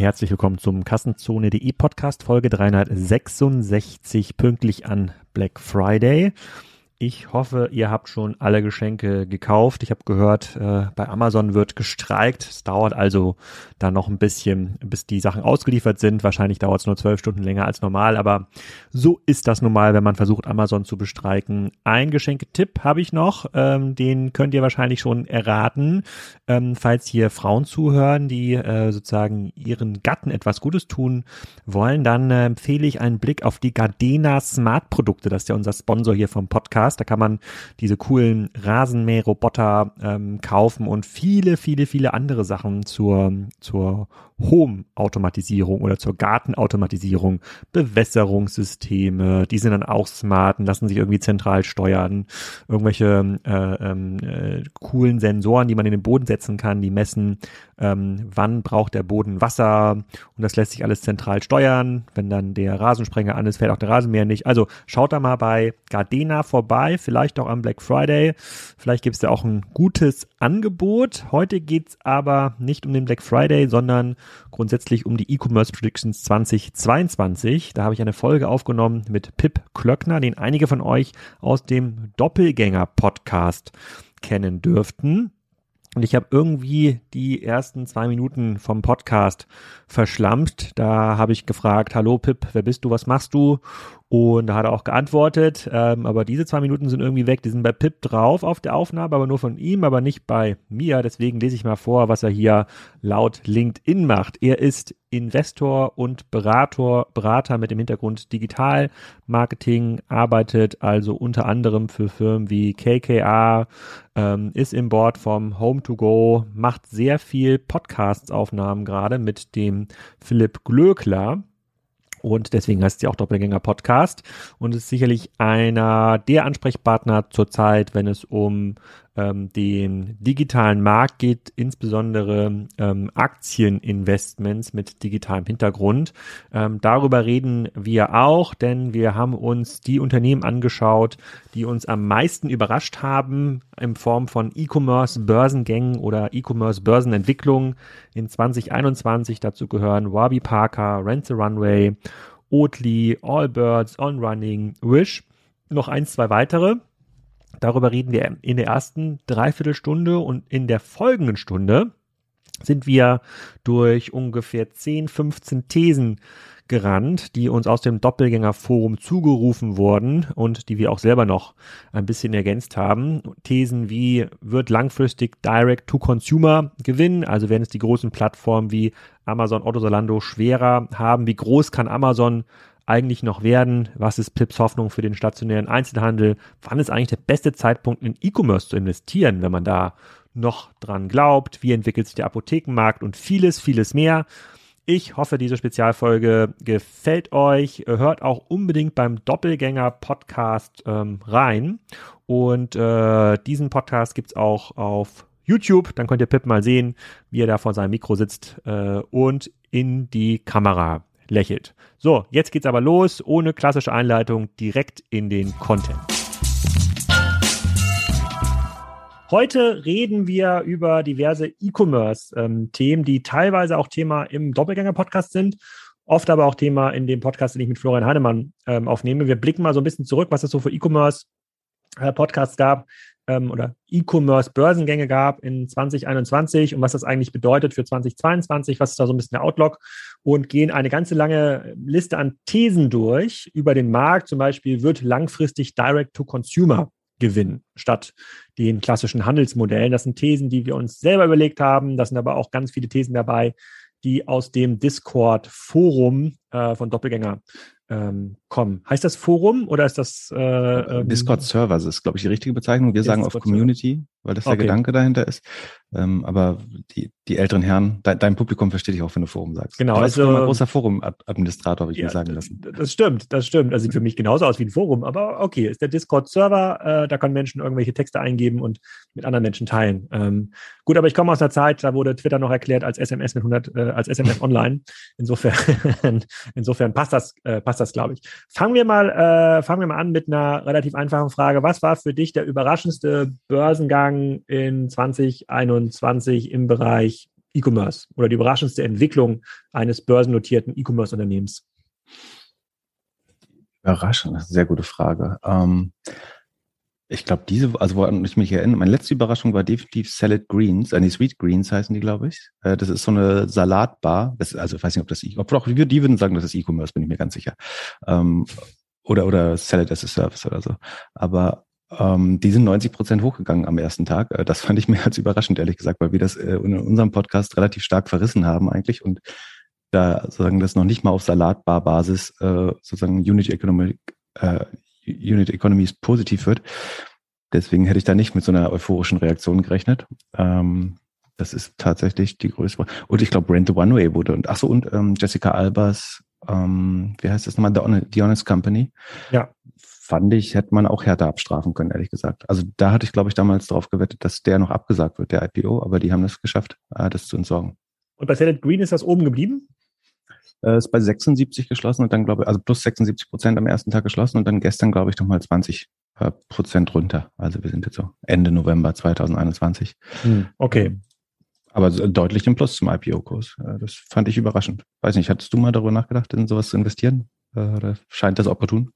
herzlich willkommen zum Kassenzone.de Podcast Folge 366 pünktlich an Black Friday. Ich hoffe, ihr habt schon alle Geschenke gekauft. Ich habe gehört, äh, bei Amazon wird gestreikt. Es dauert also dann noch ein bisschen, bis die Sachen ausgeliefert sind. Wahrscheinlich dauert es nur zwölf Stunden länger als normal, aber so ist das normal, wenn man versucht, Amazon zu bestreiken. Ein Geschenketipp habe ich noch, ähm, den könnt ihr wahrscheinlich schon erraten. Ähm, falls hier Frauen zuhören, die äh, sozusagen ihren Gatten etwas Gutes tun wollen, dann äh, empfehle ich einen Blick auf die Gardena Smart Produkte. Das ist ja unser Sponsor hier vom Podcast. Podcast. Da kann man diese coolen Rasenmäherroboter ähm, kaufen und viele, viele, viele andere Sachen zur, zur Home-Automatisierung oder zur Gartenautomatisierung, Bewässerungssysteme, die sind dann auch smart und lassen sich irgendwie zentral steuern, irgendwelche äh, ähm, äh, coolen Sensoren, die man in den Boden setzen kann, die messen, ähm, wann braucht der Boden Wasser und das lässt sich alles zentral steuern. Wenn dann der Rasensprenger an ist, fällt auch der Rasenmäher nicht. Also schaut da mal bei Gardena vorbei, vielleicht auch am Black Friday. Vielleicht gibt es da auch ein gutes Angebot. Heute geht's aber nicht um den Black Friday, sondern grundsätzlich um die E-Commerce Predictions 2022. Da habe ich eine Folge aufgenommen mit Pip Klöckner, den einige von euch aus dem Doppelgänger Podcast kennen dürften. Und ich habe irgendwie die ersten zwei Minuten vom Podcast verschlampt. Da habe ich gefragt, hallo Pip, wer bist du, was machst du? Und da hat er auch geantwortet, ähm, aber diese zwei Minuten sind irgendwie weg. Die sind bei Pip drauf auf der Aufnahme, aber nur von ihm, aber nicht bei mir. Deswegen lese ich mal vor, was er hier laut LinkedIn macht. Er ist Investor und Berater, Berater mit dem Hintergrund Digitalmarketing, arbeitet also unter anderem für Firmen wie KKA, ähm, ist im Board vom Home2Go, macht sehr viel Podcasts-Aufnahmen gerade mit dem Philipp Glöckler und deswegen heißt ja auch Doppelgänger Podcast und ist sicherlich einer der Ansprechpartner zurzeit, wenn es um ähm, den digitalen Markt geht, insbesondere ähm, Aktieninvestments mit digitalem Hintergrund. Ähm, darüber reden wir auch, denn wir haben uns die Unternehmen angeschaut, die uns am meisten überrascht haben in Form von E-Commerce Börsengängen oder E-Commerce Börsenentwicklungen in 2021. Dazu gehören Wabi Parker, Rent the Runway, Oatly, Allbirds, On Running, Wish, noch eins, zwei weitere. Darüber reden wir in der ersten Dreiviertelstunde und in der folgenden Stunde sind wir durch ungefähr 10, 15 Thesen gerannt, die uns aus dem Doppelgängerforum zugerufen wurden und die wir auch selber noch ein bisschen ergänzt haben. Thesen wie wird langfristig Direct to Consumer gewinnen, also werden es die großen Plattformen wie Amazon, Otto, Zalando schwerer haben. Wie groß kann Amazon eigentlich noch werden? Was ist Pips Hoffnung für den stationären Einzelhandel? Wann ist eigentlich der beste Zeitpunkt in E-Commerce zu investieren, wenn man da noch dran glaubt? Wie entwickelt sich der Apothekenmarkt und vieles, vieles mehr? Ich hoffe, diese Spezialfolge gefällt euch. Hört auch unbedingt beim Doppelgänger-Podcast ähm, rein. Und äh, diesen Podcast gibt es auch auf YouTube. Dann könnt ihr Pip mal sehen, wie er da vor seinem Mikro sitzt äh, und in die Kamera lächelt. So, jetzt geht's aber los, ohne klassische Einleitung, direkt in den Content. Heute reden wir über diverse E-Commerce-Themen, die teilweise auch Thema im Doppelgänger-Podcast sind, oft aber auch Thema in dem Podcast, den ich mit Florian Heinemann ähm, aufnehme. Wir blicken mal so ein bisschen zurück, was es so für E-Commerce-Podcasts gab ähm, oder E-Commerce-Börsengänge gab in 2021 und was das eigentlich bedeutet für 2022, was ist da so ein bisschen der Outlook und gehen eine ganze lange Liste an Thesen durch über den Markt. Zum Beispiel wird langfristig Direct-to-Consumer gewinnen statt den klassischen Handelsmodellen. Das sind Thesen, die wir uns selber überlegt haben. Das sind aber auch ganz viele Thesen dabei, die aus dem Discord-Forum äh, von Doppelgänger ähm, kommen. Heißt das Forum oder ist das äh, ähm, Discord-Server? Das ist, glaube ich, die richtige Bezeichnung. Wir sagen auf Community, weil das der okay. Gedanke dahinter ist. Ähm, aber die, die älteren Herren, dein, dein, Publikum versteht dich auch, wenn du Forum sagst. Genau. Du also ein großer Forum-Administrator, habe ich ja, mir sagen lassen. Das stimmt, das stimmt. Das sieht für mich genauso aus wie ein Forum, aber okay, ist der Discord-Server, äh, da können Menschen irgendwelche Texte eingeben und mit anderen Menschen teilen. Ähm, gut, aber ich komme aus einer Zeit, da wurde Twitter noch erklärt als SMS mit 100, äh, als SMS online. Insofern, insofern passt das, äh, passt das, glaube ich. Fangen wir mal, äh, fangen wir mal an mit einer relativ einfachen Frage. Was war für dich der überraschendste Börsengang in 2021 im Bereich E-Commerce oder die überraschendste Entwicklung eines börsennotierten E-Commerce-Unternehmens? Überraschend, das ist eine sehr gute Frage. Ähm, ich glaube, diese, also woran ich mich erinnere, meine letzte Überraschung war definitiv Salad Greens, äh, nee, Sweet Greens heißen die, glaube ich. Äh, das ist so eine Salatbar. Das, also ich weiß nicht, ob das, ob auch die würden sagen, das ist E-Commerce, bin ich mir ganz sicher. Ähm, oder, oder Salad as a Service oder so. Aber die sind 90 Prozent hochgegangen am ersten Tag. Äh, das fand ich mehr als überraschend, ehrlich gesagt, weil wir das äh, in unserem Podcast relativ stark verrissen haben eigentlich und da sozusagen das noch nicht mal auf Salatbar-Basis äh, sozusagen Unit Economic äh, Unit Economies positiv wird. Deswegen hätte ich da nicht mit so einer euphorischen Reaktion gerechnet. Ähm, das ist tatsächlich die größte. Und ich glaube, Brand the One Way wurde. Und ach so, und ähm, Jessica Albers, ähm, wie heißt das nochmal? The Honest Company. Ja. Fand ich, hätte man auch härter abstrafen können, ehrlich gesagt. Also da hatte ich, glaube ich, damals darauf gewettet, dass der noch abgesagt wird, der IPO, aber die haben das geschafft, äh, das zu entsorgen. Und bei Salad Green ist das oben geblieben? äh, ist bei 76 geschlossen und dann glaube ich, also plus 76 Prozent am ersten Tag geschlossen und dann gestern glaube ich nochmal 20 äh, Prozent runter. Also wir sind jetzt so Ende November 2021. Hm, okay. Ähm, aber deutlich im Plus zum IPO-Kurs. Äh, das fand ich überraschend. Weiß nicht, hattest du mal darüber nachgedacht, in sowas zu investieren? Äh, oder scheint das opportun?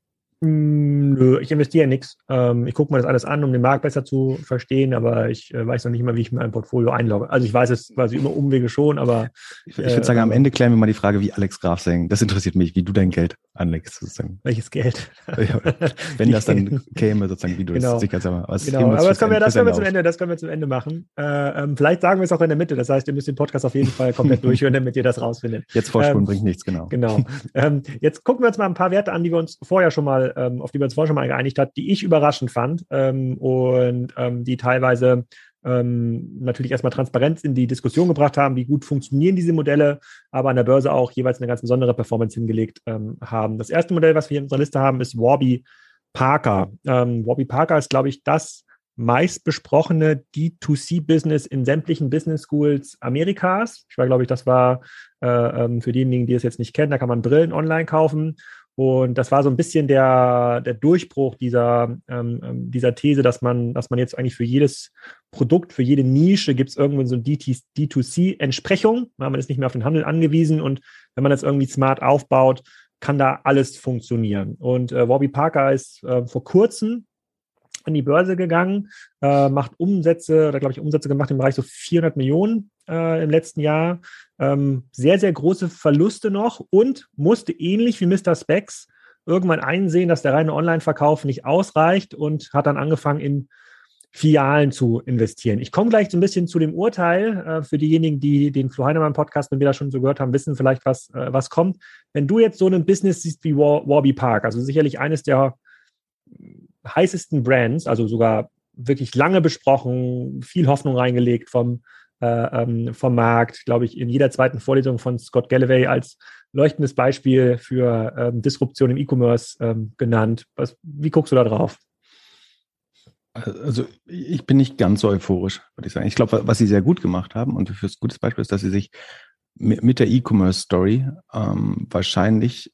Hm, nö, ich investiere nichts. Ähm, ich gucke mir das alles an, um den Markt besser zu verstehen, aber ich äh, weiß noch nicht mal, wie ich mein Portfolio einlogge. Also ich weiß es quasi immer Umwege schon, aber. Ich, ich würde äh, sagen, am Ende klären wir mal die Frage, wie Alex Graf sagen. Das interessiert mich, wie du dein Geld anlegst, sozusagen. Welches Geld? Ja, wenn das dann käme, sozusagen, wie du genau. es sicher aber genau. aber das können wir, das können wir zum Ende, das können wir zum Ende machen. Äh, ähm, vielleicht sagen wir es auch in der Mitte. Das heißt, ihr müsst den Podcast auf jeden Fall komplett durchhören, damit ihr das rausfindet. Jetzt vorspulen ähm, bringt nichts, genau. Genau. Ähm, jetzt gucken wir uns mal ein paar Werte an, die wir uns vorher schon mal, ähm, auf die wir uns vorher schon mal geeinigt hat, die ich überraschend fand ähm, und ähm, die teilweise ähm, natürlich erstmal Transparenz in die Diskussion gebracht haben, wie gut funktionieren diese Modelle, aber an der Börse auch jeweils eine ganz besondere Performance hingelegt ähm, haben. Das erste Modell, was wir hier in unserer Liste haben, ist Warby Parker. Ähm, Warby Parker ist, glaube ich, das meistbesprochene D2C-Business in sämtlichen Business Schools Amerikas. Ich war, glaube ich, das war äh, ähm, für diejenigen, die es jetzt nicht kennen, da kann man Brillen online kaufen und das war so ein bisschen der, der Durchbruch dieser, ähm, ähm dieser These, dass man, dass man jetzt eigentlich für jedes Produkt, für jede Nische gibt es irgendwann so eine D2C-Entsprechung. Man ist nicht mehr auf den Handel angewiesen und wenn man das irgendwie smart aufbaut, kann da alles funktionieren. Und äh, Warby Parker ist äh, vor kurzem an die Börse gegangen, äh, macht Umsätze, oder glaube ich Umsätze gemacht im Bereich so 400 Millionen äh, im letzten Jahr. Ähm, sehr, sehr große Verluste noch und musste ähnlich wie Mr. Specs irgendwann einsehen, dass der reine Online-Verkauf nicht ausreicht und hat dann angefangen, in Filialen zu investieren. Ich komme gleich so ein bisschen zu dem Urteil. Äh, für diejenigen, die den Flo Heinemann Podcast, wenn wir das schon so gehört haben, wissen vielleicht, was, äh, was kommt. Wenn du jetzt so ein Business siehst wie War, Warby Park, also sicherlich eines der heißesten Brands, also sogar wirklich lange besprochen, viel Hoffnung reingelegt vom, äh, ähm, vom Markt, glaube ich, in jeder zweiten Vorlesung von Scott Galloway als leuchtendes Beispiel für ähm, Disruption im E-Commerce ähm, genannt. Was, wie guckst du da drauf? Also ich bin nicht ganz so euphorisch, würde ich sagen. Ich glaube, was sie sehr gut gemacht haben und für ein gutes Beispiel ist, dass sie sich mit der E-Commerce-Story ähm, wahrscheinlich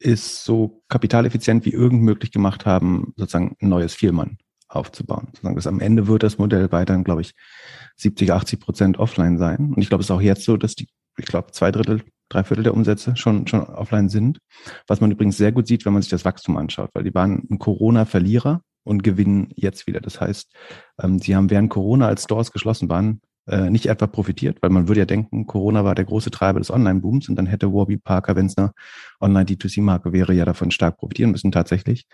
ist so kapitaleffizient wie irgend möglich gemacht haben, sozusagen ein neues Vielmann aufzubauen. Sozusagen das am Ende wird das Modell weiterhin, glaube ich, 70, 80 Prozent offline sein. Und ich glaube, es ist auch jetzt so, dass die, ich glaube, zwei Drittel, drei Viertel der Umsätze schon, schon offline sind. Was man übrigens sehr gut sieht, wenn man sich das Wachstum anschaut, weil die waren ein Corona-Verlierer und gewinnen jetzt wieder. Das heißt, ähm, sie haben während Corona, als Stores geschlossen waren, äh, nicht etwa profitiert, weil man würde ja denken, Corona war der große Treiber des Online-Booms und dann hätte Warby Parker, wenn es eine Online-D2C-Marke wäre, ja davon stark profitieren müssen tatsächlich.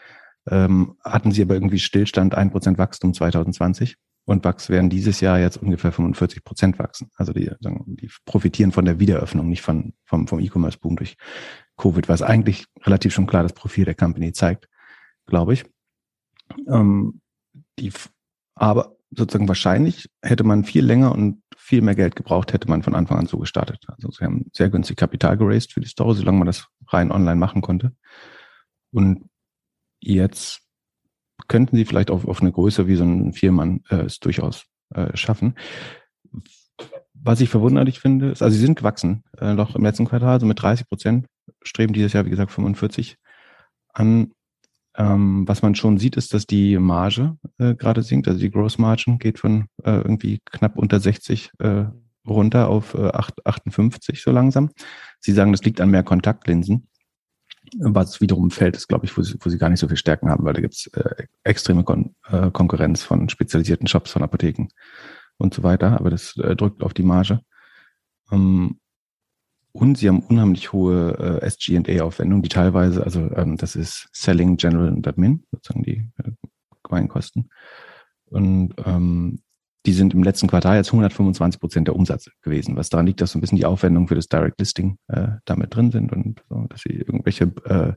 Ähm, hatten sie aber irgendwie Stillstand, ein Prozent Wachstum 2020 und Wachs werden dieses Jahr jetzt ungefähr 45 Prozent wachsen. Also die, die profitieren von der Wiederöffnung, nicht von, vom, vom E-Commerce-Boom durch Covid, was eigentlich relativ schon klar das Profil der Company zeigt, glaube ich. Ähm, die, aber sozusagen wahrscheinlich hätte man viel länger und viel mehr Geld gebraucht, hätte man von Anfang an so gestartet. Also sie haben sehr günstig Kapital geraced für die Story, solange man das rein online machen konnte. Und jetzt könnten sie vielleicht auf, auf eine Größe wie so ein Viermann äh, es durchaus äh, schaffen. Was ich verwunderlich finde, ist, also sie sind gewachsen, äh, noch im letzten Quartal, so mit 30 Prozent, streben dieses Jahr, wie gesagt, 45 an. Ähm, was man schon sieht, ist, dass die Marge äh, gerade sinkt. Also die Gross Margin geht von äh, irgendwie knapp unter 60 äh, runter auf äh, 8, 58 so langsam. Sie sagen, das liegt an mehr Kontaktlinsen. Was wiederum fällt, ist, glaube ich, wo sie, wo sie gar nicht so viel Stärken haben, weil da gibt's äh, extreme Kon äh, Konkurrenz von spezialisierten Shops, von Apotheken und so weiter. Aber das äh, drückt auf die Marge. Ähm, und sie haben unheimlich hohe äh, SG&A-Aufwendungen, die teilweise, also ähm, das ist Selling, General und Admin, sozusagen die äh, Gemeinkosten. Und ähm, die sind im letzten Quartal jetzt 125 Prozent der Umsatz gewesen, was daran liegt, dass so ein bisschen die Aufwendungen für das Direct Listing äh, damit drin sind und so, dass sie irgendwelche äh,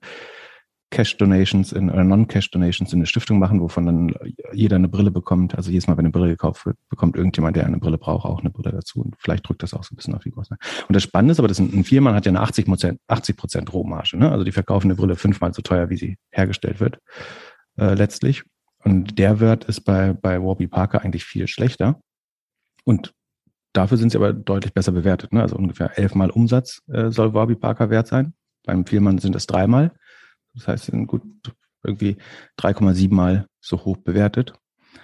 Cash Donations in, oder Non-Cash Donations in eine Stiftung machen, wovon dann jeder eine Brille bekommt. Also jedes Mal, wenn eine Brille gekauft wird, bekommt irgendjemand, der eine Brille braucht, auch eine Brille dazu. Und vielleicht drückt das auch so ein bisschen auf die Kosten. Und das Spannende ist aber, dass ein, Firma hat ja eine 80 Prozent, 80 Prozent Rohmarge. Ne? Also die verkaufen eine Brille fünfmal so teuer, wie sie hergestellt wird, äh, letztlich. Und der Wert ist bei, bei Warby Parker eigentlich viel schlechter. Und dafür sind sie aber deutlich besser bewertet. Ne? Also ungefähr elfmal Umsatz äh, soll Warby Parker wert sein. Beim Firmann sind es dreimal. Das heißt, sie sind gut irgendwie 3,7 Mal so hoch bewertet.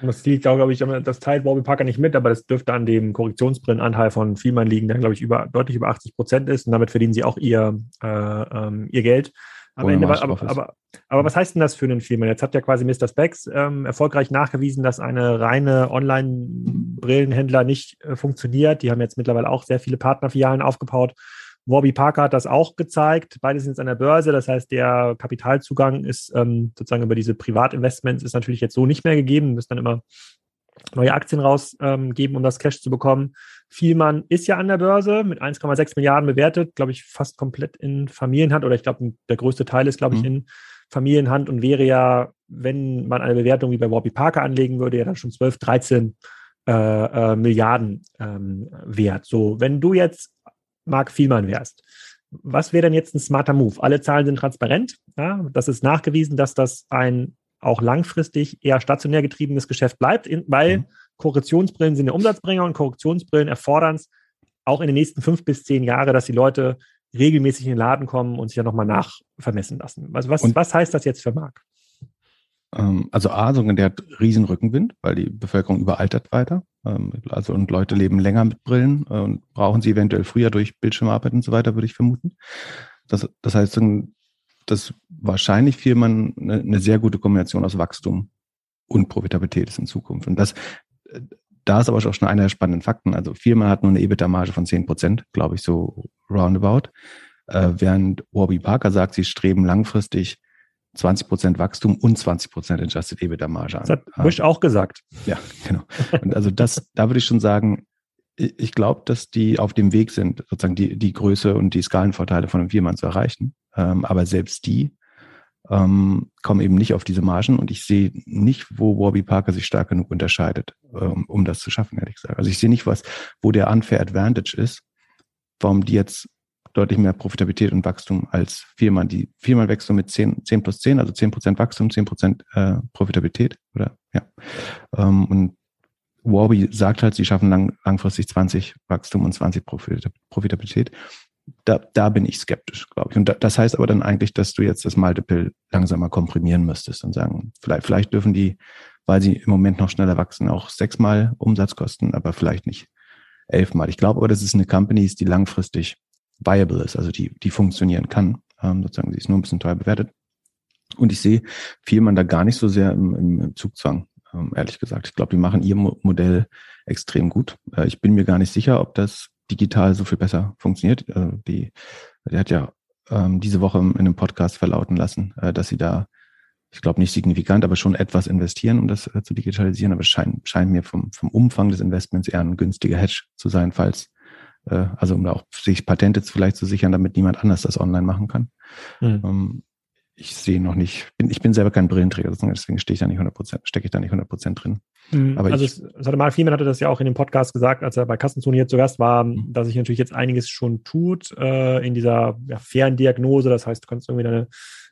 Und das liegt auch, glaube ich, das teilt Warby Parker nicht mit, aber das dürfte an dem Korrektionsbrillenanteil von Vielmann liegen, der, glaube ich, über, deutlich über 80 Prozent ist. Und damit verdienen sie auch ihr, äh, ähm, ihr Geld. Am Ende, aber, aber, aber, aber, was heißt denn das für einen Firmen? Jetzt hat ja quasi Mr. Specs ähm, erfolgreich nachgewiesen, dass eine reine Online-Brillenhändler nicht äh, funktioniert. Die haben jetzt mittlerweile auch sehr viele Partnerfilialen aufgebaut. Warby Parker hat das auch gezeigt. Beide sind jetzt an der Börse. Das heißt, der Kapitalzugang ist ähm, sozusagen über diese Privatinvestments ist natürlich jetzt so nicht mehr gegeben. Müssen dann immer neue Aktien rausgeben, ähm, um das Cash zu bekommen. Vielmann ist ja an der Börse mit 1,6 Milliarden bewertet, glaube ich, fast komplett in Familienhand oder ich glaube, der größte Teil ist, glaube ich, mhm. in Familienhand und wäre ja, wenn man eine Bewertung wie bei Warby Parker anlegen würde, ja dann schon 12, 13 äh, äh, Milliarden ähm, wert. So, wenn du jetzt Mark Vielmann wärst, was wäre denn jetzt ein smarter Move? Alle Zahlen sind transparent. Ja? Das ist nachgewiesen, dass das ein auch langfristig eher stationär getriebenes Geschäft bleibt, weil mhm. Korrektionsbrillen sind der Umsatzbringer und Korrektionsbrillen erfordern es auch in den nächsten fünf bis zehn Jahre, dass die Leute regelmäßig in den Laden kommen und sich ja nochmal nachvermessen lassen. Also was, was heißt das jetzt für Marc? Ähm, also A, der hat riesen Rückenwind, weil die Bevölkerung überaltert weiter. Ähm, also und Leute leben länger mit Brillen äh, und brauchen sie eventuell früher durch Bildschirmarbeit und so weiter, würde ich vermuten. Das, das heißt, dass wahrscheinlich Firmen eine, eine sehr gute Kombination aus Wachstum und Profitabilität ist in Zukunft. Und das, da ist aber auch schon einer der spannenden Fakten. Also Firma hat nur eine EBITDA-Marge von 10 Prozent, glaube ich, so roundabout. Äh, während Warby Parker sagt, sie streben langfristig 20 Prozent Wachstum und 20 Prozent Adjusted EBITDA-Marge an. Das hat Bush auch gesagt. Ja, genau. Und also das, da würde ich schon sagen, ich glaube, dass die auf dem Weg sind, sozusagen die, die Größe und die Skalenvorteile von einem Firma zu erreichen. Ähm, aber selbst die ähm, kommen eben nicht auf diese Margen und ich sehe nicht, wo Warby Parker sich stark genug unterscheidet, ähm, um das zu schaffen, ehrlich gesagt. Also ich sehe nicht, was, wo der Unfair Advantage ist, warum die jetzt deutlich mehr Profitabilität und Wachstum als Firma. Die Firma wächst so mit 10, 10 plus 10, also 10 Prozent Wachstum, 10 Prozent äh, Profitabilität, oder? Ja. Ähm, und Warby sagt halt, sie schaffen lang, langfristig 20 Wachstum und 20 Profitabilität da, da bin ich skeptisch, glaube ich. Und da, das heißt aber dann eigentlich, dass du jetzt das Multiple langsamer komprimieren müsstest und sagen, vielleicht, vielleicht dürfen die, weil sie im Moment noch schneller wachsen, auch sechsmal Umsatz kosten, aber vielleicht nicht elfmal. Ich glaube aber, dass es eine Company ist, die langfristig viable ist, also die, die funktionieren kann. Ähm, sozusagen, sie ist nur ein bisschen teuer bewertet. Und ich sehe viel man da gar nicht so sehr im, im Zugzwang, ähm, ehrlich gesagt. Ich glaube, die machen ihr Modell extrem gut. Äh, ich bin mir gar nicht sicher, ob das digital so viel besser funktioniert. Äh, die, die hat ja ähm, diese Woche in einem Podcast verlauten lassen, äh, dass sie da, ich glaube nicht signifikant, aber schon etwas investieren, um das äh, zu digitalisieren. Aber es scheint, scheint mir vom, vom Umfang des Investments eher ein günstiger Hedge zu sein, falls, äh, also um da auch sich Patente vielleicht zu sichern, damit niemand anders das online machen kann. Mhm. Ähm, ich sehe noch nicht, bin, ich bin selber kein Brillenträger, deswegen stehe ich da nicht 100%, stecke ich da nicht 100% drin. Mhm. Aber also ich, es, hatte Mark Fiemann hatte das ja auch in dem Podcast gesagt, als er bei Kassenzone hier zu Gast war, mhm. dass sich natürlich jetzt einiges schon tut äh, in dieser ja, Ferndiagnose. Das heißt, du kannst irgendwie deine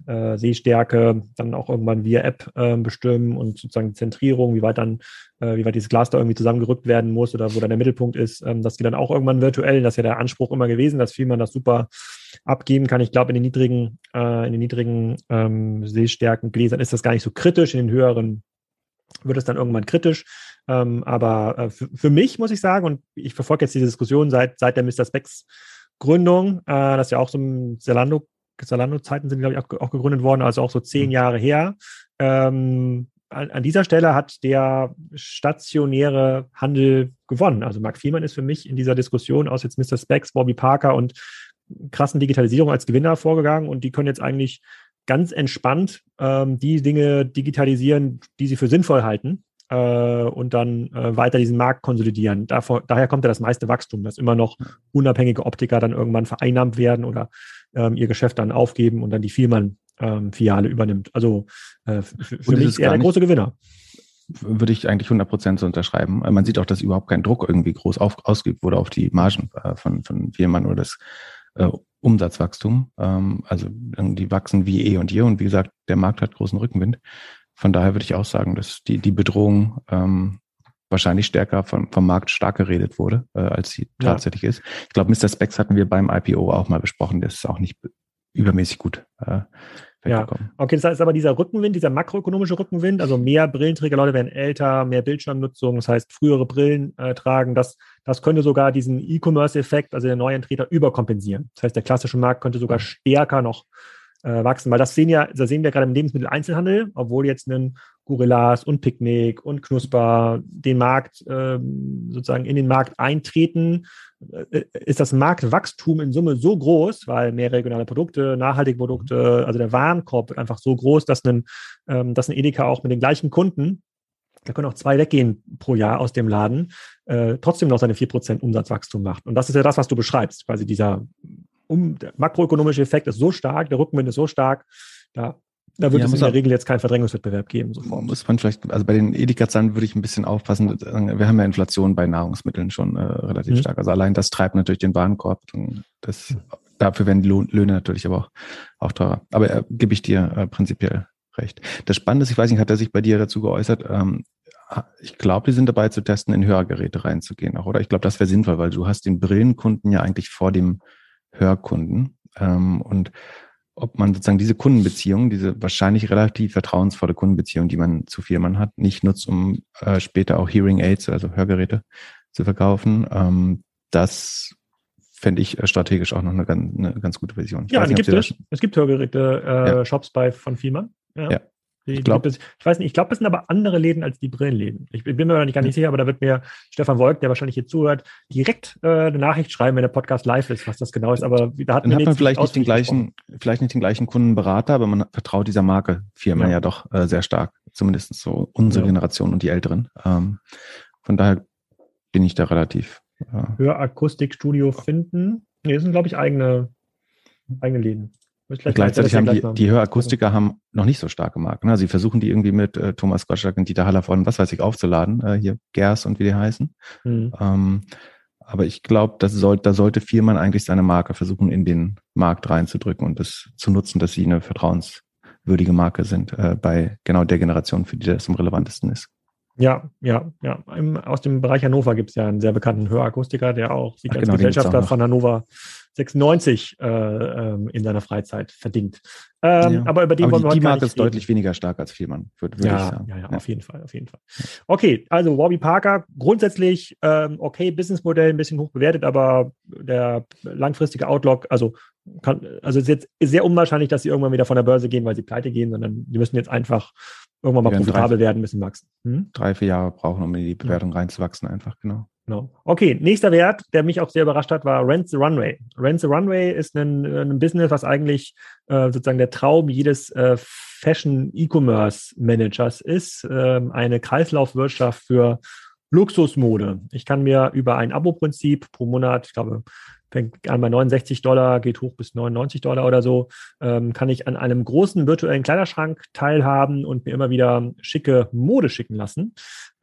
äh, Sehstärke dann auch irgendwann via App äh, bestimmen und sozusagen die Zentrierung, wie weit dann, äh, wie weit dieses Glas da irgendwie zusammengerückt werden muss oder wo dann der Mittelpunkt ist, ähm, das geht dann auch irgendwann virtuell. Das ist ja der Anspruch immer gewesen, dass Fiemann das super abgeben kann. Ich glaube, in den niedrigen, äh, in den niedrigen ähm, Sehstärken Gläsern ist das gar nicht so kritisch. In den höheren wird es dann irgendwann kritisch. Ähm, aber äh, für, für, mich muss ich sagen, und ich verfolge jetzt diese Diskussion seit, seit der Mr. Specs Gründung, äh, das ist ja auch so ein Zalando, Zalando-Zeiten sind, glaube ich, auch, auch, gegründet worden, also auch so zehn mhm. Jahre her. Ähm, an, an, dieser Stelle hat der stationäre Handel gewonnen. Also Mark Fiemann ist für mich in dieser Diskussion aus jetzt Mr. Specs, Bobby Parker und krassen Digitalisierung als Gewinner vorgegangen und die können jetzt eigentlich ganz entspannt ähm, die Dinge digitalisieren, die sie für sinnvoll halten äh, und dann äh, weiter diesen Markt konsolidieren. Davor, daher kommt ja das meiste Wachstum, dass immer noch unabhängige Optiker dann irgendwann vereinnahmt werden oder ähm, ihr Geschäft dann aufgeben und dann die Vielmann-Filiale ähm, übernimmt. Also äh, für, für mich ist er der große Gewinner würde ich eigentlich 100 Prozent so unterschreiben. Man sieht auch, dass überhaupt kein Druck irgendwie groß auf, ausgeübt wurde auf die Margen äh, von, von Vielmann oder das äh, Umsatzwachstum. Ähm, also die wachsen wie eh und je. Und wie gesagt, der Markt hat großen Rückenwind. Von daher würde ich auch sagen, dass die, die Bedrohung ähm, wahrscheinlich stärker vom, vom Markt stark geredet wurde, äh, als sie ja. tatsächlich ist. Ich glaube, Mr. Specs hatten wir beim IPO auch mal besprochen. Das ist auch nicht übermäßig gut. Äh, ja, okay, das heißt aber dieser Rückenwind, dieser makroökonomische Rückenwind, also mehr Brillenträger, Leute werden älter, mehr Bildschirmnutzung, das heißt frühere Brillen äh, tragen, das, das könnte sogar diesen E-Commerce-Effekt, also der neuen Treter, überkompensieren. Das heißt, der klassische Markt könnte sogar stärker noch äh, wachsen, weil das sehen ja, da sehen wir gerade im Lebensmitteleinzelhandel, obwohl jetzt ein Gorillas und Picknick und Knusper den Markt ähm, sozusagen in den Markt eintreten, äh, ist das Marktwachstum in Summe so groß, weil mehr regionale Produkte, nachhaltige Produkte, also der Warenkorb wird einfach so groß, dass ein, ähm, dass ein Edeka auch mit den gleichen Kunden, da können auch zwei weggehen pro Jahr aus dem Laden, äh, trotzdem noch seine 4% Umsatzwachstum macht. Und das ist ja das, was du beschreibst, quasi dieser um, der makroökonomische Effekt ist so stark, der Rückenwind ist so stark, da da wird ja, es in der Regel jetzt keinen Verdrängungswettbewerb geben. Sofort. Muss man vielleicht, also bei den Edeka-Zahlen würde ich ein bisschen aufpassen. Wir haben ja Inflation bei Nahrungsmitteln schon äh, relativ mhm. stark. Also allein das treibt natürlich den Warenkorb. Das, mhm. Dafür werden die Löhne natürlich aber auch, auch teurer. Aber äh, gebe ich dir äh, prinzipiell recht. Das Spannende ist, ich weiß nicht, hat er sich bei dir dazu geäußert? Ähm, ich glaube, die sind dabei zu testen, in Hörgeräte reinzugehen auch, oder? Ich glaube, das wäre sinnvoll, weil du hast den Brillenkunden ja eigentlich vor dem Hörkunden. Ähm, und ob man sozusagen diese Kundenbeziehung, diese wahrscheinlich relativ vertrauensvolle Kundenbeziehung, die man zu Firmen hat, nicht nutzt, um äh, später auch Hearing Aids, also Hörgeräte zu verkaufen. Ähm, das fände ich äh, strategisch auch noch eine ganz, eine ganz gute Vision. Ich ja, nicht, gibt es. Es gibt Hörgeräte-Shops äh, ja. bei von Fiemann. Ja. ja. Ich, glaub, ich weiß nicht, ich glaube, es sind aber andere Läden als die Brillenläden. Ich bin mir nicht gar nicht sicher, aber da wird mir Stefan Wolk, der wahrscheinlich hier zuhört, direkt äh, eine Nachricht schreiben, wenn der Podcast live ist, was das genau ist. Aber da hat, Dann hat man vielleicht nicht den gleichen, vielleicht nicht den gleichen Kundenberater, aber man vertraut dieser Marke Firma ja, ja doch äh, sehr stark. Zumindest so unsere ja. Generation und die Älteren. Ähm, von daher bin ich da relativ. Äh, Hörakustikstudio finden. Nee, das sind, glaube ich, eigene, eigene Läden. Gleichzeitig haben die, die Hörakustiker haben noch nicht so starke Marken. Ne? Sie versuchen die irgendwie mit äh, Thomas Gottschalk und Dieter Haller von was weiß ich aufzuladen, äh, hier Gers und wie die heißen. Mhm. Ähm, aber ich glaube, das soll, da sollte Firmen eigentlich seine Marke versuchen, in den Markt reinzudrücken und das zu nutzen, dass sie eine vertrauenswürdige Marke sind äh, bei genau der Generation, für die das am relevantesten ist. Ja, ja, ja. Im, aus dem Bereich Hannover gibt es ja einen sehr bekannten Hörakustiker, der auch sich Ach, als genau, Gesellschafter von Hannover 96 äh, ähm, in seiner Freizeit verdient. Ähm, ja. Aber über den aber wollen die, wir die Marke ist reden. deutlich weniger stark als Vielmann, würde würd ja, ich sagen. Ja, ja, ja, auf jeden Fall, auf jeden Fall. Okay, also Warby Parker, grundsätzlich ähm, okay, Businessmodell ein bisschen hoch bewertet, aber der langfristige Outlook, also kann, also es ist jetzt sehr unwahrscheinlich, dass sie irgendwann wieder von der Börse gehen, weil sie pleite gehen, sondern die müssen jetzt einfach irgendwann mal profitabel drei, werden, müssen wachsen. Hm? Drei, vier Jahre brauchen, um in die Bewertung reinzuwachsen, einfach, genau. Genau. Okay, nächster Wert, der mich auch sehr überrascht hat, war Rent the Runway. Rent the Runway ist ein, ein Business, was eigentlich äh, sozusagen der Traum jedes äh, Fashion-E-Commerce-Managers ist. Äh, eine Kreislaufwirtschaft für Luxusmode. Ich kann mir über ein Abo-Prinzip pro Monat, ich glaube, fängt an bei 69 Dollar, geht hoch bis 99 Dollar oder so, ähm, kann ich an einem großen virtuellen Kleiderschrank teilhaben und mir immer wieder schicke Mode schicken lassen.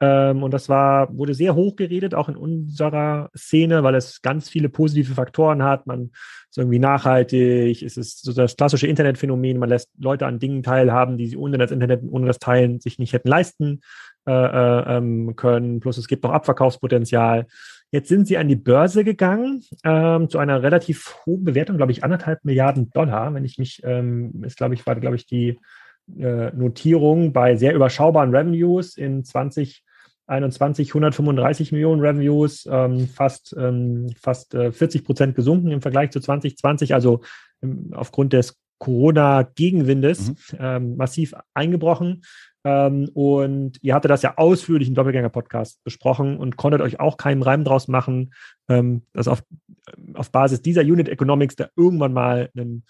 Ähm, und das war, wurde sehr hoch geredet, auch in unserer Szene, weil es ganz viele positive Faktoren hat. Man ist irgendwie nachhaltig, es ist so das klassische Internetphänomen, man lässt Leute an Dingen teilhaben, die sie ohne das Internet, ohne das Teilen sich nicht hätten leisten äh, äh, ähm, können. Plus es gibt noch Abverkaufspotenzial. Jetzt sind sie an die Börse gegangen ähm, zu einer relativ hohen Bewertung, glaube ich, anderthalb Milliarden Dollar, wenn ich mich, ähm, ist, glaube ich, war, glaube ich, die äh, Notierung bei sehr überschaubaren Revenues in 2021 135 Millionen Revenues, ähm, fast, ähm, fast äh, 40 Prozent gesunken im Vergleich zu 2020, also ähm, aufgrund des Corona-Gegenwindes mhm. ähm, massiv eingebrochen. Ähm, und ihr hattet das ja ausführlich im Doppelgänger-Podcast besprochen und konntet euch auch keinen Reim draus machen, ähm, dass auf, auf Basis dieser Unit Economics da irgendwann mal ein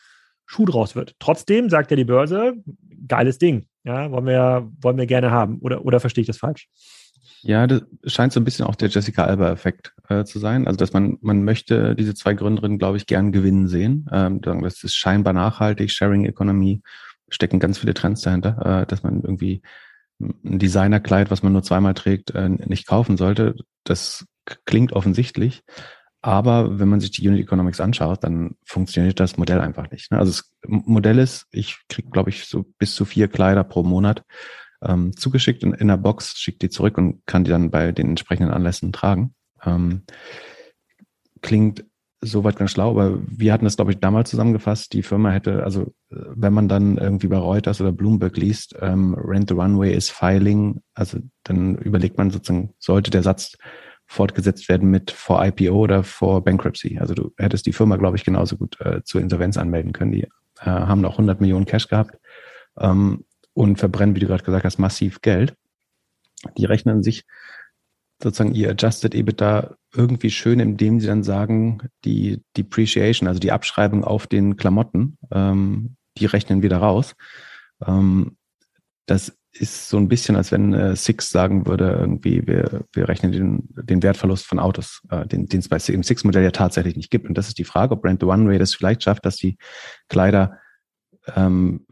Schuh draus wird. Trotzdem sagt ja die Börse, geiles Ding. Ja, wollen wir, wollen wir gerne haben. Oder, oder verstehe ich das falsch? Ja, das scheint so ein bisschen auch der Jessica Alba-Effekt äh, zu sein. Also, dass man, man möchte diese zwei Gründerinnen, glaube ich, gern gewinnen sehen. Ähm, das ist scheinbar nachhaltig, Sharing Economy, stecken ganz viele Trends dahinter, äh, dass man irgendwie ein Designerkleid, was man nur zweimal trägt, äh, nicht kaufen sollte. Das klingt offensichtlich. Aber wenn man sich die Unit Economics anschaut, dann funktioniert das Modell einfach nicht. Ne? Also das Modell ist, ich kriege, glaube ich, so bis zu vier Kleider pro Monat ähm, zugeschickt in, in der Box, schicke die zurück und kann die dann bei den entsprechenden Anlässen tragen. Ähm, klingt soweit ganz schlau, aber wir hatten das, glaube ich, damals zusammengefasst. Die Firma hätte, also wenn man dann irgendwie bei Reuters oder Bloomberg liest, ähm, Rent the Runway is filing, also dann überlegt man sozusagen, sollte der Satz fortgesetzt werden mit vor IPO oder vor Bankruptcy. Also du hättest die Firma, glaube ich, genauso gut äh, zur Insolvenz anmelden können. Die äh, haben noch 100 Millionen Cash gehabt ähm, und verbrennen, wie du gerade gesagt hast, massiv Geld. Die rechnen sich sozusagen ihr Adjusted EBITDA irgendwie schön, indem sie dann sagen, die Depreciation, also die Abschreibung auf den Klamotten, ähm, die rechnen wieder raus. Ähm, das ist so ein bisschen, als wenn äh, Six sagen würde, irgendwie, wir, wir rechnen den, den Wertverlust von Autos, äh, den, es bei im Six-Modell ja tatsächlich nicht gibt. Und das ist die Frage, ob Brand the One Way das vielleicht schafft, dass die Kleider ähm,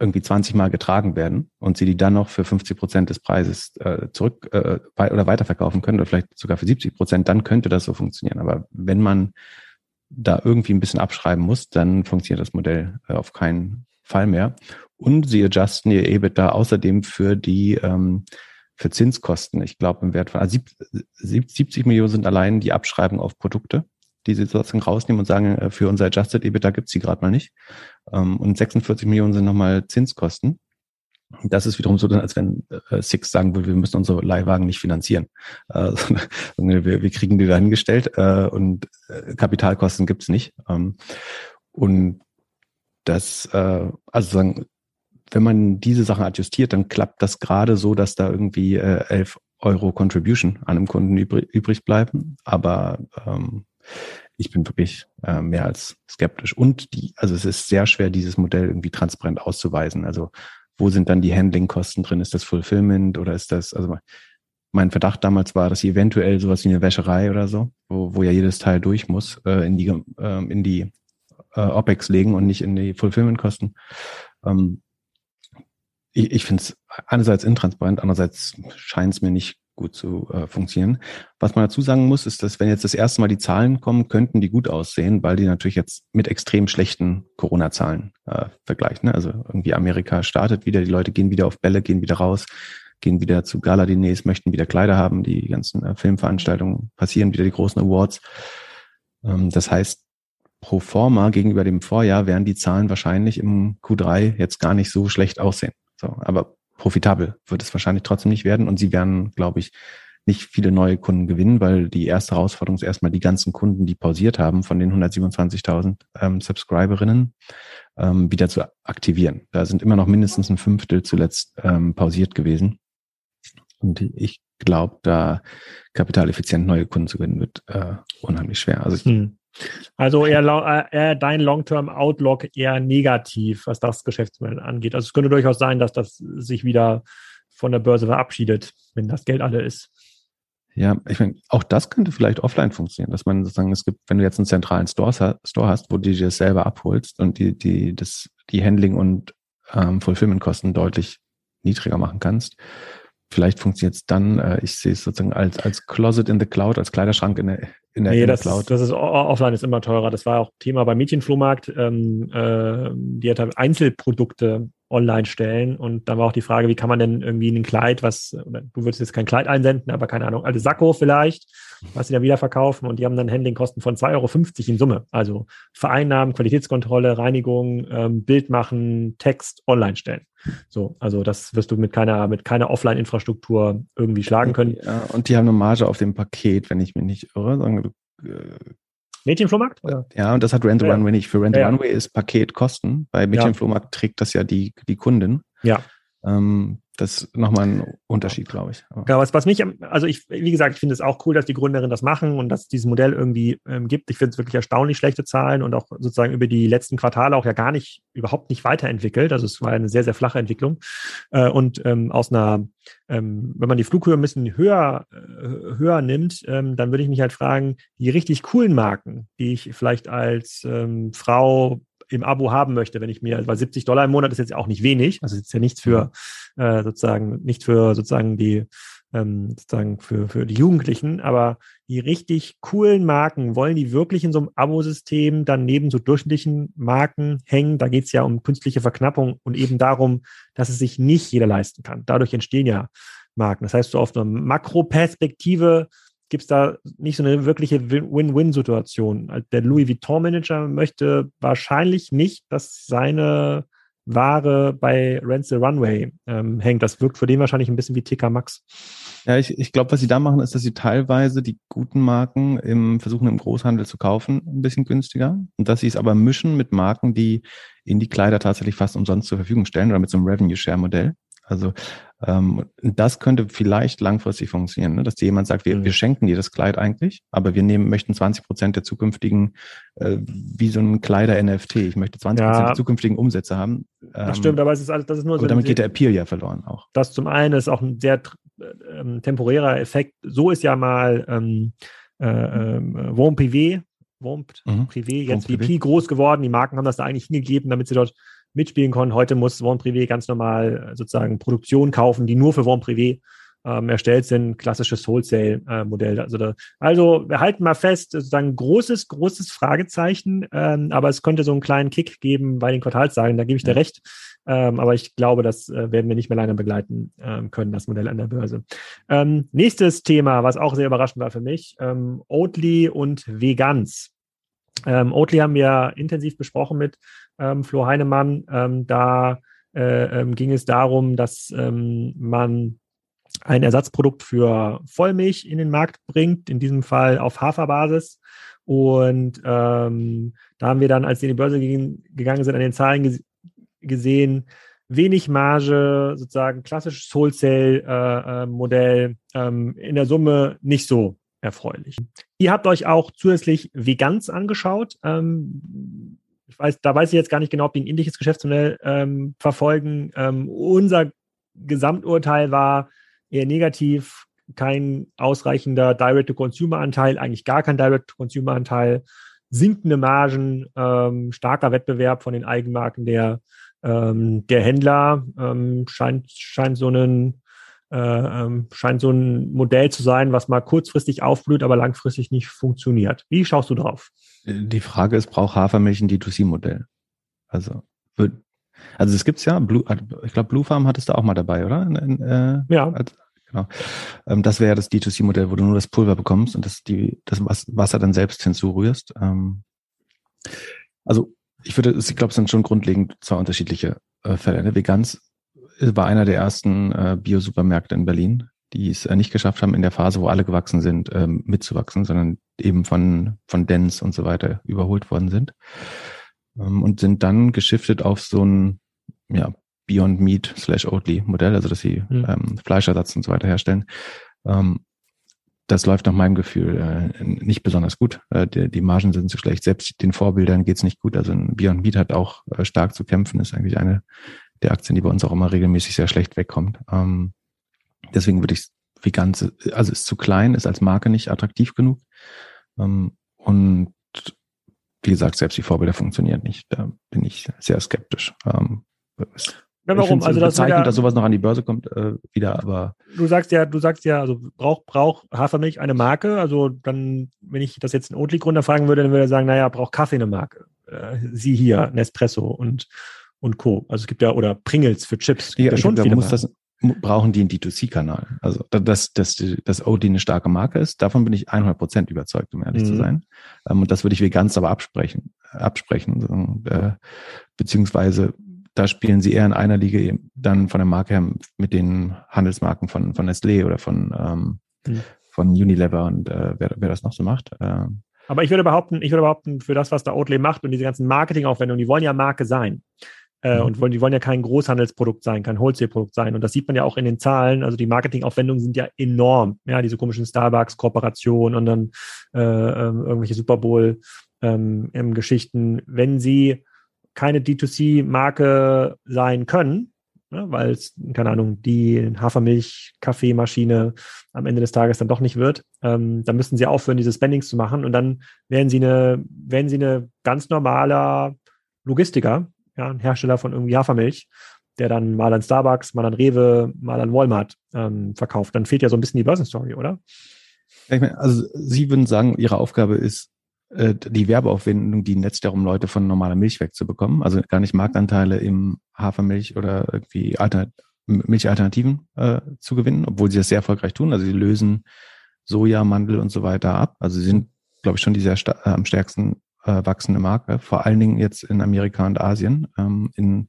irgendwie 20 Mal getragen werden und sie die dann noch für 50 Prozent des Preises äh, zurück äh, oder weiterverkaufen können oder vielleicht sogar für 70 Prozent, dann könnte das so funktionieren. Aber wenn man da irgendwie ein bisschen abschreiben muss, dann funktioniert das Modell äh, auf keinen Fall mehr. Und sie adjusten ihr EBITDA außerdem für die ähm, für Zinskosten. Ich glaube im Wert von also 70 Millionen sind allein die Abschreibung auf Produkte die sie sozusagen rausnehmen und sagen, äh, für unser Adjusted EBITDA gibt's die gerade mal nicht. Ähm, und 46 Millionen sind nochmal Zinskosten. Das ist wiederum so, als wenn äh, Six sagen würde, wir müssen unsere Leihwagen nicht finanzieren. Äh, wir, wir kriegen die dahingestellt äh, und äh, Kapitalkosten gibt's nicht. Ähm, und das, äh, also sagen, wenn man diese Sachen adjustiert, dann klappt das gerade so, dass da irgendwie äh, 11 Euro Contribution an einem Kunden übrig, übrig bleiben. Aber ähm, ich bin wirklich äh, mehr als skeptisch. Und die, also es ist sehr schwer, dieses Modell irgendwie transparent auszuweisen. Also wo sind dann die Handlingkosten drin? Ist das Fulfillment oder ist das, also mein Verdacht damals war, dass sie eventuell sowas wie eine Wäscherei oder so, wo, wo ja jedes Teil durch muss, äh, in die, äh, in die äh, OPEX legen und nicht in die Fulfillment-Kosten. Ähm, ich ich finde es einerseits intransparent, andererseits scheint es mir nicht gut zu äh, funktionieren. Was man dazu sagen muss, ist, dass wenn jetzt das erste Mal die Zahlen kommen, könnten die gut aussehen, weil die natürlich jetzt mit extrem schlechten Corona-Zahlen äh, vergleichen. Ne? Also irgendwie Amerika startet wieder, die Leute gehen wieder auf Bälle, gehen wieder raus, gehen wieder zu Gala-Diners, möchten wieder Kleider haben, die ganzen äh, Filmveranstaltungen passieren, wieder die großen Awards. Ähm, das heißt, pro forma gegenüber dem Vorjahr werden die Zahlen wahrscheinlich im Q3 jetzt gar nicht so schlecht aussehen. So, aber profitabel wird es wahrscheinlich trotzdem nicht werden. Und sie werden, glaube ich, nicht viele neue Kunden gewinnen, weil die erste Herausforderung ist erstmal die ganzen Kunden, die pausiert haben, von den 127.000 ähm, Subscriberinnen, ähm, wieder zu aktivieren. Da sind immer noch mindestens ein Fünftel zuletzt ähm, pausiert gewesen. Und ich glaube, da kapitaleffizient neue Kunden zu gewinnen, wird äh, unheimlich schwer. Also ich, hm. Also eher, äh, eher dein Long-Term-Outlook eher negativ, was das Geschäftsmodell angeht. Also es könnte durchaus sein, dass das sich wieder von der Börse verabschiedet, wenn das Geld alle ist. Ja, ich meine, auch das könnte vielleicht offline funktionieren, dass man sozusagen, es gibt, wenn du jetzt einen zentralen Store, hast, wo du dir das selber abholst und die, die, das, die Handling und ähm, Fulfillment-Kosten deutlich niedriger machen kannst, Vielleicht funktioniert es dann, äh, ich sehe es sozusagen als, als Closet in the Cloud, als Kleiderschrank in der, in der, nee, das Cloud. Ist, das ist offline ist immer teurer. Das war auch Thema beim Mädchenflohmarkt. Ähm, äh, die hat halt Einzelprodukte online stellen. Und dann war auch die Frage, wie kann man denn irgendwie ein Kleid, was, oder du würdest jetzt kein Kleid einsenden, aber keine Ahnung, alte Sakko vielleicht, was sie dann wieder verkaufen und die haben dann Handlingkosten von 2,50 Euro in Summe. Also Vereinnahmen, Qualitätskontrolle, Reinigung, ähm, Bild machen, Text online stellen. So, also das wirst du mit keiner, mit keiner Offline-Infrastruktur irgendwie schlagen können. Ja, und die haben eine Marge auf dem Paket, wenn ich mich nicht irre. Äh, Mädchenflohmarkt? Oder? Ja, und das hat Rent the ja. Runway nicht. Für Rent the ja. Runway ist Paketkosten. Bei Mädchenflohmarkt trägt das ja die, die Kundin. Ja. Ähm, das ist nochmal ein Unterschied, glaube ich. Ja, was, was mich, also ich, wie gesagt, ich finde es auch cool, dass die Gründerinnen das machen und dass es dieses Modell irgendwie ähm, gibt. Ich finde es wirklich erstaunlich schlechte Zahlen und auch sozusagen über die letzten Quartale auch ja gar nicht, überhaupt nicht weiterentwickelt. Also es war eine sehr, sehr flache Entwicklung. Äh, und ähm, aus einer, ähm, wenn man die Flughöhe ein bisschen höher, äh, höher nimmt, ähm, dann würde ich mich halt fragen, die richtig coolen Marken, die ich vielleicht als ähm, Frau im Abo haben möchte, wenn ich mir, weil 70 Dollar im Monat ist jetzt auch nicht wenig, also ist ja nichts für äh, sozusagen, nicht für sozusagen die ähm, sozusagen für, für die Jugendlichen, aber die richtig coolen Marken, wollen die wirklich in so einem Abo-System dann neben so durchschnittlichen Marken hängen? Da geht es ja um künstliche Verknappung und eben darum, dass es sich nicht jeder leisten kann. Dadurch entstehen ja Marken. Das heißt, so auf einer Makroperspektive gibt es da nicht so eine wirkliche Win-Win-Situation. Der Louis Vuitton-Manager möchte wahrscheinlich nicht, dass seine Ware bei Rent the Runway ähm, hängt. Das wirkt für den wahrscheinlich ein bisschen wie TK Max. Ja, ich, ich glaube, was sie da machen, ist, dass sie teilweise die guten Marken im versuchen im Großhandel zu kaufen, ein bisschen günstiger. Und dass sie es aber mischen mit Marken, die in die Kleider tatsächlich fast umsonst zur Verfügung stellen oder mit so einem Revenue-Share-Modell. Also ähm, das könnte vielleicht langfristig funktionieren, ne? dass dir jemand sagt, wir, mhm. wir schenken dir das Kleid eigentlich, aber wir nehmen, möchten 20 Prozent der zukünftigen, äh, wie so ein Kleider-NFT, ich möchte 20 Prozent ja. der zukünftigen Umsätze haben. Ähm, das stimmt, aber es ist alles, das ist nur aber so. damit geht der Appeal ja verloren auch. Das zum einen ist auch ein sehr ähm, temporärer Effekt. So ist ja mal ähm, äh, äh, Wom Privé, mhm. Privé, jetzt VP groß geworden. Die Marken haben das da eigentlich hingegeben, damit sie dort mitspielen konnten. Heute muss Warn Privé ganz normal äh, sozusagen Produktion kaufen, die nur für Warn Privé ähm, erstellt sind, klassisches Wholesale-Modell. Äh, also, da, also wir halten mal fest, sozusagen großes, großes Fragezeichen, ähm, aber es könnte so einen kleinen Kick geben bei den Quartalssagen, da gebe ich dir recht. Ähm, aber ich glaube, das äh, werden wir nicht mehr lange begleiten ähm, können, das Modell an der Börse. Ähm, nächstes Thema, was auch sehr überraschend war für mich, ähm, Oatly und Vegans. Ähm, Oatly haben wir intensiv besprochen mit ähm, Flo Heinemann. Ähm, da äh, ähm, ging es darum, dass ähm, man ein Ersatzprodukt für Vollmilch in den Markt bringt, in diesem Fall auf Haferbasis. Und ähm, da haben wir dann, als wir in die Börse gegen, gegangen sind, an den Zahlen ges gesehen, wenig Marge, sozusagen klassisches Wholesale-Modell, äh, äh, ähm, in der Summe nicht so erfreulich. Ihr habt euch auch zusätzlich Vegans angeschaut. Ähm, ich weiß, da weiß ich jetzt gar nicht genau, ob die ein ähnliches Geschäftsmodell ähm, verfolgen. Ähm, unser Gesamturteil war eher negativ, kein ausreichender Direct-to-Consumer-Anteil, eigentlich gar kein Direct-to-Consumer-Anteil, sinkende Margen, ähm, starker Wettbewerb von den Eigenmarken der, ähm, der Händler, ähm, scheint, scheint so einen äh, ähm, scheint so ein Modell zu sein, was mal kurzfristig aufblüht, aber langfristig nicht funktioniert. Wie schaust du drauf? Die Frage ist, braucht Hafermilch ein D2C-Modell? Also, wird, also es gibt's ja, Blue, ich glaube, Blue Farm hattest du auch mal dabei, oder? In, in, äh, ja. Als, genau. Ähm, das wäre ja das D2C-Modell, wo du nur das Pulver bekommst und das, die, das Wasser dann selbst hinzurührst. Ähm, also ich würde, ich glaube, es sind schon grundlegend zwei unterschiedliche äh, Fälle. Ne? Vegans war einer der ersten äh, Bio-Supermärkte in Berlin, die es äh, nicht geschafft haben, in der Phase, wo alle gewachsen sind, ähm, mitzuwachsen, sondern eben von, von Dens und so weiter überholt worden sind. Ähm, und sind dann geschiftet auf so ein ja, Beyond Meat slash Oatly Modell, also dass sie mhm. ähm, Fleischersatz und so weiter herstellen. Ähm, das läuft nach meinem Gefühl äh, nicht besonders gut. Äh, die, die Margen sind zu schlecht. Selbst den Vorbildern geht's nicht gut. Also ein Beyond Meat hat auch äh, stark zu kämpfen, ist eigentlich eine der Aktien, die bei uns auch immer regelmäßig sehr schlecht wegkommt. Ähm, deswegen würde ich vegan, also ist zu klein, ist als Marke nicht attraktiv genug. Ähm, und wie gesagt, selbst die Vorbilder funktionieren nicht. Da bin ich sehr skeptisch. Ähm, Ja, warum? Also das ja, dass sowas noch an die Börse kommt äh, wieder, aber du sagst ja, du sagst ja, also braucht braucht Hafermilch eine Marke? Also dann, wenn ich das jetzt einen Oatly-Gründer fragen würde, dann würde er sagen, naja, braucht Kaffee eine Marke. Äh, Sie hier, Nespresso und und Co. Also es gibt ja oder Pringles für Chips. Ja, ja schon viele muss das, brauchen die einen D2C-Kanal. Also dass, dass, dass Oatly eine starke Marke ist, davon bin ich 100 Prozent überzeugt, um ehrlich mhm. zu sein. Ähm, und das würde ich wie ganz aber absprechen, absprechen. Und, äh, beziehungsweise da spielen sie eher in einer Liga dann von der Marke her mit den Handelsmarken von, von Nestlé oder von, ähm, mhm. von Unilever und äh, wer, wer das noch so macht. Äh, aber ich würde behaupten, ich würde behaupten, für das, was da Oatly macht und diese ganzen Marketingaufwendungen, die wollen ja Marke sein. Äh, mhm. und wollen, die wollen ja kein Großhandelsprodukt sein, kein Wholesale-Produkt sein. Und das sieht man ja auch in den Zahlen. Also die Marketingaufwendungen sind ja enorm. Ja, diese komischen Starbucks-Kooperationen und dann äh, ähm, irgendwelche Super Bowl-Geschichten. Ähm, Wenn sie keine D2C-Marke sein können, ne, weil es, keine Ahnung, die Hafermilch-Kaffeemaschine am Ende des Tages dann doch nicht wird, ähm, dann müssen sie aufhören, diese Spendings zu machen und dann werden sie eine, werden sie eine ganz normaler Logistiker, ja, ein Hersteller von irgendwie Hafermilch, der dann mal an Starbucks, mal an Rewe, mal an Walmart ähm, verkauft. Dann fehlt ja so ein bisschen die Börsenstory, oder? Ich meine, also Sie würden sagen, Ihre Aufgabe ist, äh, die Werbeaufwendung, die netzt darum, Leute von normaler Milch wegzubekommen. Also gar nicht Marktanteile im Hafermilch oder irgendwie Alter, Milchalternativen äh, zu gewinnen, obwohl sie das sehr erfolgreich tun. Also sie lösen Soja, Mandel und so weiter ab. Also sie sind, glaube ich, schon die sehr äh, am stärksten äh, wachsende Marke, vor allen Dingen jetzt in Amerika und Asien. Ähm, in,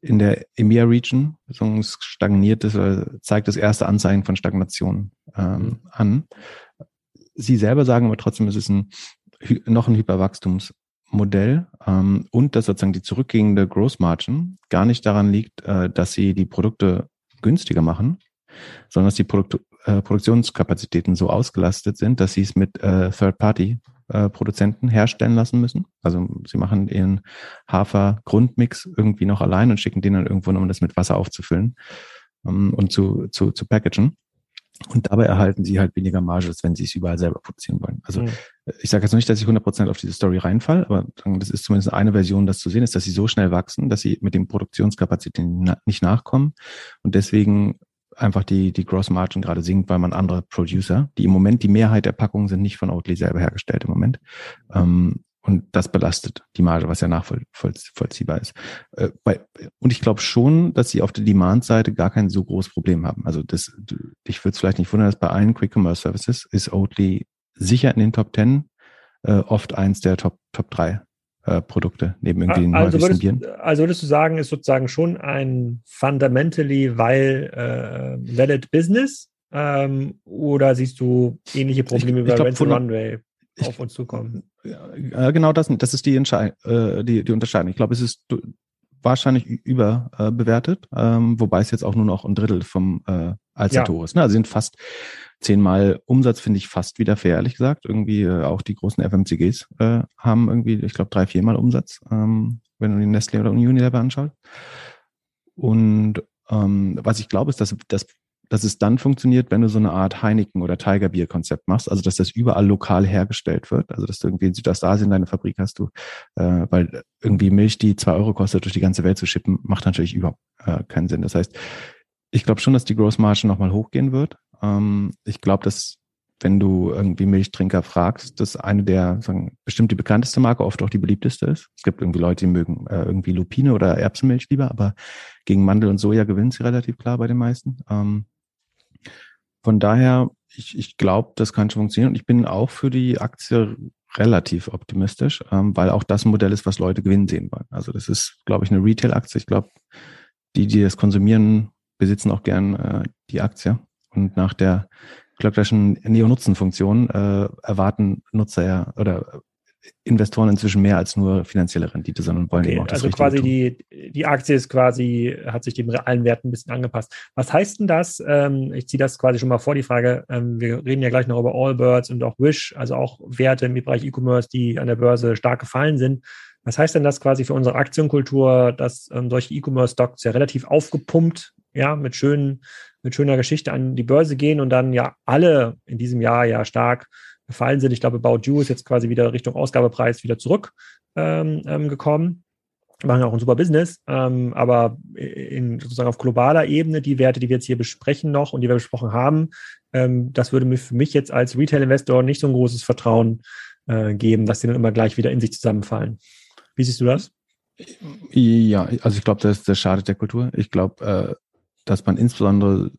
in der EMEA-Region stagniert es, äh, zeigt das erste Anzeichen von Stagnation ähm, mhm. an. Sie selber sagen aber trotzdem, es ist ein, noch ein Hyperwachstumsmodell ähm, und dass sozusagen die zurückgehende Gross Margin gar nicht daran liegt, äh, dass sie die Produkte günstiger machen, sondern dass die Produkt, äh, Produktionskapazitäten so ausgelastet sind, dass sie es mit äh, Third-Party äh, Produzenten herstellen lassen müssen. Also sie machen ihren Hafer-Grundmix irgendwie noch allein und schicken den dann irgendwo, um das mit Wasser aufzufüllen ähm, und zu, zu, zu packagen. Und dabei erhalten sie halt weniger Marge, als wenn sie es überall selber produzieren wollen. Also mhm. ich sage jetzt nicht, dass ich 100% auf diese Story reinfall, aber das ist zumindest eine Version, das zu sehen ist, dass sie so schnell wachsen, dass sie mit den Produktionskapazitäten nicht nachkommen und deswegen einfach die, die Gross Margin gerade sinkt, weil man andere Producer, die im Moment die Mehrheit der Packungen sind nicht von Oatly selber hergestellt im Moment. Ähm, und das belastet die Marge, was ja nachvollziehbar ist. Äh, und ich glaube schon, dass sie auf der Demand-Seite gar kein so großes Problem haben. Also das, ich würde es vielleicht nicht wundern, dass bei allen Quick Commerce Services ist Oatly sicher in den Top 10, äh, oft eins der Top, Top 3 äh, Produkte neben irgendwie den also würdest, Bieren. Also würdest du sagen, ist sozusagen schon ein fundamentally weil, äh, valid Business ähm, oder siehst du ähnliche Probleme wie bei Rental Runway auf uns zukommen? Ja, genau das, das ist die, Entschei äh, die, die Unterscheidung. Ich glaube, es ist wahrscheinlich überbewertet, äh, ähm, wobei es jetzt auch nur noch ein Drittel vom äh, Alstertor ja. ist. Ne? Also sind fast zehnmal Umsatz finde ich fast wieder fair, ehrlich gesagt. Irgendwie äh, auch die großen FMCGs äh, haben irgendwie, ich glaube, drei, viermal Umsatz, ähm, wenn du die Nestle oder Unilever anschaust. Und ähm, was ich glaube, ist, dass, dass, dass es dann funktioniert, wenn du so eine Art Heineken oder Tiger Bier Konzept machst, also dass das überall lokal hergestellt wird, also dass du irgendwie in Südostasien deine Fabrik hast, du, äh, weil irgendwie Milch, die zwei Euro kostet, durch die ganze Welt zu schippen, macht natürlich überhaupt äh, keinen Sinn. Das heißt, ich glaube schon, dass die Gross Margin nochmal hochgehen wird. Ähm, ich glaube, dass wenn du irgendwie Milchtrinker fragst, dass eine der, sagen, bestimmt die bekannteste Marke, oft auch die beliebteste ist. Es gibt irgendwie Leute, die mögen äh, irgendwie Lupine oder Erbsenmilch lieber, aber gegen Mandel und Soja gewinnt sie relativ klar bei den meisten. Ähm, von daher, ich, ich glaube, das kann schon funktionieren. Und ich bin auch für die Aktie relativ optimistisch, ähm, weil auch das ein Modell ist, was Leute gewinnen sehen wollen. Also das ist, glaube ich, eine Retail-Aktie. Ich glaube, die, die das konsumieren, besitzen auch gern äh, die Aktie. Und nach der glücklichen Neo-Nutzen-Funktion äh, erwarten Nutzer ja oder Investoren inzwischen mehr als nur finanzielle Rendite, sondern wollen okay, eben auch das Also quasi die, die Aktie ist quasi, hat sich dem realen Wert ein bisschen angepasst. Was heißt denn das? Ähm, ich ziehe das quasi schon mal vor, die Frage, ähm, wir reden ja gleich noch über Allbirds und auch Wish, also auch Werte im Bereich E-Commerce, die an der Börse stark gefallen sind. Was heißt denn das quasi für unsere Aktienkultur, dass ähm, solche E-Commerce-Stocks ja relativ aufgepumpt, ja, mit schönen mit schöner Geschichte an die Börse gehen und dann ja alle in diesem Jahr ja stark gefallen sind. Ich glaube, About You ist jetzt quasi wieder Richtung Ausgabepreis wieder zurück ähm, ähm, gekommen. Machen auch ein super Business, ähm, aber in, sozusagen auf globaler Ebene die Werte, die wir jetzt hier besprechen noch und die wir besprochen haben, ähm, das würde mir für mich jetzt als Retail-Investor nicht so ein großes Vertrauen äh, geben, dass die dann immer gleich wieder in sich zusammenfallen. Wie siehst du das? Ja, also ich glaube, das, das schadet der Kultur. Ich glaube, äh, dass man insbesondere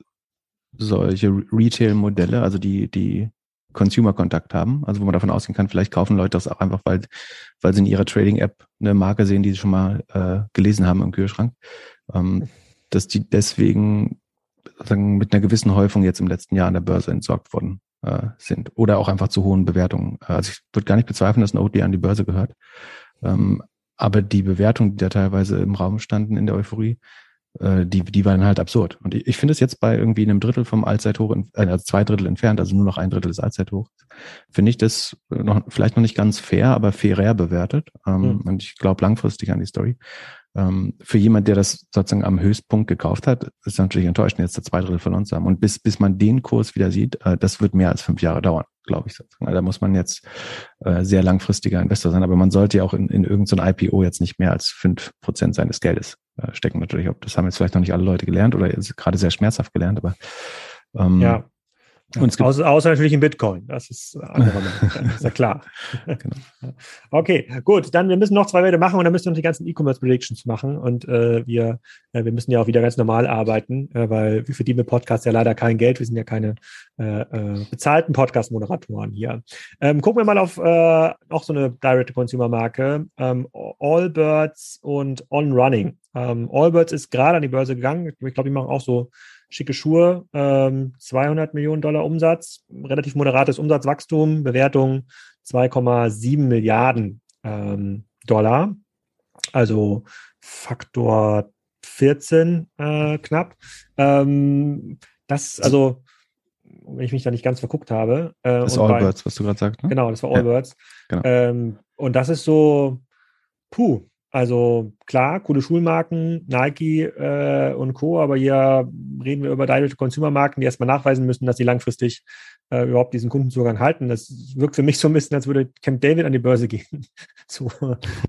solche Retail-Modelle, also die, die Consumer-Kontakt haben, also wo man davon ausgehen kann, vielleicht kaufen Leute das auch einfach, weil, weil sie in ihrer Trading-App eine Marke sehen, die sie schon mal äh, gelesen haben im Kühlschrank, ähm, dass die deswegen sagen, mit einer gewissen Häufung jetzt im letzten Jahr an der Börse entsorgt worden äh, sind oder auch einfach zu hohen Bewertungen. Also ich würde gar nicht bezweifeln, dass ein OD an die Börse gehört. Ähm, aber die Bewertungen, die da teilweise im Raum standen in der Euphorie, äh, die, die waren halt absurd. Und ich, ich finde es jetzt bei irgendwie einem Drittel vom Allzeithoch, äh, also zwei Drittel entfernt, also nur noch ein Drittel des Allzeithochs, finde ich das noch, vielleicht noch nicht ganz fair, aber fairer bewertet. Ähm, mhm. Und ich glaube langfristig an die Story. Ähm, für jemand, der das sozusagen am Höchstpunkt gekauft hat, ist natürlich enttäuschend, jetzt der zwei Drittel verloren zu haben. Und bis, bis man den Kurs wieder sieht, äh, das wird mehr als fünf Jahre dauern, glaube ich. Also da muss man jetzt äh, sehr langfristiger Investor sein. Aber man sollte ja auch in, in irgendein IPO jetzt nicht mehr als fünf Prozent seines Geldes äh, stecken. Natürlich, das haben jetzt vielleicht noch nicht alle Leute gelernt oder gerade sehr schmerzhaft gelernt, aber ähm, ja. Und ja, außer, außer, natürlich in Bitcoin. Das ist andere ist ja klar. genau. Okay, gut. Dann wir müssen noch zwei Werte machen und dann müssen wir noch die ganzen E-Commerce Predictions machen und äh, wir äh, wir müssen ja auch wieder ganz normal arbeiten, äh, weil wir verdienen mit Podcasts ja leider kein Geld. Wir sind ja keine äh, äh, bezahlten Podcast-Moderatoren hier. Ähm, gucken wir mal auf äh, noch so eine Direct-to-Consumer-Marke. Ähm, Allbirds und On Running. Ähm, Allbirds ist gerade an die Börse gegangen. Ich glaube, die machen auch so schicke Schuhe, ähm, 200 Millionen Dollar Umsatz, relativ moderates Umsatzwachstum, Bewertung 2,7 Milliarden ähm, Dollar, also Faktor 14 äh, knapp. Ähm, das, also, wenn ich mich da nicht ganz verguckt habe. Äh, das ist Allbirds, was du gerade sagst. Ne? Genau, das war Allbirds. Ja, genau. ähm, und das ist so, puh, also klar, coole Schulmarken, Nike äh, und Co., aber hier reden wir über Direct-to-Consumer-Marken, die erstmal nachweisen müssen, dass sie langfristig äh, überhaupt diesen Kundenzugang halten. Das wirkt für mich so ein bisschen, als würde Camp David an die Börse gehen. so,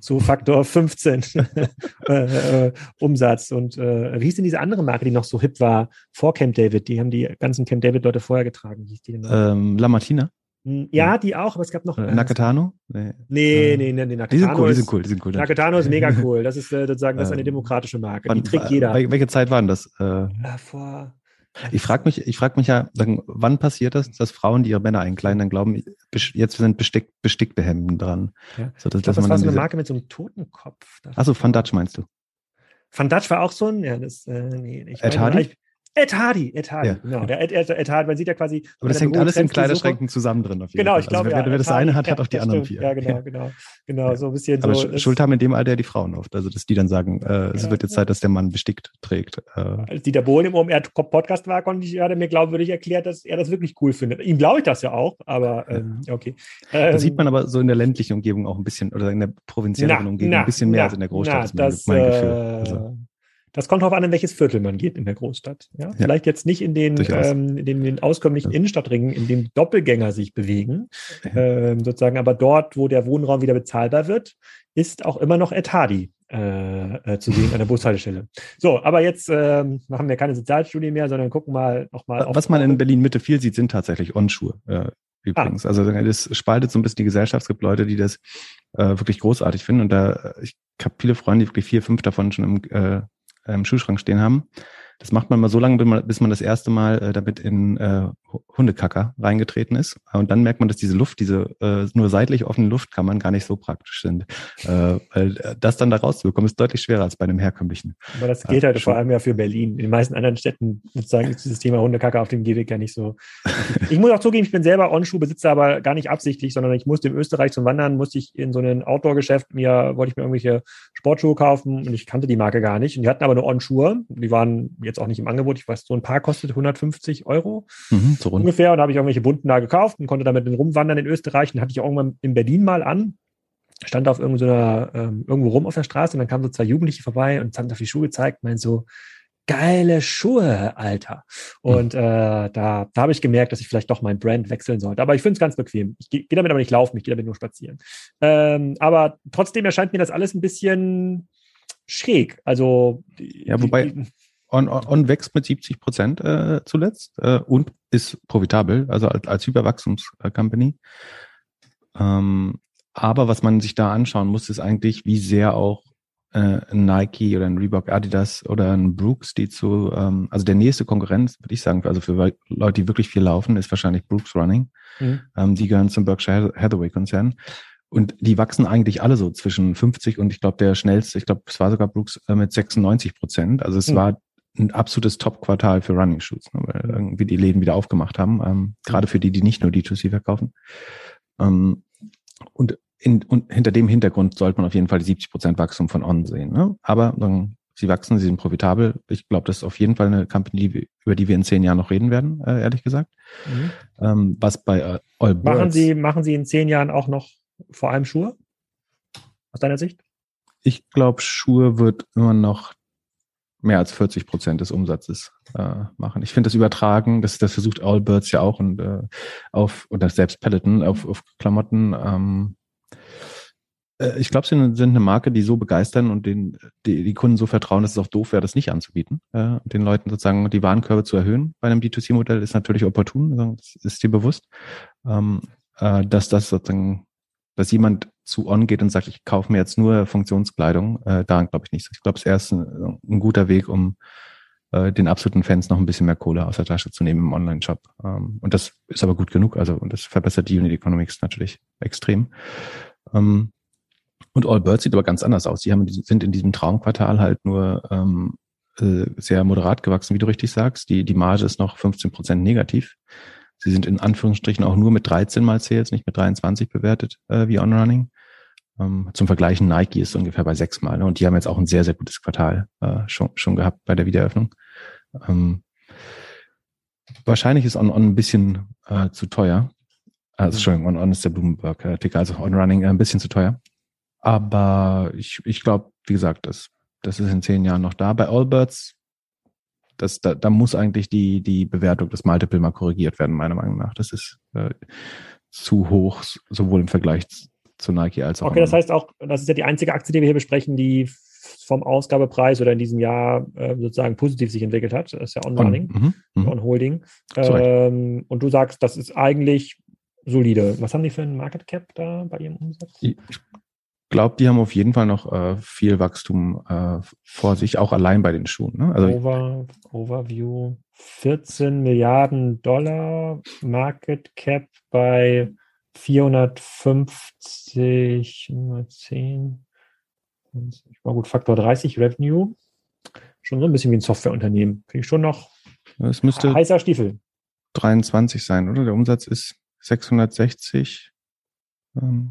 so Faktor 15 äh, äh, Umsatz. Und äh, wie hieß denn diese andere Marke, die noch so hip war vor Camp David? Die haben die ganzen Camp David-Leute vorher getragen. Wie hieß die denn? Ähm, La Martina. Hm, ja, die auch, aber es gab noch. Äh, Nakatano? Nee, nee, nee, nee, nee Nakatano. Die sind cool, die sind cool, die sind cool. Nakatano ist mega cool. Das ist äh, sozusagen, das ist eine ähm, demokratische Marke. Wann, die trägt jeder. Welche Zeit waren das? Äh, vor. Ich frage mich, ich frage mich ja, wann passiert das, dass Frauen, die ihre Männer einkleiden, dann glauben, jetzt sind bestick, bestickte Hemden dran. Ja. So, dass, ich glaub, das war so eine Marke mit so einem Totenkopf. Achso, Van Dutch meinst du? Van Dutch war auch so ein, ja, das, äh, nee, ich Ed Hardy? Ed Hardy, Ed Hardy, ja. genau. Der Ed, Ed, Ed Hardy, man sieht ja quasi. Aber das hängt alles in Kleiderschränken zusammen drin. Auf jeden genau, Fall. ich glaube, also, wer, ja, wer das Hardy, eine hat, hat auch die anderen vier. Ja, genau, genau, genau, ja. so ein bisschen Aber so. Schuld haben in dem Alter die Frauen oft, also dass die dann sagen, äh, es wird jetzt Zeit, dass der Mann bestickt trägt. Äh. Als Dieter Bohlen im OMR-Podcast war, konnte ich, hat er mir glaubwürdig erklärt, dass er das wirklich cool findet. Ihm glaube ich das ja auch, aber ähm, okay. Ähm, das sieht man aber so in der ländlichen Umgebung auch ein bisschen oder in der provinziellen Umgebung na, ein bisschen mehr na, als in der Großstadt. Na, das, mein, mein Gefühl. Also. Das kommt darauf an, in welches Viertel man geht in der Großstadt. Ja? ja. Vielleicht jetzt nicht in den, ähm, in den, den auskömmlichen ja. Innenstadtringen, in dem Doppelgänger sich bewegen, ähm, sozusagen, aber dort, wo der Wohnraum wieder bezahlbar wird, ist auch immer noch Etadi äh, äh, zu sehen an der Bushaltestelle. So, aber jetzt ähm, machen wir keine Sozialstudie mehr, sondern gucken mal nochmal. Was man in Berlin Mitte viel sieht, sind tatsächlich Onschuhe. Äh, übrigens. Ah. Also das spaltet so ein bisschen die Gesellschaft. Es gibt Leute, die das äh, wirklich großartig finden. Und da, ich habe viele Freunde, die wirklich vier, fünf davon schon im äh, im Schulschrank stehen haben. Das macht man mal so lange, bis man das erste Mal äh, damit in äh, Hundekacker reingetreten ist. Und dann merkt man, dass diese Luft, diese äh, nur seitlich offenen Luftkammern gar nicht so praktisch sind. Äh, weil äh, das dann da rauszubekommen, ist deutlich schwerer als bei einem herkömmlichen. Aber das geht halt vor allem ja für Berlin. In den meisten anderen Städten sozusagen ist dieses Thema Hundekacker auf dem Gehweg ja nicht so. ich muss auch zugeben, ich bin selber On-Schuh-Besitzer, aber gar nicht absichtlich, sondern ich musste in Österreich zum Wandern, musste ich in so ein Outdoor-Geschäft mir, wollte ich mir irgendwelche Sportschuhe kaufen und ich kannte die Marke gar nicht. Und die hatten aber eine On-Schuhe. Die waren jetzt auch nicht im Angebot. Ich weiß, so ein Paar kostet 150 Euro. Mhm so ungefähr. Und da habe ich irgendwelche bunten da gekauft und konnte damit rumwandern in Österreich. Und hatte ich auch irgendwann in Berlin mal an. Stand auf irgendeiner, ähm, irgendwo rum auf der Straße und dann kamen so zwei Jugendliche vorbei und haben auf die Schuhe gezeigt, meinen so, geile Schuhe, Alter. Und hm. äh, da, da habe ich gemerkt, dass ich vielleicht doch mein Brand wechseln sollte. Aber ich finde es ganz bequem. Ich gehe geh damit aber nicht laufen, ich gehe damit nur spazieren. Ähm, aber trotzdem erscheint mir das alles ein bisschen schräg. Also ja, wobei On, On wächst mit 70 Prozent äh, zuletzt äh, und ist profitabel, also als, als Hyperwachstumscompany. Ähm, aber was man sich da anschauen muss, ist eigentlich, wie sehr auch äh, ein Nike oder ein Reebok Adidas oder ein Brooks, die zu, ähm, also der nächste Konkurrenz, würde ich sagen, also für Leute, die wirklich viel laufen, ist wahrscheinlich Brooks Running. Mhm. Ähm, die gehören zum Berkshire Hathaway Konzern. Und die wachsen eigentlich alle so zwischen 50 und ich glaube der schnellste, ich glaube es war sogar Brooks äh, mit 96 Prozent. Also es mhm. war ein absolutes Top-Quartal für Running Shoes, ne, weil irgendwie die Läden wieder aufgemacht haben, ähm, gerade für die, die nicht nur D2C verkaufen. Ähm, und, in, und hinter dem Hintergrund sollte man auf jeden Fall die 70 Prozent Wachstum von On sehen. Ne? Aber dann, sie wachsen, sie sind profitabel. Ich glaube, das ist auf jeden Fall eine Company, über die wir in zehn Jahren noch reden werden, äh, ehrlich gesagt. Mhm. Ähm, was bei äh, All Birds, machen Sie Machen Sie in zehn Jahren auch noch vor allem Schuhe? Aus deiner Sicht? Ich glaube, Schuhe wird immer noch mehr als 40 Prozent des Umsatzes äh, machen. Ich finde das übertragen, das, das versucht Allbirds ja auch und äh, auf, oder selbst Peloton auf, auf Klamotten. Ähm, äh, ich glaube, sie sind eine Marke, die so begeistern und den, die, die Kunden so vertrauen, dass es auch doof wäre, das nicht anzubieten. Äh, den Leuten sozusagen die Warenkörbe zu erhöhen bei einem D2C-Modell ist natürlich opportun, das ist dir bewusst. Ähm, äh, dass das sozusagen dass jemand zu On geht und sagt, ich kaufe mir jetzt nur Funktionskleidung, äh, daran glaube ich nicht. Ich glaube, es ist erst ein, ein, guter Weg, um äh, den absoluten Fans noch ein bisschen mehr Kohle aus der Tasche zu nehmen im Online-Shop. Ähm, und das ist aber gut genug. Also, und das verbessert die Unit Economics natürlich extrem. Ähm, und All Birds sieht aber ganz anders aus. Die haben, sind in diesem Traumquartal halt nur ähm, äh, sehr moderat gewachsen, wie du richtig sagst. Die, die Marge ist noch 15 Prozent negativ. Sie sind in Anführungsstrichen auch nur mit 13 mal Sales, nicht mit 23 bewertet äh, wie On-Running. Ähm, zum Vergleich, Nike ist ungefähr bei sechs Mal. Ne? Und die haben jetzt auch ein sehr, sehr gutes Quartal äh, schon, schon gehabt bei der Wiedereröffnung. Ähm, wahrscheinlich ist On-On ein bisschen äh, zu teuer. Also, Entschuldigung, On-On ist der Bloomberg-Ticker, also On-Running äh, ein bisschen zu teuer. Aber ich, ich glaube, wie gesagt, das, das ist in zehn Jahren noch da. Bei Allbirds das, da, da muss eigentlich die, die Bewertung des Multiple mal korrigiert werden, meiner Meinung nach. Das ist äh, zu hoch, sowohl im Vergleich zu Nike als auch. Okay, das heißt auch, das ist ja die einzige Aktie, die wir hier besprechen, die vom Ausgabepreis oder in diesem Jahr äh, sozusagen positiv sich entwickelt hat. Das ist ja On-Running, On, mhm, On Holding. Ähm, und du sagst, das ist eigentlich solide. Was haben die für einen Market Cap da bei ihrem Umsatz? Ich glaube, die haben auf jeden Fall noch äh, viel Wachstum äh, vor sich, auch allein bei den Schuhen. Ne? Also, Over, Overview 14 Milliarden Dollar Market Cap bei 450, 10, war gut, Faktor 30 Revenue. Schon so ein bisschen wie ein Softwareunternehmen. Finde ich schon noch es müsste heißer Stiefel. 23 sein, oder? Der Umsatz ist 660 ähm,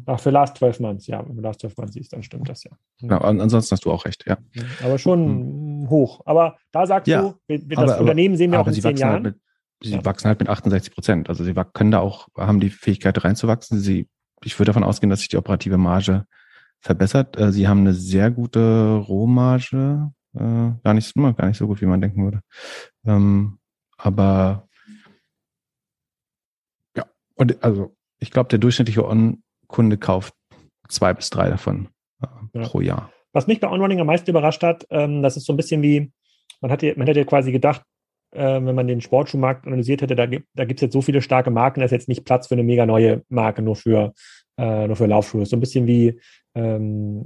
Ach, für Last 12 Months, ja. Wenn du Last 12 Months siehst, dann stimmt das ja. Genau, ansonsten hast du auch recht, ja. Aber schon mhm. hoch. Aber da sagst ja, du, das aber, Unternehmen sehen wir auch in zehn Jahren. Halt mit, sie ja. wachsen halt mit 68 Prozent. Also sie können da auch, haben die Fähigkeit reinzuwachsen. Sie, ich würde davon ausgehen, dass sich die operative Marge verbessert. Äh, sie haben eine sehr gute Rohmarge. Äh, gar nicht, gar nicht so gut, wie man denken würde. Ähm, aber ja, und also ich glaube, der durchschnittliche On Kunde kauft zwei bis drei davon äh, ja. pro Jahr. Was mich bei OnRunning am meisten überrascht hat, ähm, das ist so ein bisschen wie, man, hat, man hätte quasi gedacht, äh, wenn man den Sportschuhmarkt analysiert hätte, da, gibt da gibt es jetzt so viele starke Marken, da ist jetzt nicht Platz für eine mega neue Marke, nur für, äh, nur für Laufschuhe. So ein bisschen wie, ähm,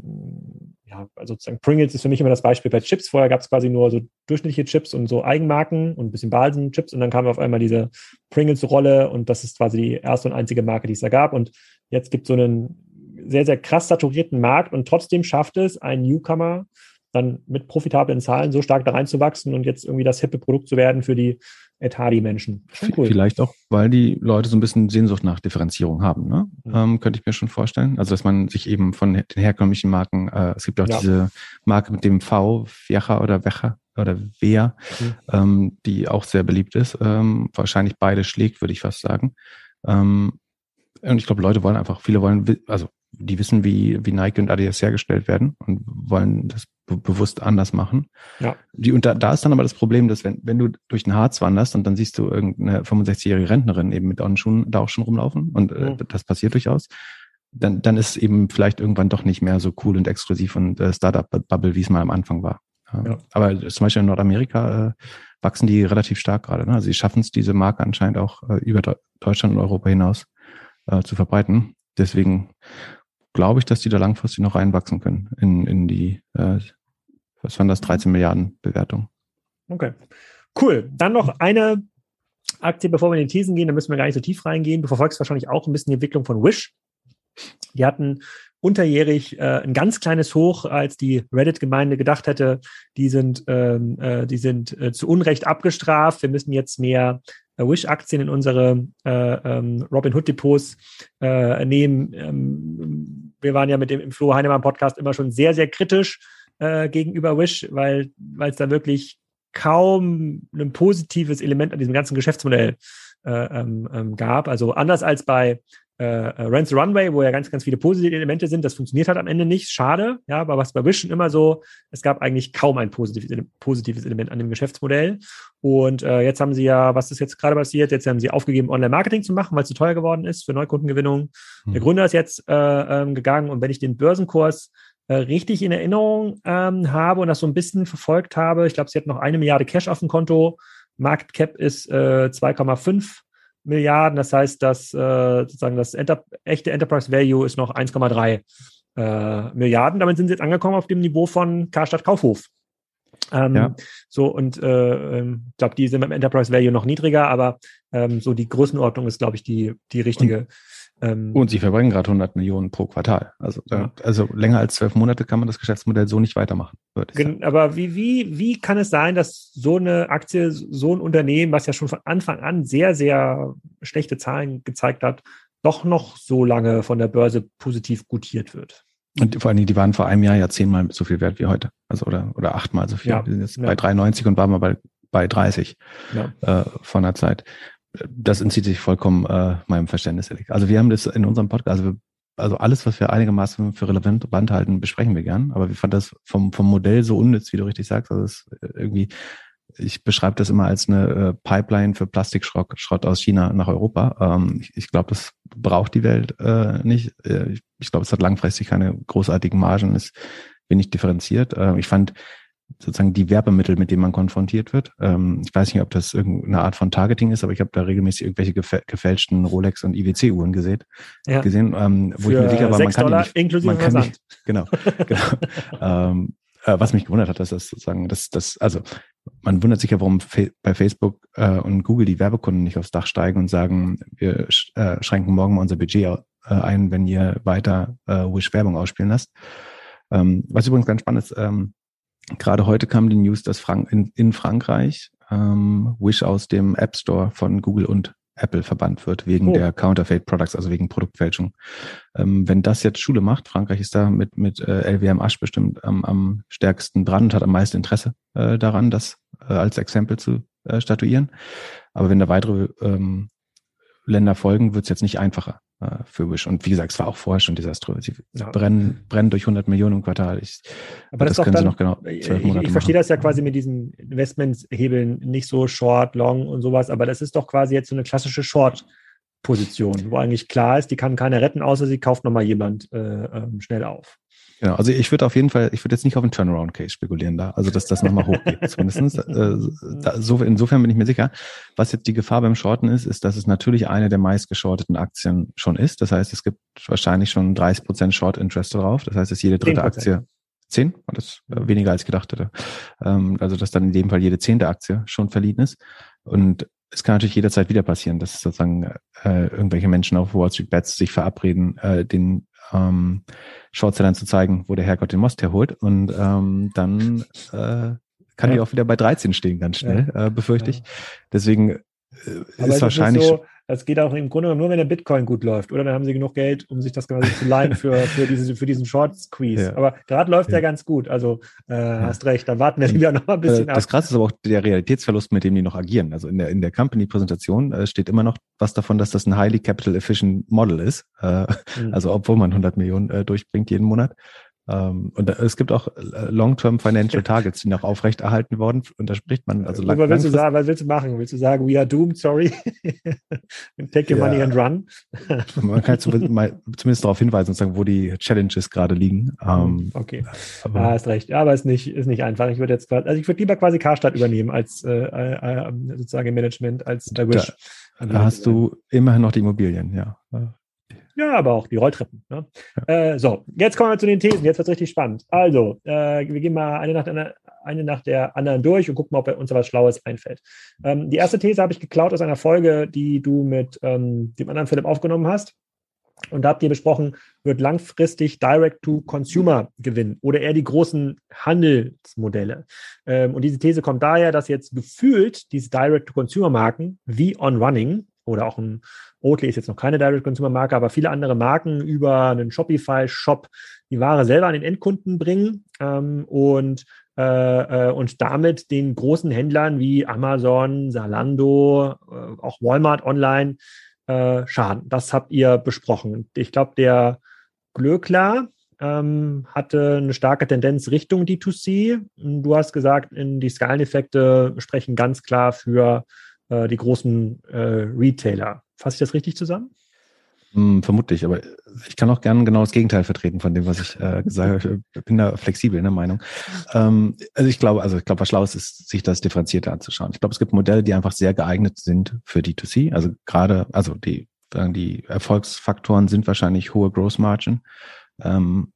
ja, also sozusagen Pringles ist für mich immer das Beispiel bei Chips. Vorher gab es quasi nur so durchschnittliche Chips und so Eigenmarken und ein bisschen Balsen-Chips und dann kam auf einmal diese Pringles-Rolle und das ist quasi die erste und einzige Marke, die es da gab. Und jetzt gibt es so einen sehr, sehr krass saturierten Markt und trotzdem schafft es ein Newcomer dann mit profitablen Zahlen so stark da reinzuwachsen und jetzt irgendwie das hippe Produkt zu werden für die Etadi-Menschen. Cool. Vielleicht auch, weil die Leute so ein bisschen Sehnsucht nach Differenzierung haben, ne? Mhm. Ähm, könnte ich mir schon vorstellen. Also, dass man sich eben von den herkömmlichen Marken, äh, es gibt auch ja. diese Marke mit dem V, Viecha oder Wecha oder Wea, mhm. ähm, die auch sehr beliebt ist. Ähm, wahrscheinlich beide schlägt, würde ich fast sagen. Ähm, und ich glaube, Leute wollen einfach, viele wollen, also die wissen, wie, wie Nike und Adidas hergestellt werden und wollen das be bewusst anders machen. Ja. Die, und da, da ist dann aber das Problem, dass wenn, wenn du durch den Harz wanderst und dann siehst du irgendeine 65-jährige Rentnerin eben mit On-Schuhen da auch schon rumlaufen und äh, mhm. das passiert durchaus, dann, dann ist eben vielleicht irgendwann doch nicht mehr so cool und exklusiv und äh, Startup-Bubble, wie es mal am Anfang war. Ja. Aber zum Beispiel in Nordamerika äh, wachsen die relativ stark gerade. Ne? Also sie schaffen es, diese Marke anscheinend auch äh, über Deutschland und Europa hinaus äh, zu verbreiten. Deswegen glaube ich, dass die da langfristig noch reinwachsen können in, in die, äh, was waren das, 13 Milliarden Bewertung. Okay. Cool. Dann noch eine Aktie, bevor wir in den Thesen gehen, da müssen wir gar nicht so tief reingehen. Du verfolgst wahrscheinlich auch ein bisschen die Entwicklung von Wish. Die hatten unterjährig äh, ein ganz kleines Hoch, als die Reddit-Gemeinde gedacht hätte, die sind, ähm, äh, die sind äh, zu Unrecht abgestraft. Wir müssen jetzt mehr Wish-Aktien in unsere äh, ähm, Robin-Hood-Depots äh, nehmen. Ähm, wir waren ja mit dem Flo Heinemann-Podcast immer schon sehr, sehr kritisch äh, gegenüber Wish, weil es da wirklich kaum ein positives Element an diesem ganzen Geschäftsmodell äh, ähm, ähm, gab. Also anders als bei äh, äh, Rent the Runway, wo ja ganz, ganz viele positive Elemente sind. Das funktioniert halt am Ende nicht. Schade. Ja, aber was bei Vision immer so, es gab eigentlich kaum ein positives, positives Element an dem Geschäftsmodell. Und äh, jetzt haben sie ja, was ist jetzt gerade passiert? Jetzt haben sie aufgegeben, Online-Marketing zu machen, weil es zu teuer geworden ist für Neukundengewinnung. Mhm. Der Gründer ist jetzt äh, ähm, gegangen und wenn ich den Börsenkurs äh, richtig in Erinnerung ähm, habe und das so ein bisschen verfolgt habe, ich glaube, sie hat noch eine Milliarde Cash auf dem Konto. Market Cap ist äh, 2,5 Milliarden. Das heißt, dass äh, sozusagen das Enter echte Enterprise Value ist noch 1,3 äh, Milliarden. Damit sind sie jetzt angekommen auf dem Niveau von Karstadt Kaufhof. Ähm, ja. So und äh, ähm, ich glaube, die sind beim Enterprise Value noch niedriger, aber ähm, so die Größenordnung ist, glaube ich, die die richtige. Und ähm, und sie verbringen gerade 100 Millionen pro Quartal. Also, ja. also länger als zwölf Monate kann man das Geschäftsmodell so nicht weitermachen. Aber wie, wie, wie kann es sein, dass so eine Aktie, so ein Unternehmen, was ja schon von Anfang an sehr, sehr schlechte Zahlen gezeigt hat, doch noch so lange von der Börse positiv gutiert wird? Und vor allen Dingen, die waren vor einem Jahr ja zehnmal so viel wert wie heute. Also oder, oder achtmal so viel. Ja. Wir sind jetzt ja. bei 93 und waren mal bei, bei 30 ja. äh, von der Zeit das entzieht sich vollkommen äh, meinem Verständnis. Also wir haben das in unserem Podcast, also, also alles, was wir einigermaßen für relevant halten, besprechen wir gern. Aber wir fanden das vom, vom Modell so unnütz, wie du richtig sagst. Also es irgendwie, ich beschreibe das immer als eine äh, Pipeline für Plastikschrott Schrott aus China nach Europa. Ähm, ich ich glaube, das braucht die Welt äh, nicht. Äh, ich, ich glaube, es hat langfristig keine großartigen Margen, ist wenig differenziert. Äh, ich fand sozusagen die Werbemittel, mit denen man konfrontiert wird. Ähm, ich weiß nicht, ob das irgendeine Art von Targeting ist, aber ich habe da regelmäßig irgendwelche gefälschten Rolex und IWC-Uhren gesehen, ja. gesehen ähm, wo Für ich mir sicher war, man kann Dollar nicht, inklusive man kann nicht, genau, genau. ähm, äh, was mich gewundert hat, dass das sozusagen, dass das, also man wundert sich ja, warum bei Facebook äh, und Google die Werbekunden nicht aufs Dach steigen und sagen, wir sch äh, schränken morgen mal unser Budget äh, ein, wenn ihr weiter äh, Wish Werbung ausspielen lasst. Ähm, was übrigens ganz spannend ist, ähm, Gerade heute kam die News, dass Frank in, in Frankreich ähm, Wish aus dem App Store von Google und Apple verbannt wird wegen oh. der Counterfeit Products, also wegen Produktfälschung. Ähm, wenn das jetzt Schule macht, Frankreich ist da mit, mit äh, LWM Asch bestimmt am, am stärksten dran und hat am meisten Interesse äh, daran, das äh, als Exempel zu äh, statuieren. Aber wenn da weitere ähm, Länder folgen, wird es jetzt nicht einfacher äh, für Wish. Und wie gesagt, es war auch vorher schon desaströs. Sie ja. brennen, brennen durch 100 Millionen im Quartal. Ich, Aber das, das können dann, Sie noch genau Monate Ich, ich verstehe das ja quasi mit diesen Investmentshebeln nicht so short, long und sowas, aber das ist doch quasi jetzt so eine klassische Short-Position, wo eigentlich klar ist, die kann keiner retten, außer sie kauft nochmal jemand äh, ähm, schnell auf. Genau, also ich würde auf jeden Fall, ich würde jetzt nicht auf einen Turnaround-Case spekulieren da, also dass das nochmal hochgeht zumindestens. Äh, da, so, insofern bin ich mir sicher. Was jetzt die Gefahr beim Shorten ist, ist, dass es natürlich eine der meistgeschorteten Aktien schon ist. Das heißt, es gibt wahrscheinlich schon 30 Prozent Short-Interest darauf. Das heißt, dass jede dritte 10%. Aktie zehn, das äh, weniger als gedacht hätte. Ähm, also dass dann in dem Fall jede zehnte Aktie schon verliehen ist. Und es kann natürlich jederzeit wieder passieren, dass sozusagen äh, irgendwelche Menschen auf Wall Street Bets sich verabreden, äh, den ähm, Shortsellern zu zeigen, wo der Herrgott den Most herholt. Und ähm, dann äh, kann ja. die auch wieder bei 13 stehen, ganz schnell, ja. äh, befürchte ich. Deswegen äh, ist wahrscheinlich. Ist so, es geht auch im Grunde genommen nur, wenn der Bitcoin gut läuft. Oder dann haben sie genug Geld, um sich das quasi zu leihen für, für, diese, für diesen Short Squeeze. Ja. Aber gerade läuft ja. ganz gut. Also äh, ja. hast recht, da warten wir lieber noch mal ein bisschen äh, Das krasse ist aber auch der Realitätsverlust, mit dem die noch agieren. Also in der, in der Company-Präsentation äh, steht immer noch was davon, dass das ein highly capital efficient Model ist. Äh, mhm. Also obwohl man 100 Millionen äh, durchbringt jeden Monat. Ähm, und es gibt auch äh, Long-Term Financial Targets, die noch aufrechterhalten worden. Und da spricht man also lang, was willst du sagen? Was willst du machen? Willst du sagen, we are doomed, sorry? Take your ja. money and run? man kann zumindest darauf hinweisen und sagen, wo die Challenges gerade liegen. Ähm, okay. Aber, ja, hast recht. Ja, aber ist nicht, ist nicht einfach. Ich würde jetzt also ich würde lieber quasi Karstadt übernehmen als äh, äh, sozusagen im Management als der Wish. Da, da hast du immerhin noch die Immobilien, ja. Ja, aber auch die Rolltreppen. Ne? Äh, so, jetzt kommen wir zu den Thesen. Jetzt wird es richtig spannend. Also, äh, wir gehen mal eine nach, der, eine nach der anderen durch und gucken mal, ob uns was Schlaues einfällt. Ähm, die erste These habe ich geklaut aus einer Folge, die du mit ähm, dem anderen Philipp aufgenommen hast. Und da habt ihr besprochen, wird langfristig Direct-to-Consumer gewinnen oder eher die großen Handelsmodelle. Ähm, und diese These kommt daher, dass jetzt gefühlt diese Direct-to-Consumer-Marken wie On Running oder auch ein Oatly ist jetzt noch keine Direct-Consumer-Marke, aber viele andere Marken über einen Shopify-Shop die Ware selber an den Endkunden bringen ähm, und, äh, äh, und damit den großen Händlern wie Amazon, Zalando, äh, auch Walmart online schaden. Das habt ihr besprochen. Ich glaube, der Glöckler ähm, hatte eine starke Tendenz Richtung D2C. Du hast gesagt, die Skaleneffekte sprechen ganz klar für äh, die großen äh, Retailer. Fasse ich das richtig zusammen? Hm, vermutlich, aber ich kann auch gerne genau das Gegenteil vertreten von dem, was ich äh, gesagt habe. Ich bin da flexibel in der Meinung. Ähm, also ich glaube, also ich glaube, was schlau ist, ist, sich das differenzierter anzuschauen. Ich glaube, es gibt Modelle, die einfach sehr geeignet sind für D2C. Also gerade, also die, die Erfolgsfaktoren sind wahrscheinlich hohe Gross Margin ähm,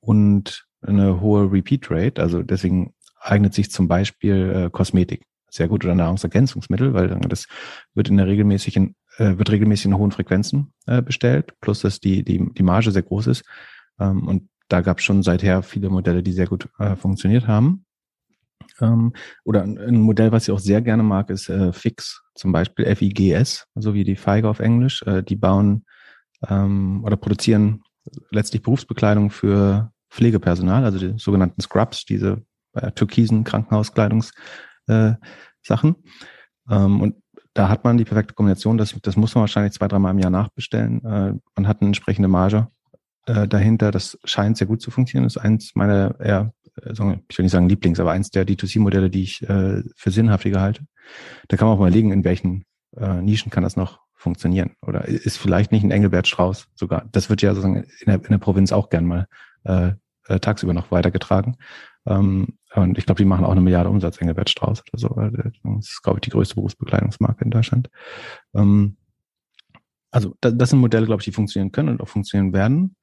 und eine hohe Repeat Rate. Also deswegen eignet sich zum Beispiel äh, Kosmetik sehr gut oder Nahrungsergänzungsmittel, weil das wird in der regelmäßigen, äh, wird regelmäßig in hohen Frequenzen äh, bestellt, plus dass die, die, die Marge sehr groß ist. Ähm, und da gab es schon seither viele Modelle, die sehr gut äh, funktioniert haben. Ähm, oder ein, Modell, was ich auch sehr gerne mag, ist äh, Fix, zum Beispiel FIGS, so wie die Feige auf Englisch. Äh, die bauen ähm, oder produzieren letztlich Berufsbekleidung für Pflegepersonal, also die sogenannten Scrubs, diese äh, türkisen Krankenhauskleidungs äh, Sachen. Ähm, und da hat man die perfekte Kombination. Das, das muss man wahrscheinlich zwei, dreimal im Jahr nachbestellen. Äh, man hat eine entsprechende Marge äh, dahinter. Das scheint sehr gut zu funktionieren. Das ist eins meiner eher, äh, ich will nicht sagen Lieblings, aber eins der D2C-Modelle, die ich äh, für sinnhaftiger halte. Da kann man auch mal überlegen, in welchen äh, Nischen kann das noch funktionieren. Oder ist vielleicht nicht ein Engelbert Strauß sogar. Das wird ja sozusagen in der, in der Provinz auch gern mal äh, tagsüber noch weitergetragen. Ähm, und ich glaube, die machen auch eine Milliarde Umsatz, Engelbert Strauß oder so. Das ist, glaube ich, die größte Berufsbekleidungsmarke in Deutschland. Ähm, also das, das sind Modelle, glaube ich, die funktionieren können und auch funktionieren werden.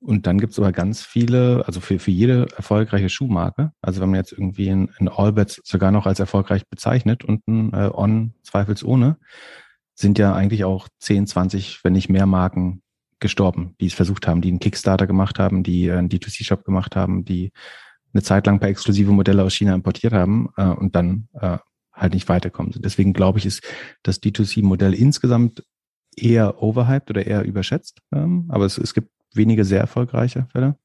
Und dann gibt es aber ganz viele, also für, für jede erfolgreiche Schuhmarke, also wenn man jetzt irgendwie ein, ein Allbets sogar noch als erfolgreich bezeichnet und ein äh, On zweifelsohne, sind ja eigentlich auch 10, 20, wenn nicht mehr Marken gestorben, die es versucht haben, die einen Kickstarter gemacht haben, die einen D2C-Shop gemacht haben, die eine Zeit lang ein paar exklusive Modelle aus China importiert haben äh, und dann äh, halt nicht weiterkommen. Deswegen glaube ich, ist das D2C-Modell insgesamt eher overhyped oder eher überschätzt. Ähm, aber es, es gibt wenige sehr erfolgreiche Fälle.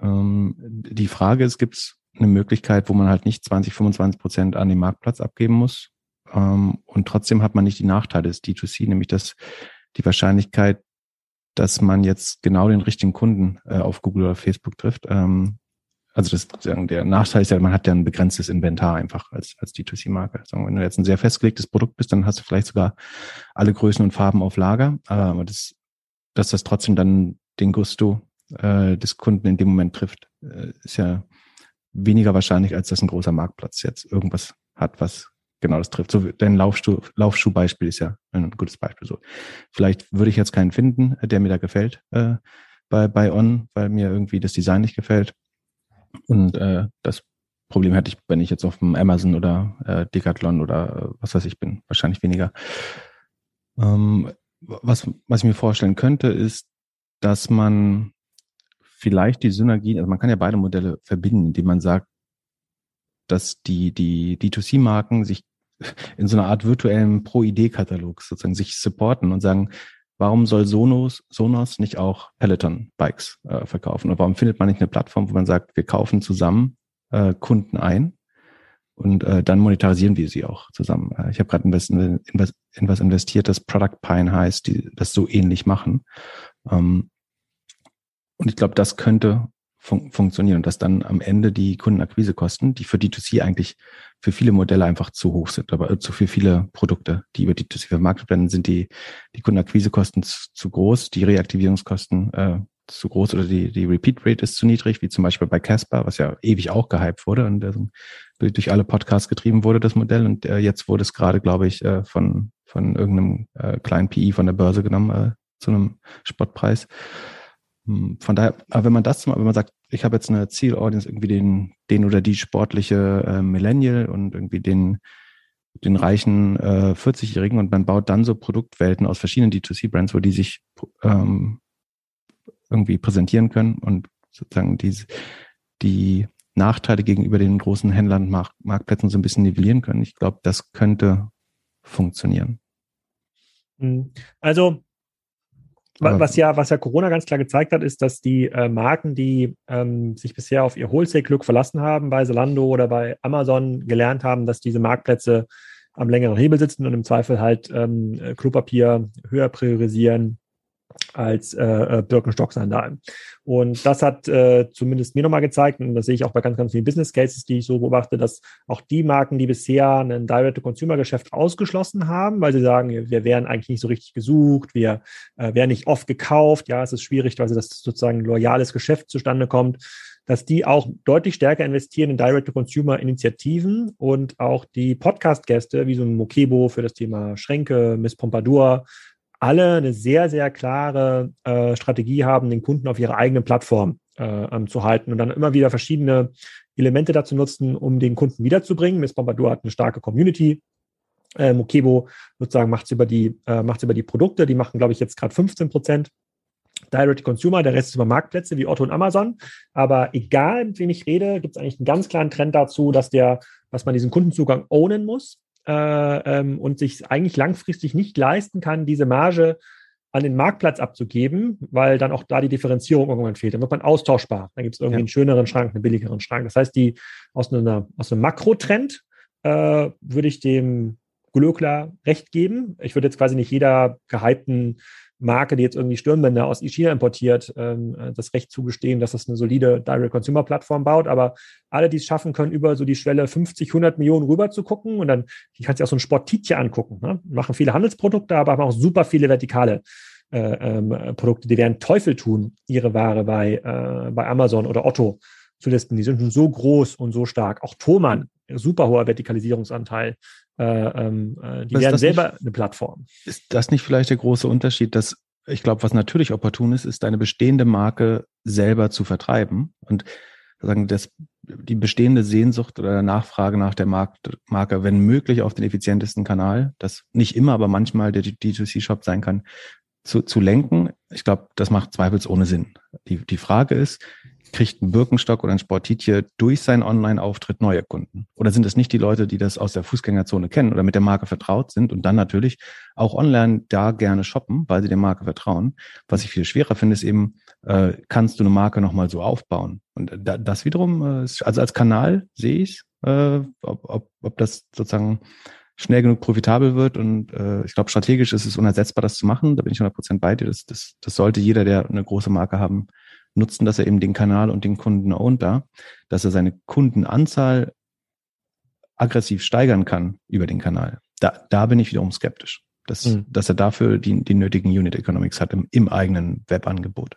Ähm, die Frage ist, gibt es eine Möglichkeit, wo man halt nicht 20, 25 Prozent an den Marktplatz abgeben muss? Ähm, und trotzdem hat man nicht die Nachteile des D2C, nämlich dass die Wahrscheinlichkeit, dass man jetzt genau den richtigen Kunden äh, auf Google oder Facebook trifft, ähm, also das der Nachteil ist ja, man hat ja ein begrenztes Inventar einfach als, als D2C-Marke. Wenn du jetzt ein sehr festgelegtes Produkt bist, dann hast du vielleicht sogar alle Größen und Farben auf Lager. Aber das, dass das trotzdem dann den Gusto äh, des Kunden in dem Moment trifft, äh, ist ja weniger wahrscheinlich, als dass ein großer Marktplatz jetzt irgendwas hat, was genau das trifft. So dein Laufschuh, Laufschuhbeispiel ist ja ein gutes Beispiel. So vielleicht würde ich jetzt keinen finden, der mir da gefällt äh, bei bei On, weil mir irgendwie das Design nicht gefällt. Und äh, das Problem hätte ich, wenn ich jetzt auf dem Amazon oder äh, Decathlon oder äh, was weiß ich bin, wahrscheinlich weniger. Ähm, was, was ich mir vorstellen könnte, ist, dass man vielleicht die Synergien, also man kann ja beide Modelle verbinden, indem man sagt, dass die, die D2C-Marken sich in so einer Art virtuellen Pro-Idee-Katalog sozusagen sich supporten und sagen, warum soll Sonos, Sonos nicht auch Peloton-Bikes äh, verkaufen? Oder warum findet man nicht eine Plattform, wo man sagt, wir kaufen zusammen äh, Kunden ein und äh, dann monetarisieren wir sie auch zusammen? Äh, ich habe gerade in, in, in, was investiert, das Product Pine heißt, die das so ähnlich machen. Ähm, Und ich glaube, das könnte fun funktionieren und dass dann am Ende die Kundenakquisekosten, die für D2C eigentlich für viele Modelle einfach zu hoch sind, aber zu für viele Produkte, die über D2C vermarktet werden, sind die, die Kundenakquisekosten zu, zu groß, die Reaktivierungskosten äh, zu groß oder die, die Repeat Rate ist zu niedrig, wie zum Beispiel bei Casper, was ja ewig auch gehypt wurde und äh, durch alle Podcasts getrieben wurde, das Modell. Und äh, jetzt wurde es gerade, glaube ich, äh, von, von irgendeinem äh, kleinen PI von der Börse genommen äh, zu einem Spottpreis. Hm, von daher, aber wenn man das, wenn man sagt, ich habe jetzt eine Zielaudience, irgendwie den, den oder die sportliche äh, Millennial und irgendwie den, den reichen äh, 40-Jährigen und man baut dann so Produktwelten aus verschiedenen D2C-Brands, wo die sich ähm, irgendwie präsentieren können und sozusagen die, die Nachteile gegenüber den großen Händlern, Mark Marktplätzen so ein bisschen nivellieren können. Ich glaube, das könnte funktionieren. Hm. Also was ja, was ja Corona ganz klar gezeigt hat, ist, dass die äh, Marken, die ähm, sich bisher auf ihr Wholesale-Glück verlassen haben, bei Zalando oder bei Amazon gelernt haben, dass diese Marktplätze am längeren Hebel sitzen und im Zweifel halt ähm, Klopapier höher priorisieren als äh, äh, Birkenstock-Sandalen. Und das hat äh, zumindest mir nochmal gezeigt, und das sehe ich auch bei ganz, ganz vielen Business Cases, die ich so beobachte, dass auch die Marken, die bisher ein Direct-to-Consumer-Geschäft ausgeschlossen haben, weil sie sagen, wir wären eigentlich nicht so richtig gesucht, wir äh, wären nicht oft gekauft, ja, es ist schwierig, weil das sozusagen loyales Geschäft zustande kommt, dass die auch deutlich stärker investieren in Direct-to-Consumer-Initiativen und auch die Podcast-Gäste, wie so ein Mokebo für das Thema Schränke, Miss Pompadour, alle eine sehr, sehr klare äh, Strategie haben, den Kunden auf ihrer eigenen Plattform äh, ähm, zu halten und dann immer wieder verschiedene Elemente dazu nutzen, um den Kunden wiederzubringen. Miss Pompadour hat eine starke Community. Äh, Mokebo sozusagen macht es über die äh, über die Produkte. Die machen, glaube ich, jetzt gerade 15 Prozent Direct Consumer, der Rest ist über Marktplätze wie Otto und Amazon. Aber egal, mit wem ich rede, gibt es eigentlich einen ganz klaren Trend dazu, dass der, dass man diesen Kundenzugang ownen muss äh, ähm, und sich eigentlich langfristig nicht leisten kann, diese Marge an den Marktplatz abzugeben, weil dann auch da die Differenzierung irgendwann fehlt. Dann wird man austauschbar. Dann gibt es irgendwie ja. einen schöneren Schrank, einen billigeren Schrank. Das heißt, die aus, einer, aus einem Makrotrend äh, würde ich dem Glöckler recht geben. Ich würde jetzt quasi nicht jeder gehypten Marke, die jetzt irgendwie Stirnbänder aus China importiert, ähm, äh, das Recht zugestehen, dass das eine solide Direct-Consumer-Plattform baut. Aber alle, die es schaffen können, über so die Schwelle 50, 100 Millionen rüber zu gucken und dann, ich kann sich auch so ein Sportitje angucken, ne? machen viele Handelsprodukte, aber haben auch super viele vertikale äh, ähm, Produkte, die werden Teufel tun, ihre Ware bei, äh, bei Amazon oder Otto zu listen. Die sind schon so groß und so stark. Auch Thomann, super hoher Vertikalisierungsanteil. Äh, ähm, äh, die werden selber nicht, eine Plattform. Ist das nicht vielleicht der große Unterschied, dass ich glaube, was natürlich opportun ist, ist deine bestehende Marke selber zu vertreiben und sagen, das, die bestehende Sehnsucht oder Nachfrage nach der Marke, wenn möglich, auf den effizientesten Kanal, das nicht immer, aber manchmal der D2C-Shop sein kann, zu, zu lenken. Ich glaube, das macht zweifelsohne Sinn. Die, die Frage ist, kriegt ein Birkenstock oder ein Sportitje durch seinen Online-Auftritt neue Kunden? Oder sind es nicht die Leute, die das aus der Fußgängerzone kennen oder mit der Marke vertraut sind und dann natürlich auch online da gerne shoppen, weil sie der Marke vertrauen? Was ich viel schwerer finde, ist eben, äh, kannst du eine Marke nochmal so aufbauen? Und da, das wiederum, äh, also als Kanal sehe ich, äh, ob, ob, ob das sozusagen schnell genug profitabel wird. Und äh, ich glaube, strategisch ist es unersetzbar, das zu machen. Da bin ich 100% bei dir. Das, das, das sollte jeder, der eine große Marke haben, nutzen, dass er eben den Kanal und den Kunden ownt da, dass er seine Kundenanzahl aggressiv steigern kann über den Kanal. Da, da bin ich wiederum skeptisch, dass, mhm. dass er dafür die, die nötigen Unit Economics hat im, im eigenen Webangebot.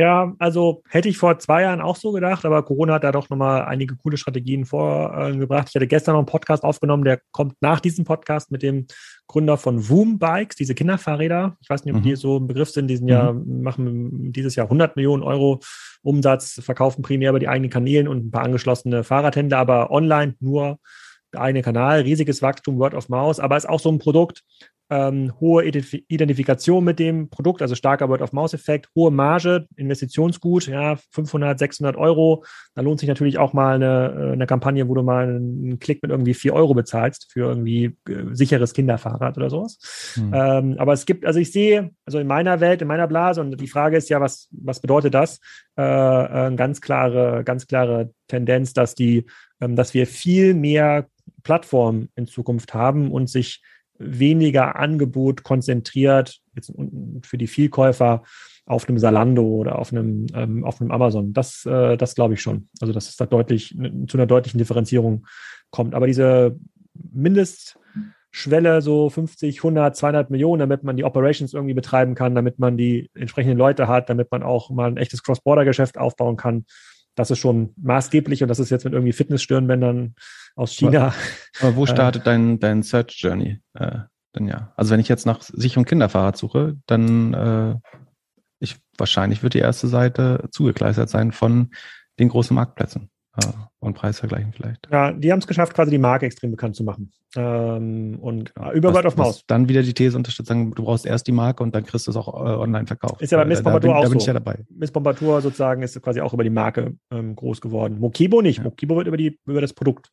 Ja, also hätte ich vor zwei Jahren auch so gedacht, aber Corona hat da doch nochmal einige coole Strategien vorgebracht. Ich hatte gestern noch einen Podcast aufgenommen, der kommt nach diesem Podcast mit dem Gründer von Voom Bikes, diese Kinderfahrräder. Ich weiß nicht, ob mhm. die so ein Begriff sind. Die sind mhm. ja, machen dieses Jahr 100 Millionen Euro Umsatz, verkaufen primär über die eigenen Kanälen und ein paar angeschlossene Fahrradhändler, aber online nur der eigene Kanal, riesiges Wachstum, Word of Mouse, aber ist auch so ein Produkt, ähm, hohe Identifikation mit dem Produkt, also starker Word-of-Mouse-Effekt, hohe Marge, Investitionsgut, ja, 500, 600 Euro. Da lohnt sich natürlich auch mal eine, äh, eine Kampagne, wo du mal einen Klick mit irgendwie 4 Euro bezahlst für irgendwie äh, sicheres Kinderfahrrad oder sowas. Hm. Ähm, aber es gibt, also ich sehe, also in meiner Welt, in meiner Blase, und die Frage ist ja, was, was bedeutet das? Äh, äh, ganz klare, ganz klare Tendenz, dass die, ähm, dass wir viel mehr Plattformen in Zukunft haben und sich weniger Angebot konzentriert, jetzt für die Vielkäufer auf einem Salando oder auf einem, ähm, auf einem Amazon. Das, äh, das glaube ich schon. Also, dass es da deutlich zu einer deutlichen Differenzierung kommt. Aber diese Mindestschwelle, so 50, 100, 200 Millionen, damit man die Operations irgendwie betreiben kann, damit man die entsprechenden Leute hat, damit man auch mal ein echtes Cross-Border-Geschäft aufbauen kann. Das ist schon maßgeblich und das ist jetzt mit irgendwie Fitnessstirnbändern aus China. Aber, aber wo äh, startet dein, dein Search Journey? Äh, dann ja. Also wenn ich jetzt nach sicherem Kinderfahrrad suche, dann äh, ich wahrscheinlich wird die erste Seite zugekleistert sein von den großen Marktplätzen äh, und Preisvergleichen vielleicht. Ja, die haben es geschafft, quasi die Marke extrem bekannt zu machen. Ähm, und genau. über Word of Mouse. Dann wieder die These unterstützt, sagen, du brauchst erst die Marke und dann kriegst du es auch äh, online verkauft. Ist ja bei Miss Bombardier auch da bin ich ja dabei. Miss Bombardier sozusagen ist quasi auch über die Marke ähm, groß geworden. Mokibo nicht. Ja. Mokibo wird über, die, über das Produkt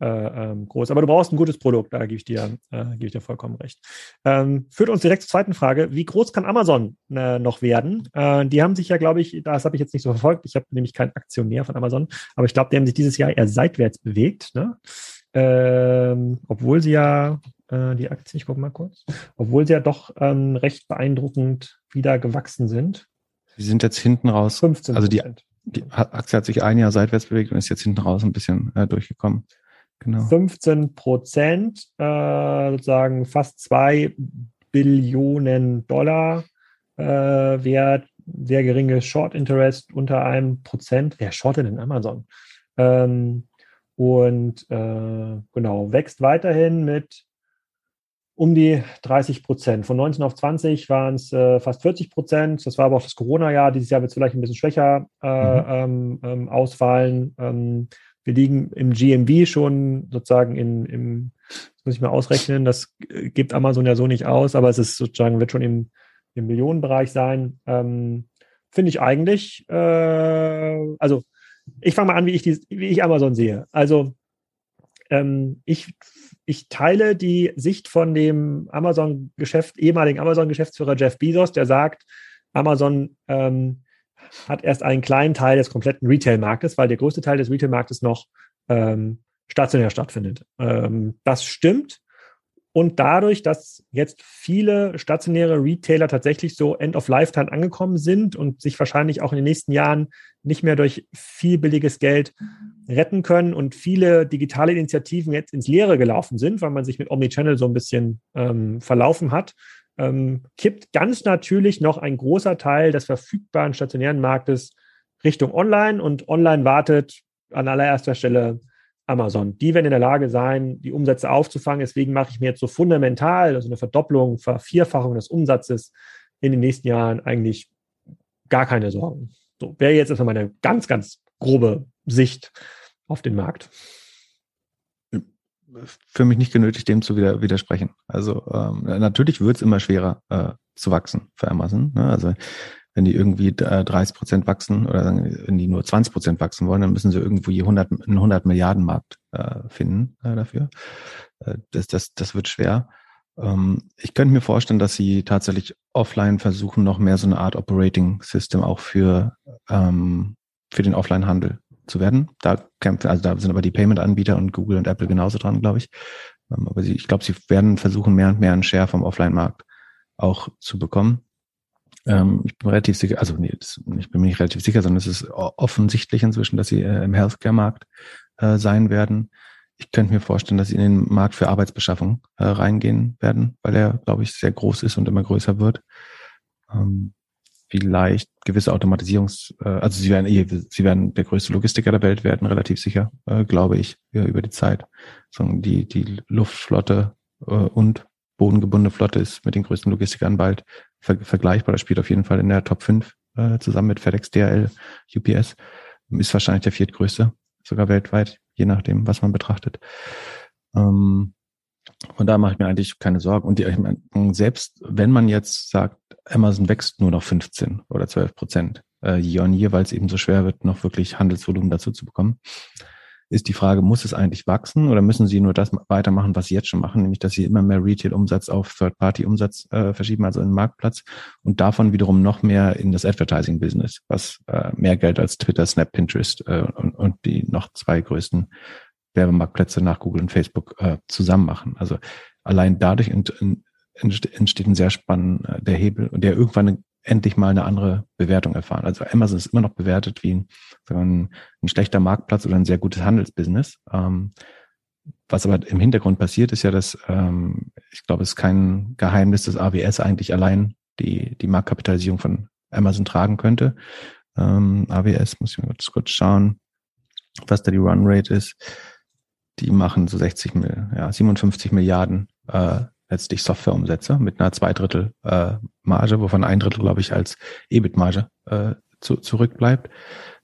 äh, ähm, groß. Aber du brauchst ein gutes Produkt, da gebe ich dir, äh, gebe ich dir vollkommen recht. Ähm, führt uns direkt zur zweiten Frage. Wie groß kann Amazon äh, noch werden? Äh, die haben sich ja, glaube ich, das habe ich jetzt nicht so verfolgt. Ich habe nämlich kein Aktionär von Amazon, aber ich glaube, die haben sich dieses Jahr eher seitwärts bewegt. Ne? Ähm, obwohl sie ja äh, die Aktien, ich gucke mal kurz, obwohl sie ja doch ähm, recht beeindruckend wieder gewachsen sind. Sie sind jetzt hinten raus. 15 Also die, die Aktie hat sich ein Jahr seitwärts bewegt und ist jetzt hinten raus ein bisschen äh, durchgekommen. Genau. 15 Prozent, äh, sozusagen fast zwei Billionen Dollar äh, wert, sehr geringes Short Interest unter einem Prozent. Wer shortet denn Amazon? Ähm, und äh, genau, wächst weiterhin mit um die 30 Prozent. Von 19 auf 20 waren es äh, fast 40 Prozent. Das war aber auch das Corona-Jahr. Dieses Jahr wird es vielleicht ein bisschen schwächer äh, mhm. ähm, ähm, ausfallen. Ähm, wir liegen im GMV schon sozusagen in, im, das muss ich mal ausrechnen, das gibt Amazon ja so nicht aus, aber es ist sozusagen, wird schon im, im Millionenbereich sein. Ähm, Finde ich eigentlich, äh, also ich fange mal an, wie ich, die, wie ich Amazon sehe. Also ähm, ich, ich teile die Sicht von dem Amazon-Geschäft, ehemaligen Amazon-Geschäftsführer Jeff Bezos, der sagt, Amazon ähm, hat erst einen kleinen Teil des kompletten Retail-Marktes, weil der größte Teil des Retail-Marktes noch ähm, stationär stattfindet. Ähm, das stimmt. Und dadurch, dass jetzt viele stationäre Retailer tatsächlich so End of Lifetime angekommen sind und sich wahrscheinlich auch in den nächsten Jahren nicht mehr durch viel billiges Geld retten können und viele digitale Initiativen jetzt ins Leere gelaufen sind, weil man sich mit Omnichannel so ein bisschen ähm, verlaufen hat, ähm, kippt ganz natürlich noch ein großer Teil des verfügbaren stationären Marktes Richtung Online und Online wartet an allererster Stelle Amazon. Die werden in der Lage sein, die Umsätze aufzufangen. Deswegen mache ich mir jetzt so fundamental, also eine Verdopplung, Vervierfachung des Umsatzes in den nächsten Jahren eigentlich gar keine Sorgen. So wäre jetzt erstmal meine ganz, ganz grobe Sicht auf den Markt für mich nicht genötigt, dem zu wieder, widersprechen. Also ähm, natürlich wird es immer schwerer äh, zu wachsen für Amazon. Ne? Also wenn die irgendwie äh, 30 Prozent wachsen oder wenn die nur 20 Prozent wachsen wollen, dann müssen sie irgendwo je 100, einen 100 Milliarden Markt äh, finden äh, dafür. Äh, das, das, das wird schwer. Ähm, ich könnte mir vorstellen, dass sie tatsächlich offline versuchen, noch mehr so eine Art Operating System auch für, ähm, für den Offline-Handel zu werden. Da kämpfen, also da sind aber die Payment-Anbieter und Google und Apple genauso dran, glaube ich. Ähm, aber sie, ich glaube, sie werden versuchen, mehr und mehr einen Share vom Offline-Markt auch zu bekommen. Ähm, ich bin relativ sicher, also nee, das, ich bin mir nicht relativ sicher, sondern es ist offensichtlich inzwischen, dass sie äh, im Healthcare-Markt äh, sein werden. Ich könnte mir vorstellen, dass sie in den Markt für Arbeitsbeschaffung äh, reingehen werden, weil er, glaube ich, sehr groß ist und immer größer wird. Ähm, vielleicht gewisse Automatisierungs, äh, also sie werden eh, sie werden der größte Logistiker der Welt werden, relativ sicher, äh, glaube ich, ja, über die Zeit. So, die, die Luftflotte äh, und bodengebundene Flotte ist mit den größten Logistikern bald ver vergleichbar. Das spielt auf jeden Fall in der Top 5 äh, zusammen mit FedEx, DHL, UPS. Ist wahrscheinlich der viertgrößte, sogar weltweit, je nachdem, was man betrachtet. Ähm, und da mache ich mir eigentlich keine Sorgen. Und die, ich meine, selbst wenn man jetzt sagt, Amazon wächst nur noch 15 oder 12 Prozent äh, year on year, weil es eben so schwer wird, noch wirklich Handelsvolumen dazu zu bekommen, ist die Frage, muss es eigentlich wachsen oder müssen sie nur das weitermachen, was sie jetzt schon machen, nämlich dass sie immer mehr Retail-Umsatz auf Third-Party-Umsatz äh, verschieben, also in den Marktplatz und davon wiederum noch mehr in das Advertising-Business, was äh, mehr Geld als Twitter, Snap, Pinterest äh, und, und die noch zwei größten Werbemarktplätze nach Google und Facebook äh, zusammen machen. Also allein dadurch ent, ent, entsteht ein sehr spannender Hebel und der irgendwann endlich mal eine andere Bewertung erfahren. Also Amazon ist immer noch bewertet wie ein, ein, ein schlechter Marktplatz oder ein sehr gutes Handelsbusiness. Ähm, was aber im Hintergrund passiert, ist ja, dass ähm, ich glaube, es ist kein Geheimnis, dass AWS eigentlich allein die, die Marktkapitalisierung von Amazon tragen könnte. Ähm, AWS, muss ich mal kurz schauen, was da die Runrate ist. Die machen so 60, ja, 57 Milliarden äh, letztlich Softwareumsätze mit einer Zweidrittel äh, Marge, wovon ein Drittel, glaube ich, als EBIT-Marge äh, zu, zurückbleibt.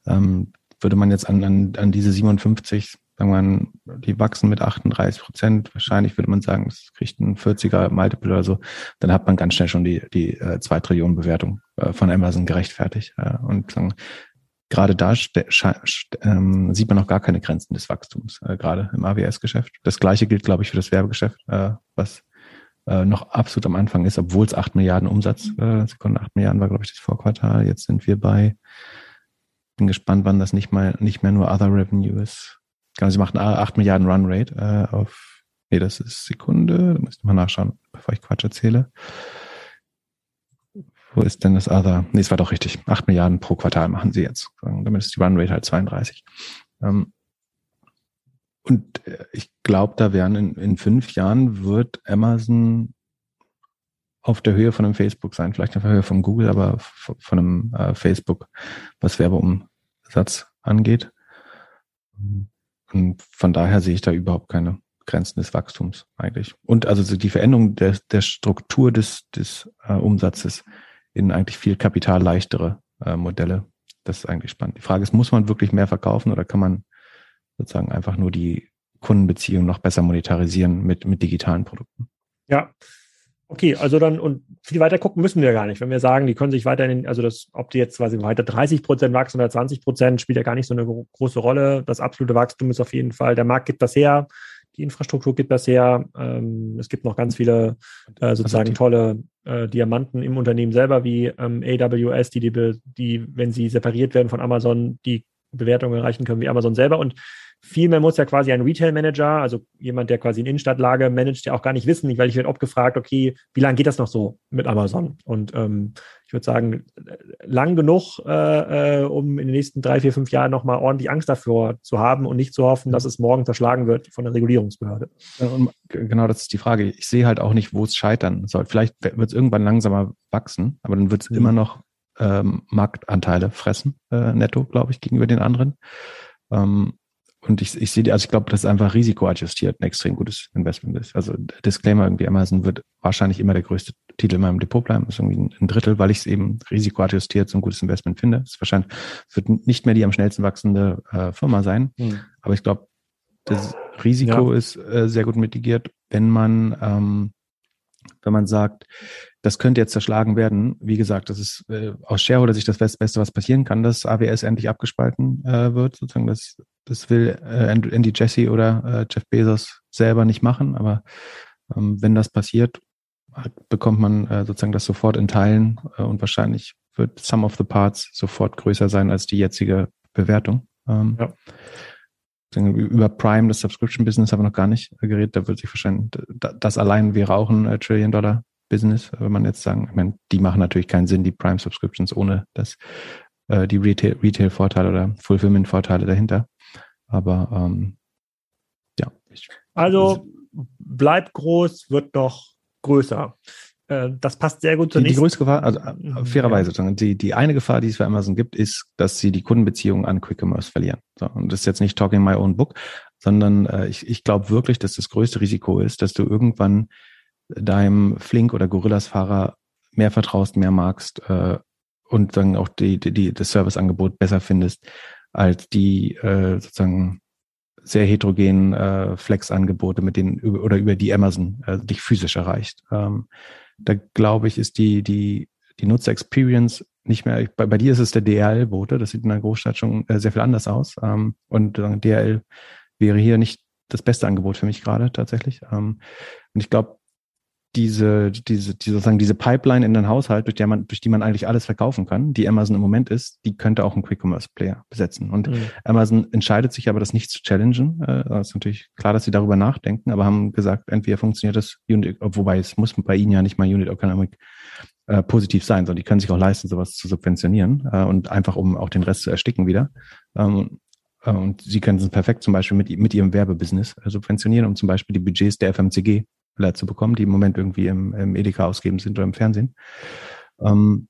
Ähm, würde man jetzt an, an, an diese 57, sagen wir mal, die wachsen mit 38 Prozent, wahrscheinlich würde man sagen, das kriegt ein 40er Multiple oder so, dann hat man ganz schnell schon die, die äh, 2 Trillionen Bewertung äh, von Amazon gerechtfertigt. Äh, und sagen, gerade da ähm, sieht man noch gar keine Grenzen des Wachstums, äh, gerade im AWS-Geschäft. Das gleiche gilt, glaube ich, für das Werbegeschäft, äh, was äh, noch absolut am Anfang ist, obwohl es 8 Milliarden Umsatz, äh, Sekunden 8 Milliarden war, glaube ich, das Vorquartal. Jetzt sind wir bei, bin gespannt, wann das nicht mal nicht mehr nur Other Revenue ist. Genau, sie machen 8 Milliarden Run Rate äh, auf, nee, das ist Sekunde, da muss ich mal nachschauen, bevor ich Quatsch erzähle. Wo ist denn das Other? Nee, es war doch richtig. 8 Milliarden pro Quartal machen sie jetzt. Damit ist die Run Rate halt 32. Ähm, und äh, ich glaube, da werden in, in fünf Jahren wird Amazon auf der Höhe von einem Facebook sein, vielleicht auf der Höhe von Google, aber von einem äh, Facebook, was Werbeumsatz angeht. Und von daher sehe ich da überhaupt keine Grenzen des Wachstums eigentlich. Und also die Veränderung der, der Struktur des, des äh, Umsatzes in eigentlich viel kapitalleichtere äh, Modelle. Das ist eigentlich spannend. Die Frage ist, muss man wirklich mehr verkaufen oder kann man sozusagen einfach nur die Kundenbeziehung noch besser monetarisieren mit, mit digitalen Produkten. Ja. Okay, also dann, und viel weiter gucken müssen wir gar nicht. Wenn wir sagen, die können sich weiterhin, also das, ob die jetzt quasi weiter 30 Prozent wachsen oder 20 Prozent, spielt ja gar nicht so eine große Rolle. Das absolute Wachstum ist auf jeden Fall, der Markt gibt das her, die Infrastruktur gibt das her. Ähm, es gibt noch ganz viele äh, sozusagen tolle äh, Diamanten im Unternehmen selber, wie ähm, AWS, die, die, die, wenn sie separiert werden von Amazon, die Bewertungen erreichen können wie Amazon selber. Und Vielmehr muss ja quasi ein Retail-Manager, also jemand, der quasi in Innenstadtlage managt, ja auch gar nicht wissen, weil ich werde oft gefragt, okay, wie lange geht das noch so mit Amazon? Und ähm, ich würde sagen, lang genug, äh, äh, um in den nächsten drei, vier, fünf Jahren nochmal ordentlich Angst davor zu haben und nicht zu hoffen, dass es morgen zerschlagen wird von der Regulierungsbehörde. Genau, das ist die Frage. Ich sehe halt auch nicht, wo es scheitern soll. Vielleicht wird es irgendwann langsamer wachsen, aber dann wird es mhm. immer noch ähm, Marktanteile fressen, äh, netto, glaube ich, gegenüber den anderen. Ähm, und ich, ich sehe, also ich glaube, dass einfach risikoadjustiert ein extrem gutes Investment ist. Also Disclaimer irgendwie, Amazon wird wahrscheinlich immer der größte Titel in meinem Depot bleiben. Das ist irgendwie ein Drittel, weil ich es eben risikoadjustiert so ein gutes Investment finde. Es wahrscheinlich es wird nicht mehr die am schnellsten wachsende äh, Firma sein. Hm. Aber ich glaube, das Risiko ja. ist äh, sehr gut mitigiert, wenn man ähm, wenn man sagt, das könnte jetzt zerschlagen werden. Wie gesagt, das ist äh, aus Shareholder-Sicht das Beste, was passieren kann, dass AWS endlich abgespalten äh, wird. Sozusagen, das, das will äh, Andy Jesse oder äh, Jeff Bezos selber nicht machen. Aber ähm, wenn das passiert, bekommt man äh, sozusagen das sofort in Teilen äh, und wahrscheinlich wird Some of the Parts sofort größer sein als die jetzige Bewertung. Ähm, ja. Über Prime, das Subscription-Business, haben wir noch gar nicht geredet. Da wird sich wahrscheinlich, das allein wäre auch ein äh, Trillion-Dollar-Business, wenn man jetzt sagen, ich meine, die machen natürlich keinen Sinn, die Prime-Subscriptions, ohne das, äh, die Retail-Vorteile Retail oder Fulfillment-Vorteile dahinter. Aber ähm, ja. Ich, also bleibt groß, wird noch größer. Äh, das passt sehr gut zur die, nächsten. Die größte Gefahr, also äh, mhm, fairerweise, ja. die, die eine Gefahr, die es für Amazon gibt, ist, dass sie die Kundenbeziehungen an Quick Commerce verlieren. So, und das ist jetzt nicht talking my own book, sondern äh, ich, ich glaube wirklich, dass das größte Risiko ist, dass du irgendwann deinem Flink oder Gorillas-Fahrer mehr vertraust, mehr magst äh, und dann auch die, die, die, das Serviceangebot besser findest als die äh, sozusagen sehr heterogenen äh, Flex-Angebote, mit denen oder über die Amazon äh, dich physisch erreicht. Ähm, da glaube ich, ist die, die, die Nutzer-Experience nicht mehr, bei, bei dir ist es der DRL-Bote, das sieht in der Großstadt schon äh, sehr viel anders aus. Ähm, und äh, DRL wäre hier nicht das beste Angebot für mich gerade tatsächlich. Ähm, und ich glaube, diese, diese, die, sozusagen diese Pipeline in den Haushalt, durch, der man, durch die man eigentlich alles verkaufen kann, die Amazon im Moment ist, die könnte auch ein Quick Commerce Player besetzen. Und mhm. Amazon entscheidet sich aber, das nicht zu challengen. Äh, ist natürlich klar, dass sie darüber nachdenken, aber haben gesagt, entweder funktioniert das Unit, wobei es muss bei ihnen ja nicht mal Unit Economic äh, positiv sein, sondern die können sich auch leisten, sowas zu subventionieren äh, und einfach um auch den Rest zu ersticken wieder. Ähm, äh, und sie können es perfekt zum Beispiel mit, mit ihrem Werbebusiness äh, subventionieren, um zum Beispiel die Budgets der FMCG zu bekommen, die im Moment irgendwie im, im Edeka ausgeben sind oder im Fernsehen. Ähm,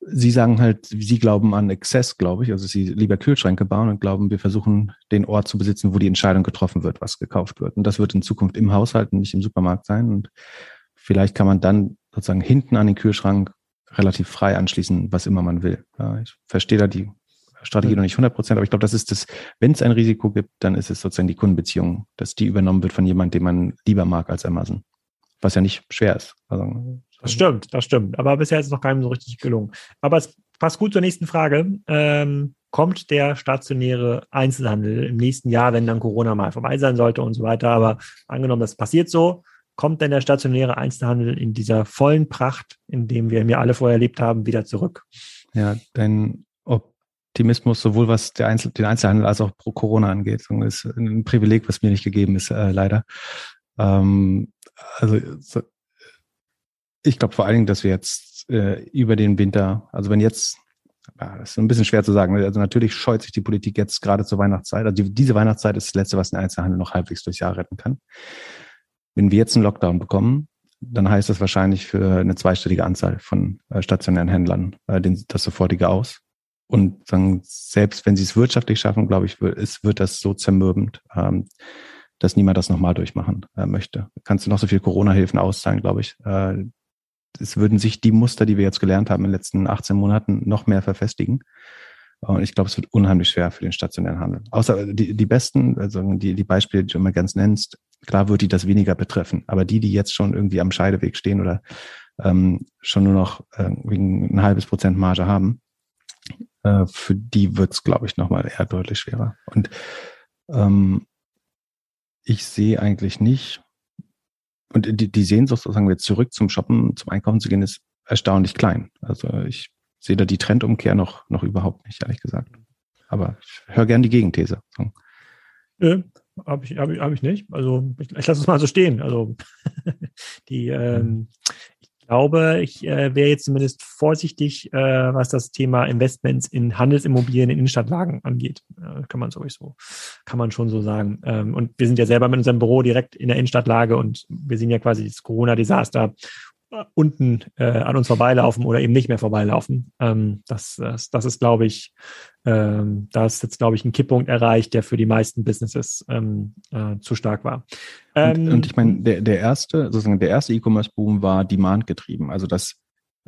Sie sagen halt, Sie glauben an Exzess, glaube ich. Also Sie lieber Kühlschränke bauen und glauben, wir versuchen den Ort zu besitzen, wo die Entscheidung getroffen wird, was gekauft wird. Und das wird in Zukunft im Haushalt und nicht im Supermarkt sein. Und vielleicht kann man dann sozusagen hinten an den Kühlschrank relativ frei anschließen, was immer man will. Ich verstehe da die Strategie noch nicht 100 Prozent, aber ich glaube, das ist das, wenn es ein Risiko gibt, dann ist es sozusagen die Kundenbeziehung, dass die übernommen wird von jemandem, den man lieber mag als Amazon. Was ja nicht schwer ist. Also, das stimmt, das stimmt. Aber bisher ist es noch keinem so richtig gelungen. Aber es passt gut zur nächsten Frage. Ähm, kommt der stationäre Einzelhandel im nächsten Jahr, wenn dann Corona mal vorbei sein sollte und so weiter? Aber angenommen, das passiert so, kommt denn der stationäre Einzelhandel in dieser vollen Pracht, in dem wir ihn ja alle vorher erlebt haben, wieder zurück? Ja, dein Optimismus, sowohl was Einzel den Einzelhandel als auch pro Corona angeht, ist ein Privileg, was mir nicht gegeben ist, äh, leider. Ähm, also so, ich glaube vor allen Dingen, dass wir jetzt äh, über den Winter, also wenn jetzt, ja, das ist ein bisschen schwer zu sagen, also natürlich scheut sich die Politik jetzt gerade zur Weihnachtszeit. Also die, diese Weihnachtszeit ist das Letzte, was den Einzelhandel noch halbwegs durchs Jahr retten kann. Wenn wir jetzt einen Lockdown bekommen, dann heißt das wahrscheinlich für eine zweistellige Anzahl von äh, stationären Händlern äh, den, das sofortige aus. Und sagen, selbst wenn sie es wirtschaftlich schaffen, glaube ich, wird, es wird das so zermürbend, ähm, dass niemand das nochmal durchmachen äh, möchte. Kannst du noch so viel Corona-Hilfen auszahlen, glaube ich. Äh, es würden sich die Muster, die wir jetzt gelernt haben in den letzten 18 Monaten, noch mehr verfestigen. Und ich glaube, es wird unheimlich schwer für den stationären Handel. Außer die, die besten, also die, die Beispiele, die du immer ganz nennst, klar wird die das weniger betreffen. Aber die, die jetzt schon irgendwie am Scheideweg stehen oder ähm, schon nur noch äh, ein halbes Prozent Marge haben, äh, für die wird es, glaube ich, nochmal eher deutlich schwerer. Und ähm, ich sehe eigentlich nicht, und die, die Sehnsucht, sozusagen wir zurück zum Shoppen, zum Einkaufen zu gehen, ist erstaunlich klein. Also ich sehe da die Trendumkehr noch, noch überhaupt nicht, ehrlich gesagt. Aber ich höre gern die Gegenthese. Nö, habe ich, hab ich, hab ich nicht. Also ich, ich lasse es mal so stehen. Also die, ähm, glaube, ich äh, wäre jetzt zumindest vorsichtig, äh, was das Thema Investments in Handelsimmobilien in Innenstadtlagen angeht. Äh, kann man sowieso, kann man schon so sagen. Ähm, und wir sind ja selber mit unserem Büro direkt in der Innenstadtlage und wir sehen ja quasi das Corona-Desaster unten äh, an uns vorbeilaufen oder eben nicht mehr vorbeilaufen. Ähm, das, das, das ist, glaube ich, ähm, da ist jetzt, glaube ich, ein Kipppunkt erreicht, der für die meisten Businesses ähm, äh, zu stark war. und, und, ähm, ich meine, der, der erste, sozusagen der erste E-Commerce-Boom war Demand getrieben. Also dass,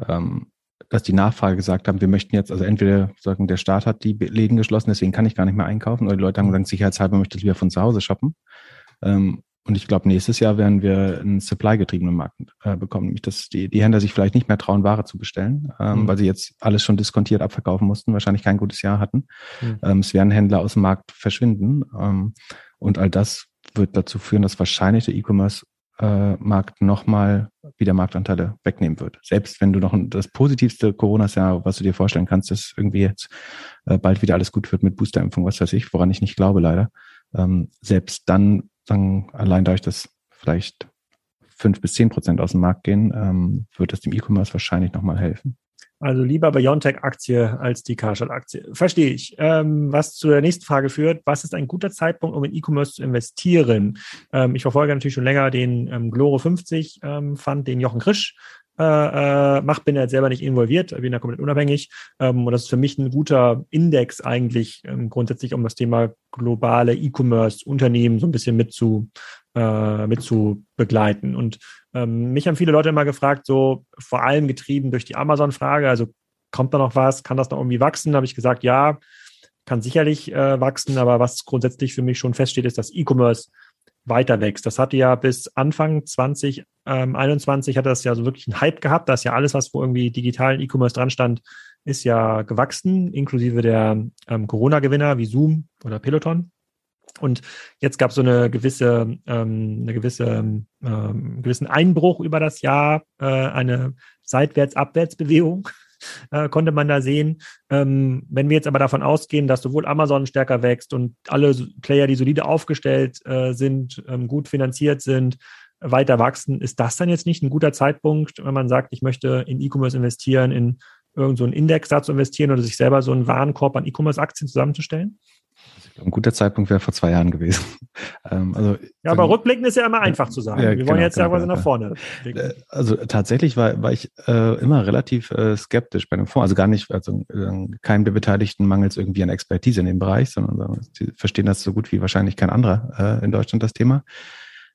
ähm, dass die Nachfrage gesagt haben, wir möchten jetzt, also entweder sagen, der Staat hat die Läden geschlossen, deswegen kann ich gar nicht mehr einkaufen, oder die Leute haben gesagt, sicherheitshalber möchte ich lieber von zu Hause shoppen. Ähm, und ich glaube, nächstes Jahr werden wir einen supply-getriebenen Markt äh, bekommen, nämlich dass die, die Händler sich vielleicht nicht mehr trauen, Ware zu bestellen, ähm, mhm. weil sie jetzt alles schon diskontiert abverkaufen mussten, wahrscheinlich kein gutes Jahr hatten. Mhm. Ähm, es werden Händler aus dem Markt verschwinden. Ähm, und all das wird dazu führen, dass wahrscheinlich der E-Commerce-Markt äh, nochmal wieder Marktanteile wegnehmen wird. Selbst wenn du noch das positivste Corona-Jahr, was du dir vorstellen kannst, dass irgendwie jetzt äh, bald wieder alles gut wird mit Boosterimpfung, was weiß ich, woran ich nicht glaube leider. Ähm, selbst dann sagen, allein dadurch, dass vielleicht fünf bis zehn Prozent aus dem Markt gehen, ähm, wird das dem E-Commerce wahrscheinlich nochmal helfen. Also lieber Biontech-Aktie als die Carshot-Aktie. Verstehe ich. Ähm, was zu der nächsten Frage führt, was ist ein guter Zeitpunkt, um in E-Commerce zu investieren? Ähm, ich verfolge natürlich schon länger den ähm, Gloro 50 ähm, Fund, den Jochen Krisch äh, äh, macht, bin jetzt selber nicht involviert, bin da komplett unabhängig. Ähm, und das ist für mich ein guter Index eigentlich ähm, grundsätzlich, um das Thema globale E-Commerce-Unternehmen so ein bisschen mit zu, äh, mit zu begleiten. Und ähm, mich haben viele Leute immer gefragt, so vor allem getrieben durch die Amazon-Frage, also kommt da noch was, kann das noch irgendwie wachsen? Da habe ich gesagt, ja, kann sicherlich äh, wachsen, aber was grundsätzlich für mich schon feststeht, ist, dass E-Commerce weiter wächst. Das hatte ja bis Anfang 2021 hatte das ja so wirklich einen Hype gehabt. Da ist ja alles, was wo irgendwie digitalen E-Commerce dran stand, ist ja gewachsen, inklusive der ähm, Corona-Gewinner wie Zoom oder Peloton. Und jetzt gab es so eine gewisse, ähm, eine gewisse, ähm, gewissen Einbruch über das Jahr, äh, eine Seitwärts-Abwärts-Bewegung äh, konnte man da sehen. Ähm, wenn wir jetzt aber davon ausgehen, dass sowohl Amazon stärker wächst und alle Player, die solide aufgestellt äh, sind, ähm, gut finanziert sind, weiter wachsen. Ist das dann jetzt nicht ein guter Zeitpunkt, wenn man sagt, ich möchte in E-Commerce investieren, in irgendeinen so Index da zu investieren oder sich selber so einen Warenkorb an E-Commerce-Aktien zusammenzustellen? Ein guter Zeitpunkt wäre vor zwei Jahren gewesen. ähm, also, ja, aber rückblicken ist ja immer einfach zu sagen. Ja, Wir genau, wollen jetzt genau, ja was genau, nach vorne. Blicken. Äh, also tatsächlich war, war ich äh, immer relativ äh, skeptisch bei dem Fonds. Also gar nicht, also äh, keinem der Beteiligten mangels irgendwie an Expertise in dem Bereich, sondern sie verstehen das so gut wie wahrscheinlich kein anderer äh, in Deutschland das Thema.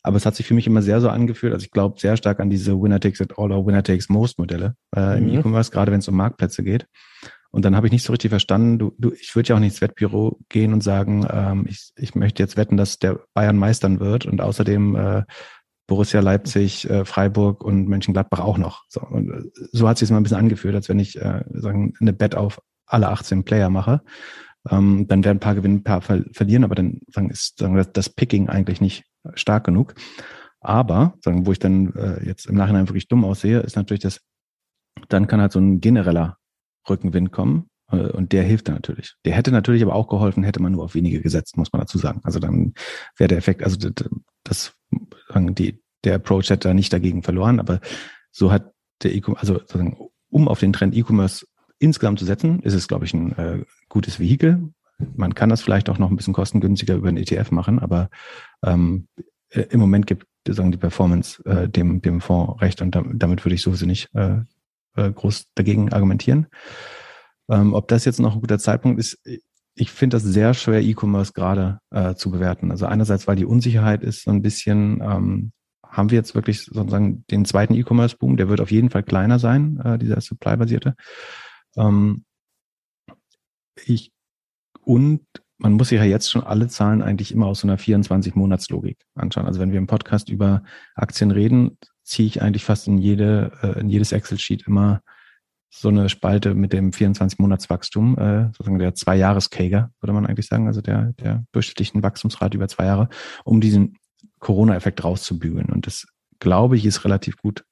Aber es hat sich für mich immer sehr so angefühlt, also ich glaube sehr stark an diese Winner takes it all or Winner takes most Modelle äh, im mhm. E-Commerce, gerade wenn es um Marktplätze geht. Und dann habe ich nicht so richtig verstanden, du, du, ich würde ja auch nicht ins Wettbüro gehen und sagen, ähm, ich, ich möchte jetzt wetten, dass der Bayern meistern wird und außerdem äh, Borussia Leipzig, äh, Freiburg und Mönchengladbach auch noch. So, und äh, so hat sich mal ein bisschen angefühlt, als wenn ich äh, sagen, eine Bet auf alle 18 Player mache. Ähm, dann werden ein paar gewinnen, ein paar ver verlieren, aber dann sagen, ist sagen, das, das Picking eigentlich nicht stark genug. Aber, sagen, wo ich dann äh, jetzt im Nachhinein wirklich dumm aussehe, ist natürlich, dass dann kann halt so ein genereller Rückenwind kommen. Äh, und der hilft dann natürlich. Der hätte natürlich aber auch geholfen, hätte man nur auf wenige gesetzt, muss man dazu sagen. Also dann wäre der Effekt, also das, die, der Approach hätte da nicht dagegen verloren, aber so hat der E-Commerce, also sozusagen, um auf den Trend E-Commerce insgesamt zu setzen, ist es, glaube ich, ein äh, gutes Vehikel. Man kann das vielleicht auch noch ein bisschen kostengünstiger über einen ETF machen, aber ähm, äh, im Moment gibt sagen die Performance äh, dem, dem Fonds recht und damit, damit würde ich sowieso nicht äh, äh, groß dagegen argumentieren. Ähm, ob das jetzt noch ein guter Zeitpunkt ist, ich finde das sehr schwer, E-Commerce gerade äh, zu bewerten. Also einerseits, weil die Unsicherheit ist so ein bisschen, ähm, haben wir jetzt wirklich sozusagen den zweiten E-Commerce-Boom, der wird auf jeden Fall kleiner sein, äh, dieser Supply-basierte. Ähm, ich, und man muss sich ja jetzt schon alle Zahlen eigentlich immer aus so einer 24-Monats-Logik anschauen. Also wenn wir im Podcast über Aktien reden, ziehe ich eigentlich fast in jede, äh, in jedes Excel-Sheet immer so eine Spalte mit dem 24-Monats-Wachstum, äh, sozusagen der Zwei-Jahres-Kager, würde man eigentlich sagen, also der, der durchschnittlichen Wachstumsrate über zwei Jahre, um diesen Corona-Effekt rauszubügeln. Und das, glaube ich, ist relativ gut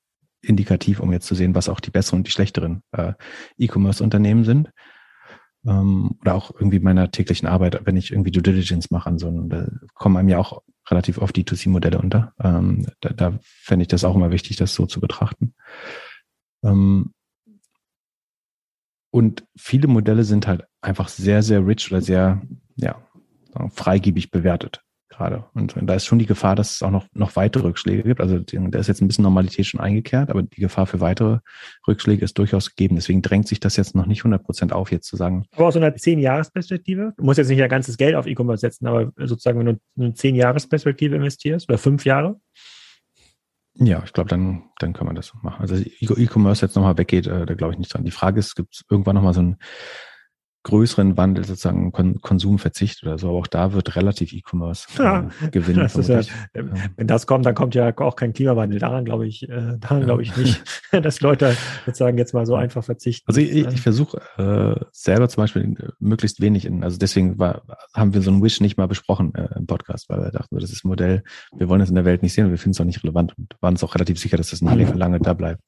indikativ, um jetzt zu sehen, was auch die besseren und die schlechteren äh, E-Commerce-Unternehmen sind ähm, oder auch irgendwie meiner täglichen Arbeit, wenn ich irgendwie Due Diligence mache an so einem, da kommen einem ja auch relativ oft D2C-Modelle unter. Ähm, da da fände ich das auch immer wichtig, das so zu betrachten. Ähm, und viele Modelle sind halt einfach sehr, sehr rich oder sehr, ja, freigebig bewertet gerade. Und da ist schon die Gefahr, dass es auch noch, noch weitere Rückschläge gibt. Also da ist jetzt ein bisschen Normalität schon eingekehrt, aber die Gefahr für weitere Rückschläge ist durchaus gegeben. Deswegen drängt sich das jetzt noch nicht 100 Prozent auf, jetzt zu sagen. Aber aus so einer Zehn-Jahres-Perspektive, du musst jetzt nicht dein ganzes Geld auf E-Commerce setzen, aber sozusagen, wenn du eine Zehn-Jahres-Perspektive investierst oder fünf Jahre, ja, ich glaube, dann, dann kann man das machen. Also E-Commerce jetzt nochmal weggeht, äh, da glaube ich nicht dran. Die Frage ist, gibt es irgendwann nochmal so ein größeren Wandel, sozusagen Kon Konsumverzicht oder so. Aber auch da wird relativ E-Commerce äh, ja, gewinnen. Das ja, wenn das kommt, dann kommt ja auch kein Klimawandel. Daran glaube ich, äh, daran ja. glaube ich nicht, dass Leute sozusagen jetzt mal so einfach verzichten. Also ich, ich versuche äh, selber zum Beispiel äh, möglichst wenig in, also deswegen war, haben wir so ein Wish nicht mal besprochen äh, im Podcast, weil wir dachten, das ist ein Modell, wir wollen es in der Welt nicht sehen und wir finden es auch nicht relevant und waren uns auch relativ sicher, dass das nicht lange da bleibt.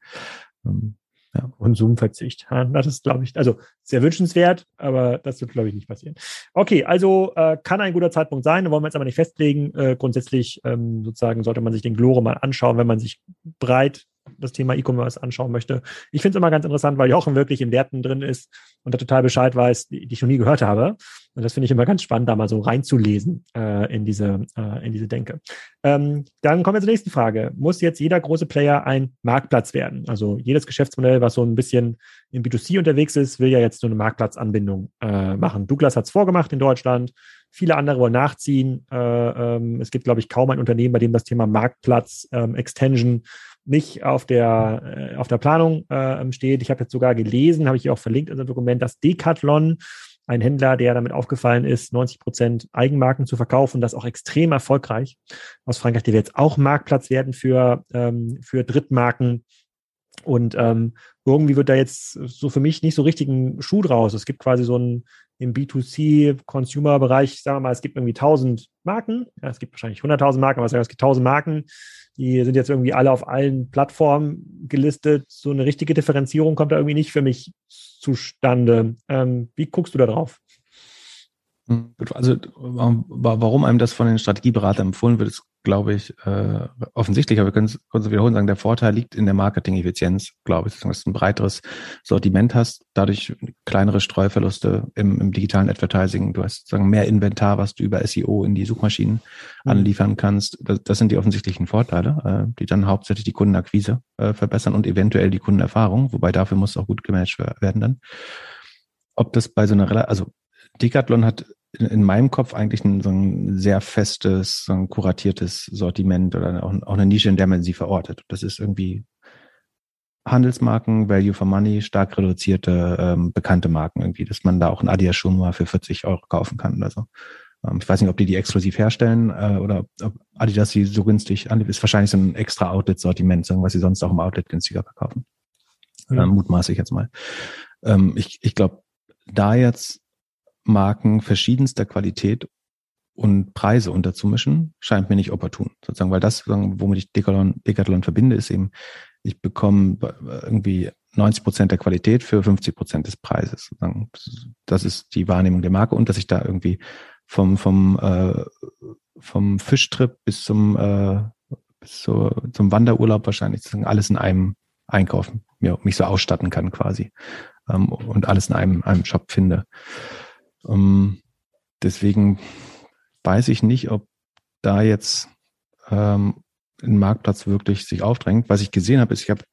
Ähm, ja, Konsumverzicht. Das ist, glaube ich, also sehr wünschenswert, aber das wird, glaube ich, nicht passieren. Okay, also äh, kann ein guter Zeitpunkt sein, da wollen wir jetzt aber nicht festlegen. Äh, grundsätzlich ähm, sozusagen sollte man sich den Glore mal anschauen, wenn man sich breit das Thema E-Commerce anschauen möchte. Ich finde es immer ganz interessant, weil Jochen wirklich in Werten drin ist und da total Bescheid weiß, die, die ich noch nie gehört habe. Und das finde ich immer ganz spannend, da mal so reinzulesen äh, in, diese, äh, in diese Denke. Ähm, dann kommen wir zur nächsten Frage. Muss jetzt jeder große Player ein Marktplatz werden? Also jedes Geschäftsmodell, was so ein bisschen im B2C unterwegs ist, will ja jetzt so eine Marktplatzanbindung äh, machen. Douglas hat es vorgemacht in Deutschland. Viele andere wollen nachziehen. Äh, ähm, es gibt, glaube ich, kaum ein Unternehmen, bei dem das Thema Marktplatz, ähm, Extension nicht auf der, äh, auf der Planung äh, steht. Ich habe jetzt sogar gelesen, habe ich auch verlinkt in dem Dokument, dass Decathlon, ein Händler, der damit aufgefallen ist, 90 Prozent Eigenmarken zu verkaufen, das auch extrem erfolgreich aus Frankreich, die wird jetzt auch Marktplatz werden für, ähm, für Drittmarken. Und ähm, irgendwie wird da jetzt so für mich nicht so richtig ein Schuh draus. Es gibt quasi so ein im B2C-Consumer-Bereich, sagen wir mal, es gibt irgendwie 1000 Marken. Ja, es gibt wahrscheinlich 100.000 Marken, aber es gibt 1000 Marken. Die sind jetzt irgendwie alle auf allen Plattformen gelistet. So eine richtige Differenzierung kommt da irgendwie nicht für mich zustande. Ähm, wie guckst du da drauf? Also warum einem das von den Strategieberatern empfohlen wird, ist, glaube ich, äh, offensichtlich, aber wir können es kurz wiederholen sagen, der Vorteil liegt in der Marketing-Effizienz, glaube ich, dass du ein breiteres Sortiment hast, dadurch kleinere Streuverluste im, im digitalen Advertising, du hast sozusagen mehr Inventar, was du über SEO in die Suchmaschinen mhm. anliefern kannst. Das, das, sind die offensichtlichen Vorteile, äh, die dann hauptsächlich die Kundenakquise äh, verbessern und eventuell die Kundenerfahrung, wobei dafür muss auch gut gemanagt werden dann. Ob das bei so einer, also Decathlon hat in, in meinem Kopf eigentlich ein, so ein sehr festes, so ein kuratiertes Sortiment oder auch, auch eine Nische, in der man sie verortet. Das ist irgendwie Handelsmarken, Value for Money, stark reduzierte, ähm, bekannte Marken irgendwie, dass man da auch ein Adidas Schuh mal für 40 Euro kaufen kann oder so. Ähm, ich weiß nicht, ob die die exklusiv herstellen äh, oder ob Adidas sie so günstig anbietet. Ist wahrscheinlich so ein extra Outlet-Sortiment, was sie sonst auch im Outlet günstiger verkaufen. Mhm. Ähm, mutmaße ich jetzt mal. Ähm, ich ich glaube, da jetzt Marken verschiedenster Qualität und Preise unterzumischen, scheint mir nicht opportun. Sozusagen, weil das, womit ich Decathlon, Decathlon verbinde, ist eben, ich bekomme irgendwie 90 Prozent der Qualität für 50 Prozent des Preises. Das ist die Wahrnehmung der Marke und dass ich da irgendwie vom, vom, äh, vom Fischtrip bis zum, äh, bis zur, zum Wanderurlaub wahrscheinlich alles in einem einkaufen, ja, mich so ausstatten kann quasi ähm, und alles in einem, einem Shop finde. Ähm, deswegen weiß ich nicht, ob da jetzt ähm, ein Marktplatz wirklich sich aufdrängt. Was ich gesehen habe, ist, ich habe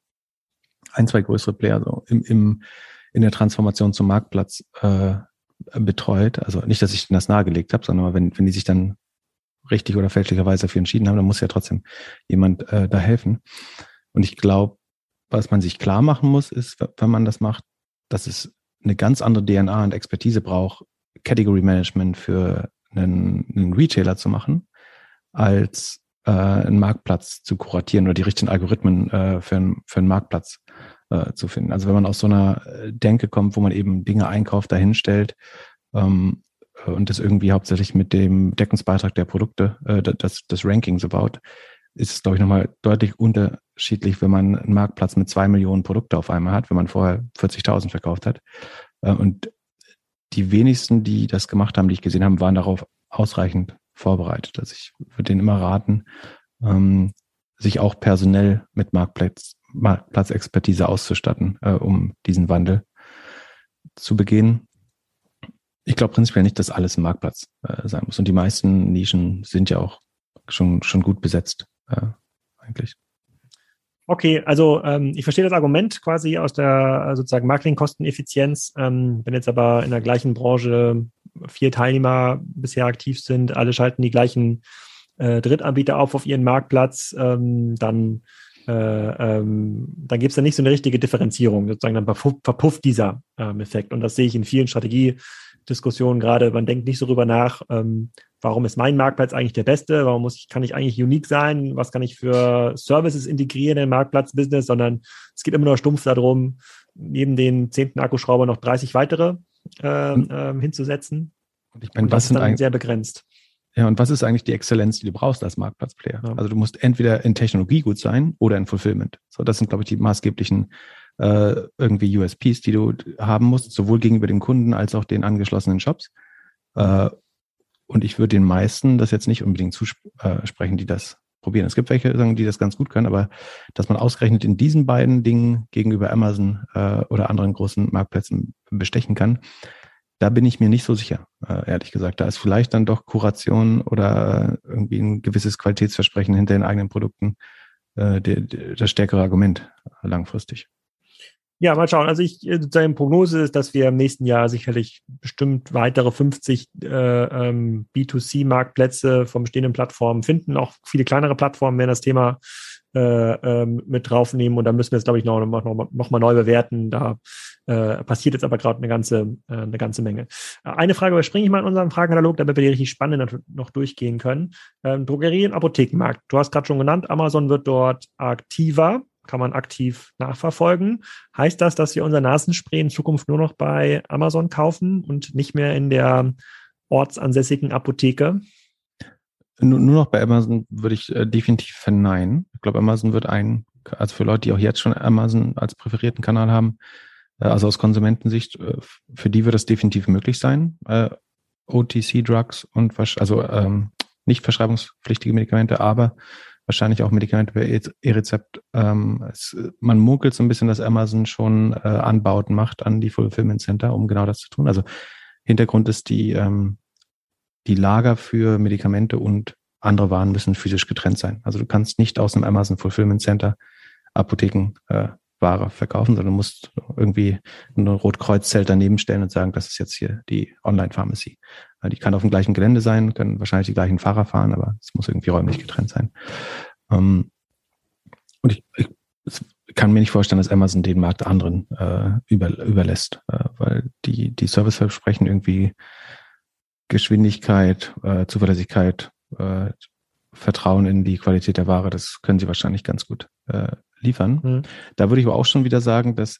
ein, zwei größere Player so im, im, in der Transformation zum Marktplatz äh, betreut. Also nicht, dass ich das nahegelegt habe, sondern wenn, wenn die sich dann richtig oder fälschlicherweise dafür entschieden haben, dann muss ja trotzdem jemand äh, da helfen. Und ich glaube, was man sich klar machen muss, ist, wenn man das macht, dass es eine ganz andere DNA und Expertise braucht, Category Management für einen, einen Retailer zu machen, als äh, einen Marktplatz zu kuratieren oder die richtigen Algorithmen äh, für, einen, für einen Marktplatz äh, zu finden. Also wenn man aus so einer äh, Denke kommt, wo man eben Dinge einkauft, dahinstellt ähm, und das irgendwie hauptsächlich mit dem Deckungsbeitrag der Produkte, äh, das, das Ranking so baut, ist es, glaube ich, nochmal deutlich unterschiedlich, wenn man einen Marktplatz mit zwei Millionen Produkte auf einmal hat, wenn man vorher 40.000 verkauft hat. Äh, und die wenigsten, die das gemacht haben, die ich gesehen habe, waren darauf ausreichend vorbereitet. Also ich würde denen immer raten, ähm, sich auch personell mit Marktplatz, Marktplatzexpertise auszustatten, äh, um diesen Wandel zu begehen. Ich glaube prinzipiell nicht, dass alles ein Marktplatz äh, sein muss. Und die meisten Nischen sind ja auch schon, schon gut besetzt, äh, eigentlich. Okay, also ähm, ich verstehe das Argument quasi aus der sozusagen Marketingkosteneffizienz. Ähm, wenn jetzt aber in der gleichen Branche vier Teilnehmer bisher aktiv sind, alle schalten die gleichen äh, Drittanbieter auf auf ihren Marktplatz, ähm, dann äh, ähm, dann gibt es da nicht so eine richtige Differenzierung. Sozusagen dann verpufft, dieser ähm, Effekt. Und das sehe ich in vielen Strategiediskussionen gerade. Man denkt nicht so drüber nach, ähm, warum ist mein Marktplatz eigentlich der beste, warum muss ich, kann ich eigentlich unique sein, was kann ich für Services integrieren in Marktplatz-Business, sondern es geht immer nur stumpf darum, neben den zehnten Akkuschrauber noch 30 weitere äh, äh, hinzusetzen. Und ich meine, und das was sind eigentlich sehr begrenzt. Ja, und was ist eigentlich die Exzellenz, die du brauchst als Marktplatzplayer? Ja. Also du musst entweder in Technologie gut sein oder in Fulfillment. So, das sind, glaube ich, die maßgeblichen äh, irgendwie USPs, die du haben musst, sowohl gegenüber dem Kunden als auch den angeschlossenen Shops. Äh, und ich würde den meisten das jetzt nicht unbedingt zusprechen, die das probieren. Es gibt welche, die das ganz gut können, aber dass man ausgerechnet in diesen beiden Dingen gegenüber Amazon äh, oder anderen großen Marktplätzen bestechen kann, da bin ich mir nicht so sicher, äh, ehrlich gesagt. Da ist vielleicht dann doch Kuration oder irgendwie ein gewisses Qualitätsversprechen hinter den eigenen Produkten äh, das stärkere Argument langfristig. Ja, mal schauen. Also ich, äh, sozusagen Prognose ist, dass wir im nächsten Jahr sicherlich bestimmt weitere 50 äh, ähm, B2C-Marktplätze vom bestehenden Plattformen finden. Auch viele kleinere Plattformen werden das Thema äh, ähm, mit draufnehmen und da müssen wir es, glaube ich, noch, noch, noch mal neu bewerten. Da äh, passiert jetzt aber gerade eine ganze, äh, eine ganze Menge. Äh, eine Frage überspringe ich mal in unserem Fragenkatalog, damit wir die richtig spannend noch durchgehen können. Ähm, Drogerie- und Apothekenmarkt. Du hast gerade schon genannt, Amazon wird dort aktiver kann man aktiv nachverfolgen. Heißt das, dass wir unser Nasenspray in Zukunft nur noch bei Amazon kaufen und nicht mehr in der ortsansässigen Apotheke? Nur, noch bei Amazon würde ich äh, definitiv verneinen. Ich glaube, Amazon wird ein, also für Leute, die auch jetzt schon Amazon als präferierten Kanal haben, äh, also aus Konsumentensicht, äh, für die wird das definitiv möglich sein. OTC-Drugs und also ähm, nicht verschreibungspflichtige Medikamente, aber wahrscheinlich auch Medikamente per E-Rezept. Ähm, man munkelt so ein bisschen, dass Amazon schon äh, Anbauten macht an die Fulfillment Center, um genau das zu tun. Also Hintergrund ist die, ähm, die Lager für Medikamente und andere Waren müssen physisch getrennt sein. Also du kannst nicht aus einem Amazon Fulfillment Center Apotheken äh, Ware verkaufen, sondern du musst irgendwie ein Rotkreuz-Zelt daneben stellen und sagen, das ist jetzt hier die Online-Pharmacy. Die kann auf dem gleichen Gelände sein, können wahrscheinlich die gleichen Fahrer fahren, aber es muss irgendwie räumlich getrennt sein. Ähm, und ich, ich kann mir nicht vorstellen, dass Amazon den Markt anderen äh, über, überlässt, äh, weil die, die Serviceversprechen irgendwie Geschwindigkeit, äh, Zuverlässigkeit, äh, Vertrauen in die Qualität der Ware, das können sie wahrscheinlich ganz gut äh, liefern. Mhm. Da würde ich aber auch schon wieder sagen, dass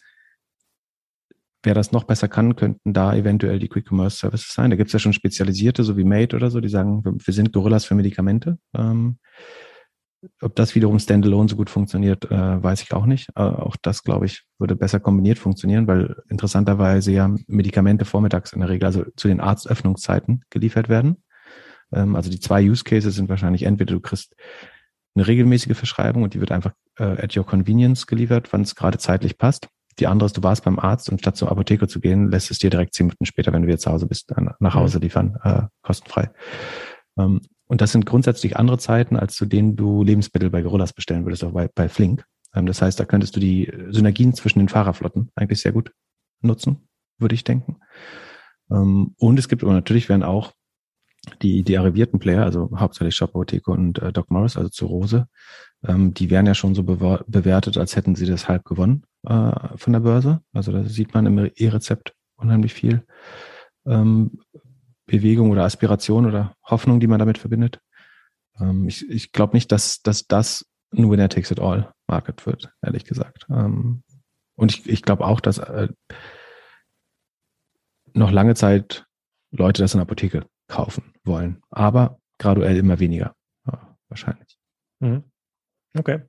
wer das noch besser kann, könnten da eventuell die Quick Commerce Services sein. Da gibt es ja schon spezialisierte, so wie Made oder so, die sagen, wir sind Gorillas für Medikamente. Ähm, ob das wiederum standalone so gut funktioniert, äh, weiß ich auch nicht. Äh, auch das, glaube ich, würde besser kombiniert funktionieren, weil interessanterweise ja Medikamente vormittags in der Regel, also zu den Arztöffnungszeiten geliefert werden. Ähm, also die zwei Use Cases sind wahrscheinlich entweder du kriegst eine regelmäßige Verschreibung und die wird einfach äh, at your convenience geliefert, wann es gerade zeitlich passt. Die andere ist, du warst beim Arzt und statt zur Apotheke zu gehen, lässt es dir direkt zehn Minuten später, wenn du wieder zu Hause bist, nach Hause mhm. liefern, äh, kostenfrei. Ähm, und das sind grundsätzlich andere Zeiten, als zu denen du Lebensmittel bei Gorillas bestellen würdest, auch bei, bei Flink. Ähm, das heißt, da könntest du die Synergien zwischen den Fahrerflotten eigentlich sehr gut nutzen, würde ich denken. Ähm, und es gibt aber natürlich werden auch die, die arrivierten Player, also hauptsächlich Shop Apotheke und äh, Doc Morris, also zu Rose, ähm, die werden ja schon so bewertet, als hätten sie das halb gewonnen äh, von der Börse. Also da sieht man im E-Rezept unheimlich viel ähm, Bewegung oder Aspiration oder Hoffnung, die man damit verbindet. Ähm, ich ich glaube nicht, dass, dass das ein Winner takes it all Market wird, ehrlich gesagt. Ähm, und ich, ich glaube auch, dass äh, noch lange Zeit Leute das in der Apotheke kaufen wollen. Aber graduell immer weniger, ja, wahrscheinlich. Mhm. Okay.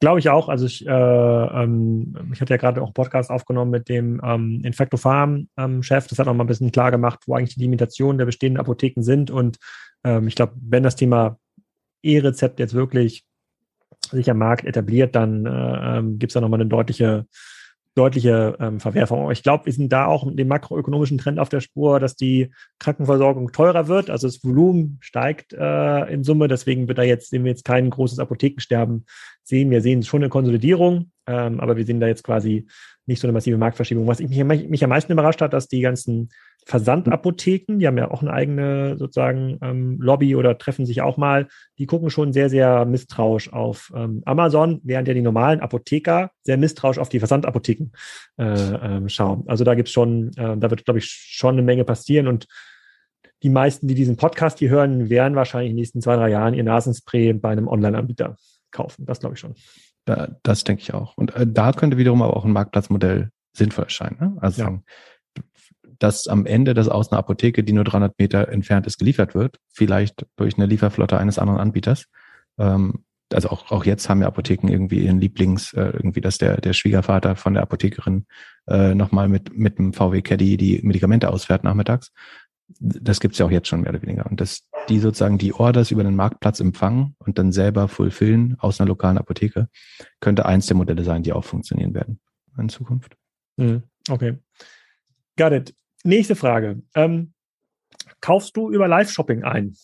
Glaube ich auch. Also ich, äh, ähm, ich hatte ja gerade auch einen Podcast aufgenommen mit dem ähm, Infecto Farm ähm, Chef. Das hat auch mal ein bisschen klar gemacht, wo eigentlich die Limitationen der bestehenden Apotheken sind. Und ähm, ich glaube, wenn das Thema E-Rezept jetzt wirklich sich am Markt etabliert, dann äh, ähm, gibt es da nochmal eine deutliche deutliche ähm, Verwerfung. Ich glaube, wir sind da auch mit dem makroökonomischen Trend auf der Spur, dass die Krankenversorgung teurer wird. Also das Volumen steigt äh, in Summe. Deswegen wird da jetzt, sehen wir jetzt kein großes Apothekensterben sehen. Wir sehen schon eine Konsolidierung, ähm, aber wir sehen da jetzt quasi nicht so eine massive Marktverschiebung. Was mich, mich am meisten überrascht hat, dass die ganzen Versandapotheken, die haben ja auch eine eigene sozusagen ähm, Lobby oder treffen sich auch mal, die gucken schon sehr, sehr misstrauisch auf ähm, Amazon, während ja die normalen Apotheker sehr misstrauisch auf die Versandapotheken äh, ähm, schauen. Also da gibt's schon, äh, da wird, glaube ich, schon eine Menge passieren und die meisten, die diesen Podcast hier hören, werden wahrscheinlich in den nächsten zwei, drei Jahren ihr Nasenspray bei einem Online-Anbieter kaufen. Das glaube ich schon. Da, das denke ich auch. Und äh, da könnte wiederum aber auch ein Marktplatzmodell sinnvoll erscheinen. Ne? Also ja dass am Ende das aus einer Apotheke, die nur 300 Meter entfernt ist, geliefert wird, vielleicht durch eine Lieferflotte eines anderen Anbieters. Ähm, also auch, auch jetzt haben ja Apotheken irgendwie ihren Lieblings, äh, irgendwie, dass der, der Schwiegervater von der Apothekerin äh, nochmal mit, mit dem VW Caddy die Medikamente ausfährt nachmittags. Das gibt's ja auch jetzt schon mehr oder weniger. Und dass die sozusagen die Orders über den Marktplatz empfangen und dann selber fulfillen aus einer lokalen Apotheke, könnte eins der Modelle sein, die auch funktionieren werden in Zukunft. Mhm. Okay. Got it. Nächste Frage. Ähm, kaufst du über Live-Shopping ein?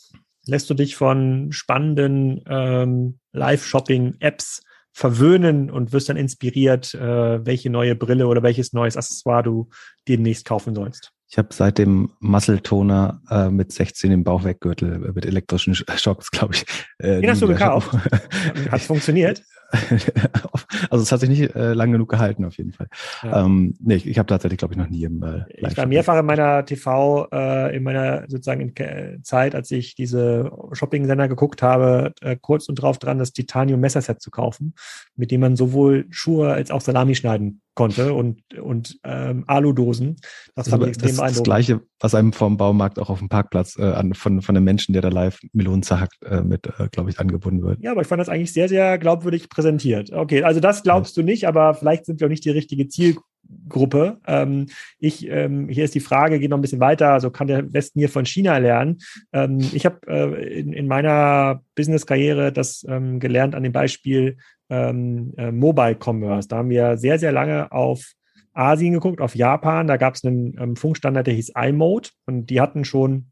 Lässt du dich von spannenden ähm, Live-Shopping-Apps verwöhnen und wirst dann inspiriert, äh, welche neue Brille oder welches neues Accessoire du demnächst kaufen sollst? Ich habe seit dem Muscle-Toner äh, mit 16 im Bauchweggürtel äh, mit elektrischen Schocks, glaube ich. Äh, Den hast du gekauft? Hat es funktioniert? also es hat sich nicht äh, lang genug gehalten, auf jeden Fall. Ja. Ähm, nee, ich, ich habe tatsächlich, glaube ich, noch nie im äh, Ich war mehrfach in meiner TV, äh, in meiner sozusagen in Zeit, als ich diese Shopping-Sender geguckt habe, äh, kurz und drauf dran, das Titanium Messerset zu kaufen, mit dem man sowohl Schuhe als auch Salami schneiden konnte und, und ähm, Aludosen. Das, das fand ich extrem das, das Gleiche, was einem vom Baumarkt auch auf dem Parkplatz äh, an, von, von einem Menschen, der da live Melonen zerhackt, äh, mit, äh, glaube ich, angebunden wird. Ja, aber ich fand das eigentlich sehr, sehr glaubwürdig präsentiert. Okay, also das glaubst ja. du nicht, aber vielleicht sind wir auch nicht die richtige Ziel Gruppe. Ähm, ich, ähm, hier ist die Frage, geht noch ein bisschen weiter, also kann der Westen hier von China lernen? Ähm, ich habe äh, in, in meiner Business-Karriere das ähm, gelernt an dem Beispiel ähm, äh, Mobile Commerce. Da haben wir sehr, sehr lange auf Asien geguckt, auf Japan. Da gab es einen ähm, Funkstandard, der hieß iMode und die hatten schon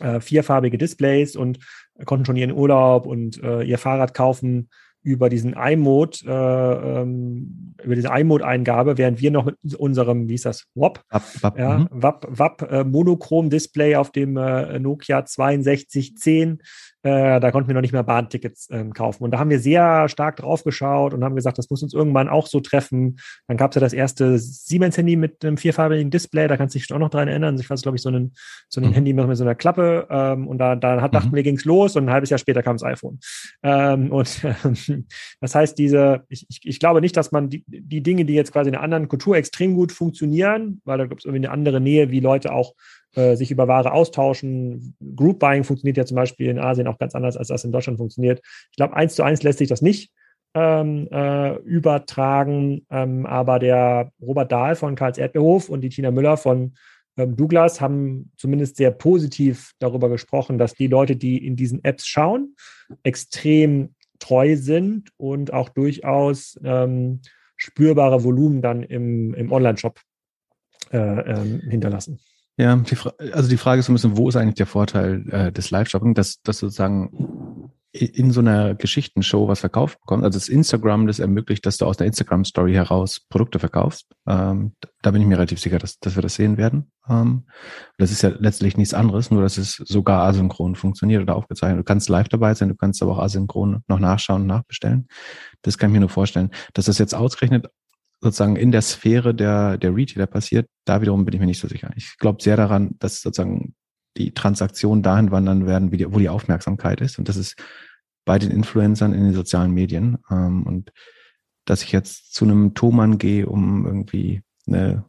äh, vierfarbige Displays und konnten schon ihren Urlaub und äh, ihr Fahrrad kaufen über diesen iMode, äh, ähm, über diese iMode-Eingabe, während wir noch mit unserem, wie ist das, WAP, WAP, WAP, ja, mhm. WAP, WAP äh, Monochrom-Display auf dem äh, Nokia 6210 äh, da konnten wir noch nicht mehr Bahntickets ähm, kaufen. Und da haben wir sehr stark drauf geschaut und haben gesagt, das muss uns irgendwann auch so treffen. Dann gab es ja das erste Siemens-Handy mit einem vierfarbigen Display, da kannst du dich auch noch dran erinnern. Ich weiß, glaube ich, so ein, so ein mhm. Handy mit so einer Klappe. Ähm, und da, da hat, dachten mhm. wir, ging's los und ein halbes Jahr später kam das iPhone. Ähm, und ähm, das heißt, diese, ich, ich, ich glaube nicht, dass man die, die Dinge, die jetzt quasi in einer anderen Kultur extrem gut funktionieren, weil da gibt es irgendwie eine andere Nähe, wie Leute auch äh, sich über Ware austauschen. Group Buying funktioniert ja zum Beispiel in Asien auch ganz anders, als das in Deutschland funktioniert. Ich glaube, eins zu eins lässt sich das nicht ähm, äh, übertragen, ähm, aber der Robert Dahl von Karls Erdbeerhof und die Tina Müller von ähm, Douglas haben zumindest sehr positiv darüber gesprochen, dass die Leute, die in diesen Apps schauen, extrem treu sind und auch durchaus ähm, spürbare Volumen dann im, im Online-Shop äh, ähm, hinterlassen. Ja, die also die Frage ist so ein bisschen, wo ist eigentlich der Vorteil äh, des Live-Shopping, dass, dass sozusagen in so einer Geschichtenshow was verkauft bekommt. Also das Instagram, das ermöglicht, dass du aus der Instagram-Story heraus Produkte verkaufst. Ähm, da bin ich mir relativ sicher, dass, dass wir das sehen werden. Ähm, das ist ja letztlich nichts anderes, nur dass es sogar asynchron funktioniert oder aufgezeichnet. Du kannst live dabei sein, du kannst aber auch asynchron noch nachschauen und nachbestellen. Das kann ich mir nur vorstellen. Dass das jetzt ausgerechnet sozusagen in der Sphäre der, der Retailer passiert, da wiederum bin ich mir nicht so sicher. Ich glaube sehr daran, dass sozusagen die Transaktionen dahin wandern werden, wie die, wo die Aufmerksamkeit ist. Und das ist bei den Influencern in den sozialen Medien. Ähm, und dass ich jetzt zu einem Thomann gehe, um irgendwie eine,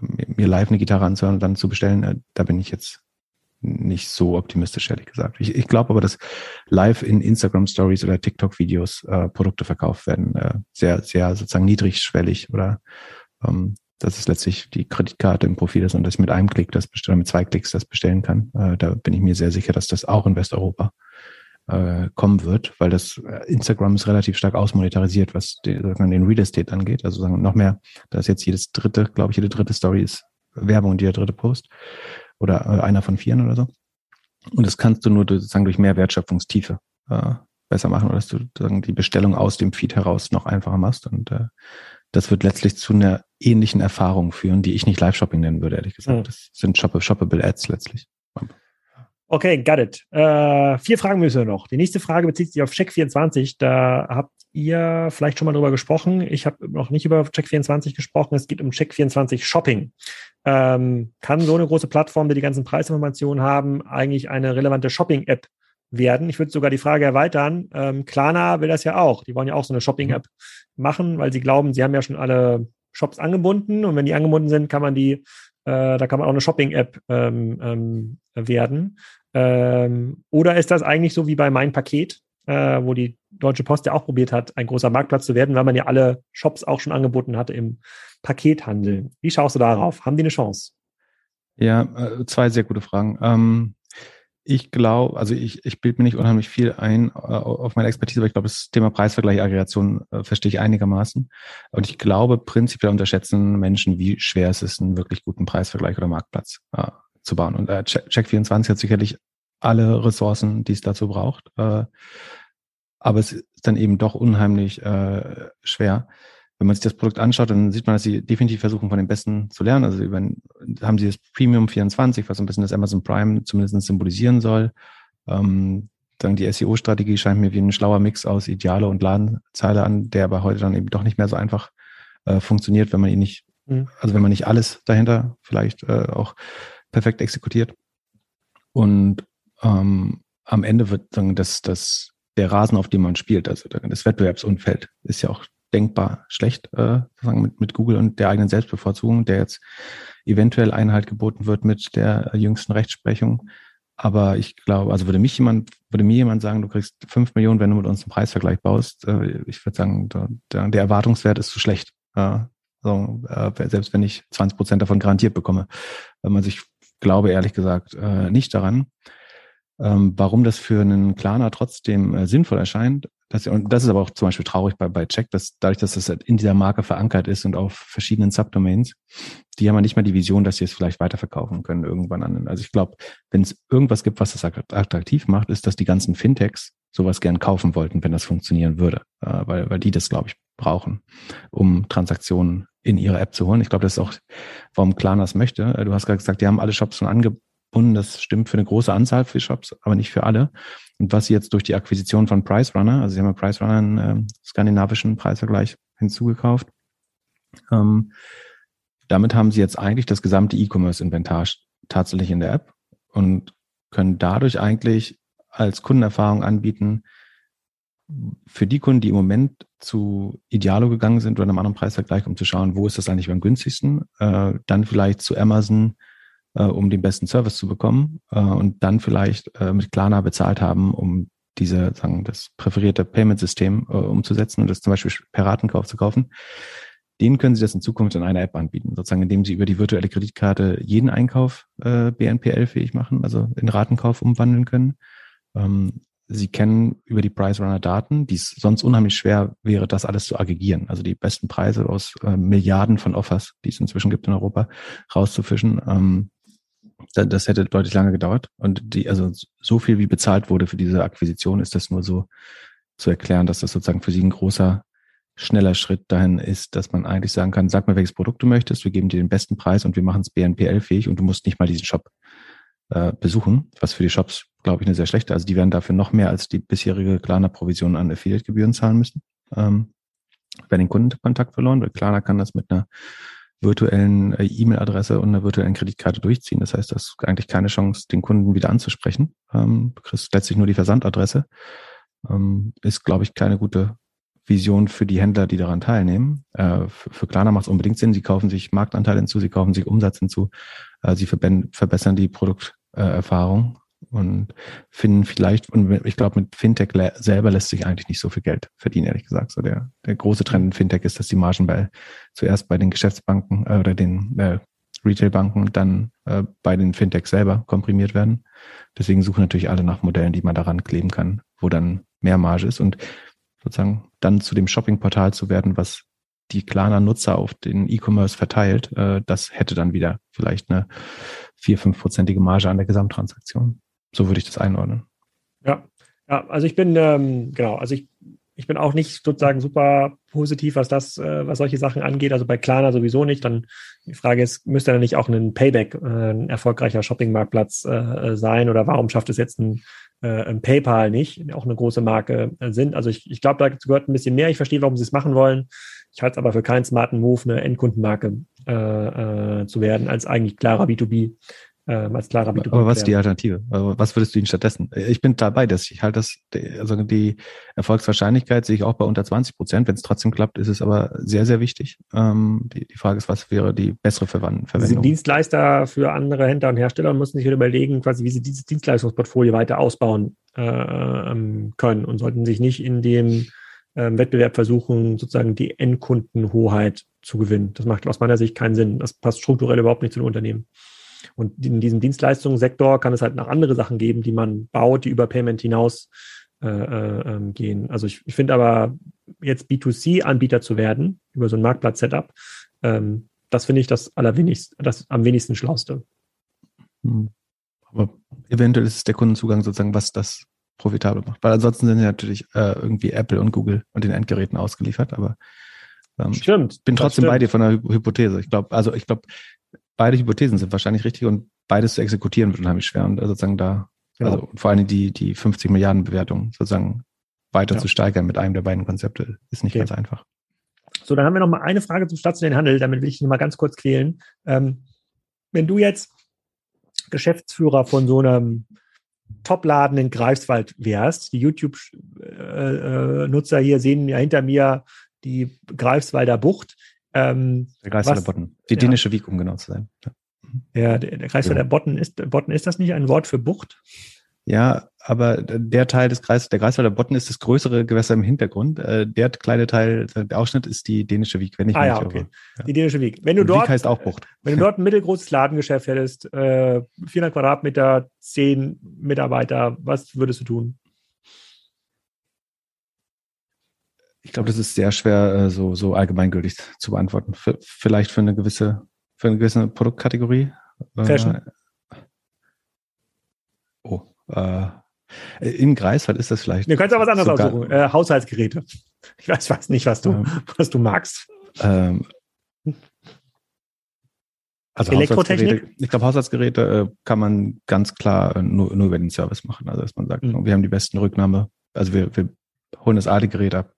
mir live eine Gitarre anzuhören und dann zu bestellen, äh, da bin ich jetzt nicht so optimistisch, ehrlich gesagt. Ich, ich glaube aber, dass live in Instagram Stories oder TikTok Videos äh, Produkte verkauft werden, äh, sehr, sehr sozusagen niedrigschwellig oder ähm, dass es letztlich die Kreditkarte im Profil ist und dass ich mit einem Klick das bestellen, mit zwei Klicks das bestellen kann. Äh, da bin ich mir sehr sicher, dass das auch in Westeuropa äh, kommen wird, weil das äh, Instagram ist relativ stark ausmonetarisiert, was den, den Real Estate angeht. Also sagen noch mehr, da ist jetzt jedes dritte, glaube ich, jede dritte Story ist Werbung und jeder dritte Post oder äh, einer von vieren oder so. Und das kannst du nur sozusagen durch mehr Wertschöpfungstiefe äh, besser machen oder dass du sozusagen die Bestellung aus dem Feed heraus noch einfacher machst. Und äh, das wird letztlich zu einer ähnlichen Erfahrung führen, die ich nicht Live-Shopping nennen würde, ehrlich gesagt. Mhm. Das sind shoppable Ads letztlich. Okay, got it. Äh, vier Fragen müssen wir noch. Die nächste Frage bezieht sich auf Check24. Da habt ihr vielleicht schon mal drüber gesprochen. Ich habe noch nicht über Check24 gesprochen. Es geht um Check24 Shopping. Ähm, kann so eine große Plattform, die die ganzen Preisinformationen haben, eigentlich eine relevante Shopping-App werden? Ich würde sogar die Frage erweitern. Ähm, Klarna will das ja auch. Die wollen ja auch so eine Shopping-App machen, weil sie glauben, sie haben ja schon alle Shops angebunden und wenn die angebunden sind, kann man die, äh, da kann man auch eine Shopping-App ähm, ähm, werden. Ähm, oder ist das eigentlich so wie bei Mein Paket, äh, wo die Deutsche Post ja auch probiert hat, ein großer Marktplatz zu werden, weil man ja alle Shops auch schon angeboten hatte im Pakethandel. Wie schaust du darauf? Haben die eine Chance? Ja, äh, zwei sehr gute Fragen. Ähm, ich glaube, also ich, ich bilde mir nicht unheimlich viel ein äh, auf meine Expertise, aber ich glaube, das Thema Preisvergleich, Aggregation äh, verstehe ich einigermaßen. Und ich glaube, prinzipiell unterschätzen Menschen, wie schwer es ist, einen wirklich guten Preisvergleich oder Marktplatz äh, zu bauen. Und äh, Check24 hat sicherlich alle Ressourcen, die es dazu braucht. Äh, aber es ist dann eben doch unheimlich äh, schwer. Wenn man sich das Produkt anschaut, dann sieht man, dass sie definitiv versuchen, von den Besten zu lernen. Also über, haben sie das Premium 24, was so ein bisschen das Amazon Prime zumindest symbolisieren soll. Ähm, dann die SEO-Strategie scheint mir wie ein schlauer Mix aus Ideale und Ladenzeile an, der aber heute dann eben doch nicht mehr so einfach äh, funktioniert, wenn man ihn nicht, mhm. also wenn man nicht alles dahinter vielleicht äh, auch perfekt exekutiert. Und ähm, am Ende wird dann das, das, der Rasen, auf dem man spielt, also das Wettbewerbsumfeld, ist ja auch denkbar schlecht, äh, mit, mit Google und der eigenen Selbstbevorzugung, der jetzt eventuell Einhalt geboten wird mit der jüngsten Rechtsprechung. Aber ich glaube, also würde mich jemand, würde mir jemand sagen, du kriegst fünf Millionen, wenn du mit uns einen Preisvergleich baust, äh, ich würde sagen, der, der Erwartungswert ist zu schlecht. Äh, Also, äh, selbst wenn ich 20 Prozent davon garantiert bekomme. Also ich glaube ehrlich gesagt äh, nicht daran. Ähm, warum das für einen Klarner trotzdem äh, sinnvoll erscheint, das, und das ist aber auch zum Beispiel traurig bei, bei Check, dass dadurch, dass das halt in dieser Marke verankert ist und auf verschiedenen Subdomains, die haben ja nicht mal die Vision, dass sie es vielleicht weiterverkaufen können irgendwann an. Also ich glaube, wenn es irgendwas gibt, was das attraktiv macht, ist, dass die ganzen Fintechs sowas gern kaufen wollten, wenn das funktionieren würde, äh, weil, weil die das, glaube ich, brauchen, um Transaktionen in ihre App zu holen. Ich glaube, das ist auch, warum Klarna das möchte. Äh, du hast gerade gesagt, die haben alle Shops schon angebunden. Das stimmt für eine große Anzahl für Shops, aber nicht für alle. Und was sie jetzt durch die Akquisition von Price Runner, also sie haben ja Price Runner einen äh, skandinavischen Preisvergleich hinzugekauft, ähm, damit haben sie jetzt eigentlich das gesamte E-Commerce-Inventar tatsächlich in der App und können dadurch eigentlich als Kundenerfahrung anbieten, für die Kunden, die im Moment zu Idealo gegangen sind oder einem anderen Preisvergleich, um zu schauen, wo ist das eigentlich am günstigsten, äh, dann vielleicht zu Amazon äh, um den besten Service zu bekommen äh, und dann vielleicht äh, mit Klarna bezahlt haben, um diese, sagen, das präferierte Payment-System äh, umzusetzen und das zum Beispiel per Ratenkauf zu kaufen. Denen können Sie das in Zukunft in einer App anbieten, sozusagen indem Sie über die virtuelle Kreditkarte jeden Einkauf äh, BNPL-fähig machen, also in Ratenkauf umwandeln können. Ähm, Sie kennen über die Price Runner Daten, die es sonst unheimlich schwer wäre, das alles zu aggregieren. Also die besten Preise aus äh, Milliarden von Offers, die es inzwischen gibt in Europa, rauszufischen. Ähm, das hätte deutlich lange gedauert. Und die, also so viel wie bezahlt wurde für diese Akquisition, ist das nur so zu erklären, dass das sozusagen für sie ein großer, schneller Schritt dahin ist, dass man eigentlich sagen kann, sag mir, welches Produkt du möchtest, wir geben dir den besten Preis und wir machen es BNPL-fähig und du musst nicht mal diesen Shop äh, besuchen, was für die Shops, glaube ich, eine sehr schlechte. Also die werden dafür noch mehr als die bisherige Klarna-Provision an Affiliate-Gebühren zahlen müssen. Ähm, werden den Kundenkontakt verloren, weil Klarna kann das mit einer virtuellen äh, E-Mail-Adresse und einer virtuellen Kreditkarte durchziehen. Das heißt, das ist eigentlich keine Chance, den Kunden wieder anzusprechen. Ähm, du kriegst letztlich nur die Versandadresse. Ähm, ist, glaube ich, keine gute Vision für die Händler, die daran teilnehmen. Äh, für, für Klarna macht es unbedingt Sinn. Sie kaufen sich Marktanteil hinzu, sie kaufen sich Umsatz hinzu, äh, sie verbessern die Produkterfahrung und finden vielleicht, und ich glaube, mit Fintech selber lässt sich eigentlich nicht so viel Geld verdienen, ehrlich gesagt. So der, der große Trend in Fintech ist, dass die Margen bei zuerst bei den Geschäftsbanken äh, oder den äh, Retailbanken dann äh, bei den Fintechs selber komprimiert werden. Deswegen suchen natürlich alle nach Modellen, die man daran kleben kann, wo dann mehr Marge ist und sozusagen dann zu dem Shoppingportal zu werden, was die Klarna Nutzer auf den E-Commerce verteilt, äh, das hätte dann wieder vielleicht eine vier, fünfprozentige Marge an der Gesamttransaktion. So würde ich das einordnen. Ja, ja also ich bin, ähm, genau, also ich, ich bin auch nicht sozusagen super positiv, was das, äh, was solche Sachen angeht. Also bei Klarna sowieso nicht. Dann die Frage ist, müsste da nicht auch ein Payback, äh, ein erfolgreicher Shoppingmarktplatz äh, äh, sein? Oder warum schafft es jetzt ein, äh, PayPal nicht, auch eine große Marke äh, sind? Also ich, ich glaube, da gehört ein bisschen mehr. Ich verstehe, warum sie es machen wollen. Ich halte es aber für keinen smarten Move, eine Endkundenmarke äh, äh, zu werden, als eigentlich klarer B2B ähm, als klarer B2B. Aber was ist die Alternative? Also was würdest du ihnen stattdessen? Ich bin dabei, dass ich halt das, also die Erfolgswahrscheinlichkeit sehe ich auch bei unter 20 Prozent. Wenn es trotzdem klappt, ist es aber sehr, sehr wichtig. Ähm, die, die Frage ist, was wäre die bessere Verwendung? Sie sind Dienstleister für andere Händler und Hersteller und müssen sich halt überlegen, quasi, wie sie dieses Dienstleistungsportfolio weiter ausbauen äh, können und sollten sich nicht in dem ähm, Wettbewerb versuchen, sozusagen die Endkundenhoheit zu gewinnen. Das macht aus meiner Sicht keinen Sinn. Das passt strukturell überhaupt nicht zu den Unternehmen. Und in diesem Dienstleistungssektor kann es halt noch andere Sachen geben, die man baut, die über Payment hinaus äh, äh, ähm, gehen. Also ich, ich finde aber, jetzt B2C-Anbieter zu werden, über so ein Marktplatz-Setup, ähm, das finde ich das allerwenigst, das am wenigsten Schlauste. Hm. Aber eventuell ist es der Kundenzugang sozusagen, was das profitabel macht. Weil ansonsten sind ja natürlich äh, irgendwie Apple und Google und den Endgeräten ausgeliefert, aber ähm, stimmt. Ich bin trotzdem bei dir von der Hypothese. Ich glaube, also ich glaube, beide Hypothesen sind wahrscheinlich richtig und beides zu exekutieren wird unheimlich schwer und sozusagen da, genau. also vor allem die, die 50 Milliarden Bewertung sozusagen weiter ja. zu steigern mit einem der beiden Konzepte ist nicht okay. ganz einfach. So, dann haben wir noch mal eine Frage zum stationären Handel, damit will ich dich mal ganz kurz quälen. Ähm, wenn du jetzt Geschäftsführer von so einem Top-Laden in Greifswald wärst, die YouTube-Nutzer äh, äh, hier sehen ja hinter mir die Greifswalder Bucht. Ähm, der Greifswalder Botten. Die ja. dänische Wieg, um genau zu sein. Ja, der, der Greifswalder ja. Botten ist, Botten ist das nicht ein Wort für Bucht? Ja, aber der Teil des Kreises, der Greifswalder Botten ist das größere Gewässer im Hintergrund. Äh, der kleine Teil, der Ausschnitt ist die dänische Wieg, wenn ich ah, mich ja, nicht okay. irre. Die dänische Wieg. Wenn du dort, Wieg heißt auch Bucht. wenn du dort ein mittelgroßes Ladengeschäft hättest, äh, 400 Quadratmeter, 10 Mitarbeiter, was würdest du tun? Ich glaube, das ist sehr schwer äh, so, so allgemeingültig zu beantworten. F vielleicht für eine gewisse, für eine gewisse Produktkategorie. Äh, Fashion? oh, äh, in Greifswald ist das vielleicht. Du kannst auch was anderes sogar- aussuchen. Äh, Haushaltsgeräte. Ich weiß, weiß nicht, was du, Ähm. was du magst. Ähm, also Elektrotechnik? Ich glaube, Haushaltsgeräte äh, kann man ganz klar äh, nur, nur über den Service machen. Also dass man sagt, Mhm. wir haben die besten Rücknahme, also wir, wir holen das alte Gerät ab.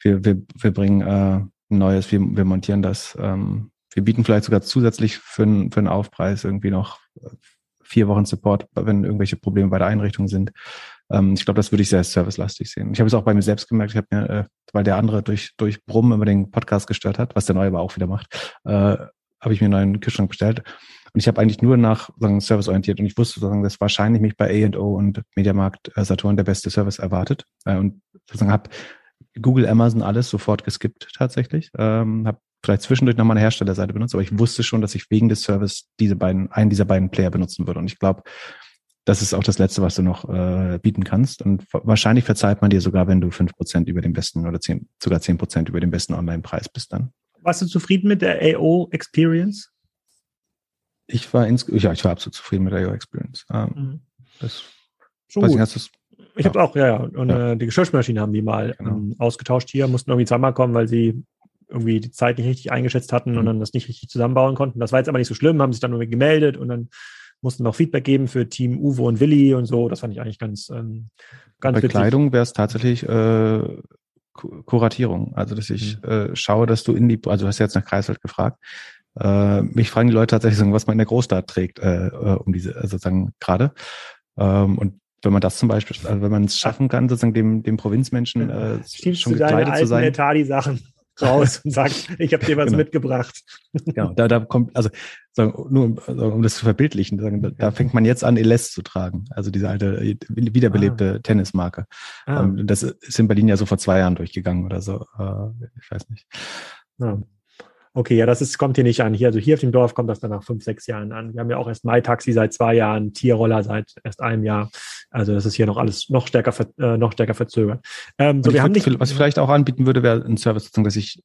Wir, wir, wir bringen äh, ein neues, wir, wir montieren das. Ähm, wir bieten vielleicht sogar zusätzlich für, einen- für einen Aufpreis irgendwie noch äh, vier Wochen Support, wenn irgendwelche Probleme bei der Einrichtung sind. Ähm, ich glaube, das würde ich sehr servicelastig sehen. Ich habe es auch bei mir selbst gemerkt, ich habe mir, äh, weil der andere durch, durch Brummen immer den Podcast gestört hat, was der neue aber auch wieder macht, äh, habe ich mir einen neuen Kühlschrank bestellt. Und ich habe eigentlich nur nach sagen, Service orientiert und ich wusste sozusagen, dass wahrscheinlich mich bei A&O und Mediamarkt äh, Saturn der beste Service erwartet. Äh, und sozusagen habe Google, Amazon alles sofort geskippt tatsächlich. Ähm, habe vielleicht zwischendurch nochmal eine Herstellerseite benutzt, aber ich wusste schon, dass ich wegen des Service diese beiden, einen dieser beiden Player benutzen würde. Und ich glaube, das ist auch das Letzte, was du noch äh, bieten kannst. Und wa- wahrscheinlich verzeiht man dir sogar, wenn du fünf Prozent über dem besten oder zehn, sogar zehn Prozent über dem besten Online-Preis bist dann. Warst du zufrieden mit der AO Experience? Ich war ins, ja, ich war absolut zufrieden mit der IO Experience. Ähm, Mhm. das, Schon weiß gut. nicht, hast Ich habe auch, ja, ja. Und Ja. Äh, die Geschirrspülmaschine haben die mal Genau. ähm, ausgetauscht hier, mussten irgendwie zweimal kommen, weil sie irgendwie die Zeit nicht richtig eingeschätzt hatten und Mhm. dann das nicht richtig zusammenbauen konnten. Das war jetzt aber nicht so schlimm, haben sich dann irgendwie gemeldet und dann mussten noch Feedback geben für Team Uwe und Willi und so. Das fand ich eigentlich ganz, ähm, ganz Bei witzig. Kleidung wäre es tatsächlich äh, Kuratierung. Also, dass ich Mhm. äh, schaue, dass du in die, also du hast jetzt nach Kreiswald gefragt. Äh, mich fragen die Leute tatsächlich, so, was man in der Großstadt trägt, äh, äh, um diese, äh, sozusagen gerade. Ähm, und wenn man das zum Beispiel, also wenn man es schaffen kann, sozusagen dem, dem Provinzmenschen äh, Schiebst schon gekleidet zu sein. Etadi-Sachen raus und sagst, ich habe dir was Genau. mitgebracht. Genau, da, da kommt, also sagen, nur um, also, um das zu verbildlichen, sagen, da, da fängt man jetzt an, Eles zu tragen. Also diese alte, äh, wiederbelebte Tennismarke. Ah, Ähm, das ist in Berlin ja so vor zwei Jahren durchgegangen oder so. Äh, ich weiß nicht. ja. Okay, ja, das ist, kommt hier nicht an. Hier, also hier auf dem Dorf kommt das dann nach fünf, sechs Jahren an. Wir haben ja auch erst Mai-Taxi seit zwei Jahren, Tierroller seit erst einem Jahr. Also das ist hier noch alles noch stärker, äh, noch stärker verzögert. Ähm, so, wir haben nicht, was ich vielleicht auch anbieten würde, wäre ein Service, dass ich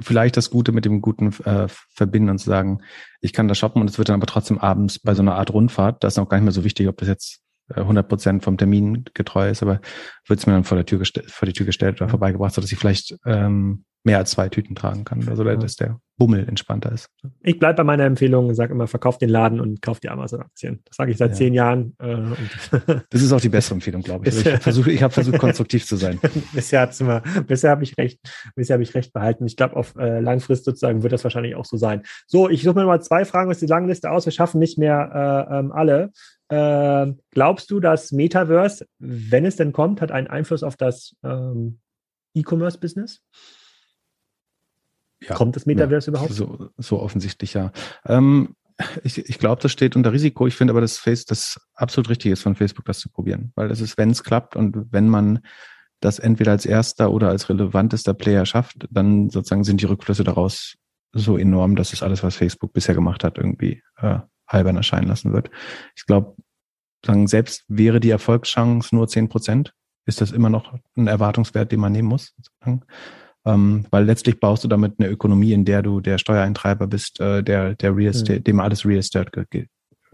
vielleicht das Gute mit dem Guten äh, verbinden und zu sagen, ich kann da shoppen und es wird dann aber trotzdem abends bei so einer Art Rundfahrt, das ist auch gar nicht mehr so wichtig, ob das jetzt 100 Prozent vom Termin getreu ist, aber wird es mir dann vor der Tür gestellt, vor die Tür gestellt oder Mhm. vorbeigebracht, sodass ich vielleicht ähm, mehr als zwei Tüten tragen kann, also dass der Bummel entspannter ist. ich bleibe bei meiner Empfehlung und sage immer, verkauft den Laden und kauft die Amazon-Aktien. Das sage ich seit Ja. zehn Jahren. Äh, Das ist auch die bessere Empfehlung, glaube ich. Also ich habe versucht, hab versucht, konstruktiv zu sein. bisher immer, bisher habe ich recht, bisher habe ich recht behalten. Ich glaube, auf äh, Langfrist sozusagen wird das wahrscheinlich auch so sein. So, ich suche mir mal zwei Fragen aus der langen Liste aus. Wir schaffen nicht mehr äh, ähm, alle. Äh, glaubst du, dass Metaverse, wenn es denn kommt, hat einen Einfluss auf das ähm, E-Commerce-Business? Ja. Kommt das Metaverse Ja, überhaupt? So, so offensichtlich, ja. Ähm, ich ich glaube, das steht unter Risiko. Ich finde aber, dass Face das absolut richtig ist von Facebook, das zu probieren. Weil das ist, wenn es klappt und wenn man das entweder als erster oder als relevantester Player schafft, dann sozusagen sind die Rückflüsse daraus so enorm, dass es alles, was Facebook bisher gemacht hat, irgendwie äh, albern erscheinen lassen wird. Ich glaube, sagen, selbst wäre die Erfolgschance nur zehn Prozent, ist das immer noch ein Erwartungswert, den man nehmen muss. Ähm, weil letztlich baust du damit eine Ökonomie, in der du der Steuereintreiber bist, äh, der, der Real Estate, dem alles Real Estate,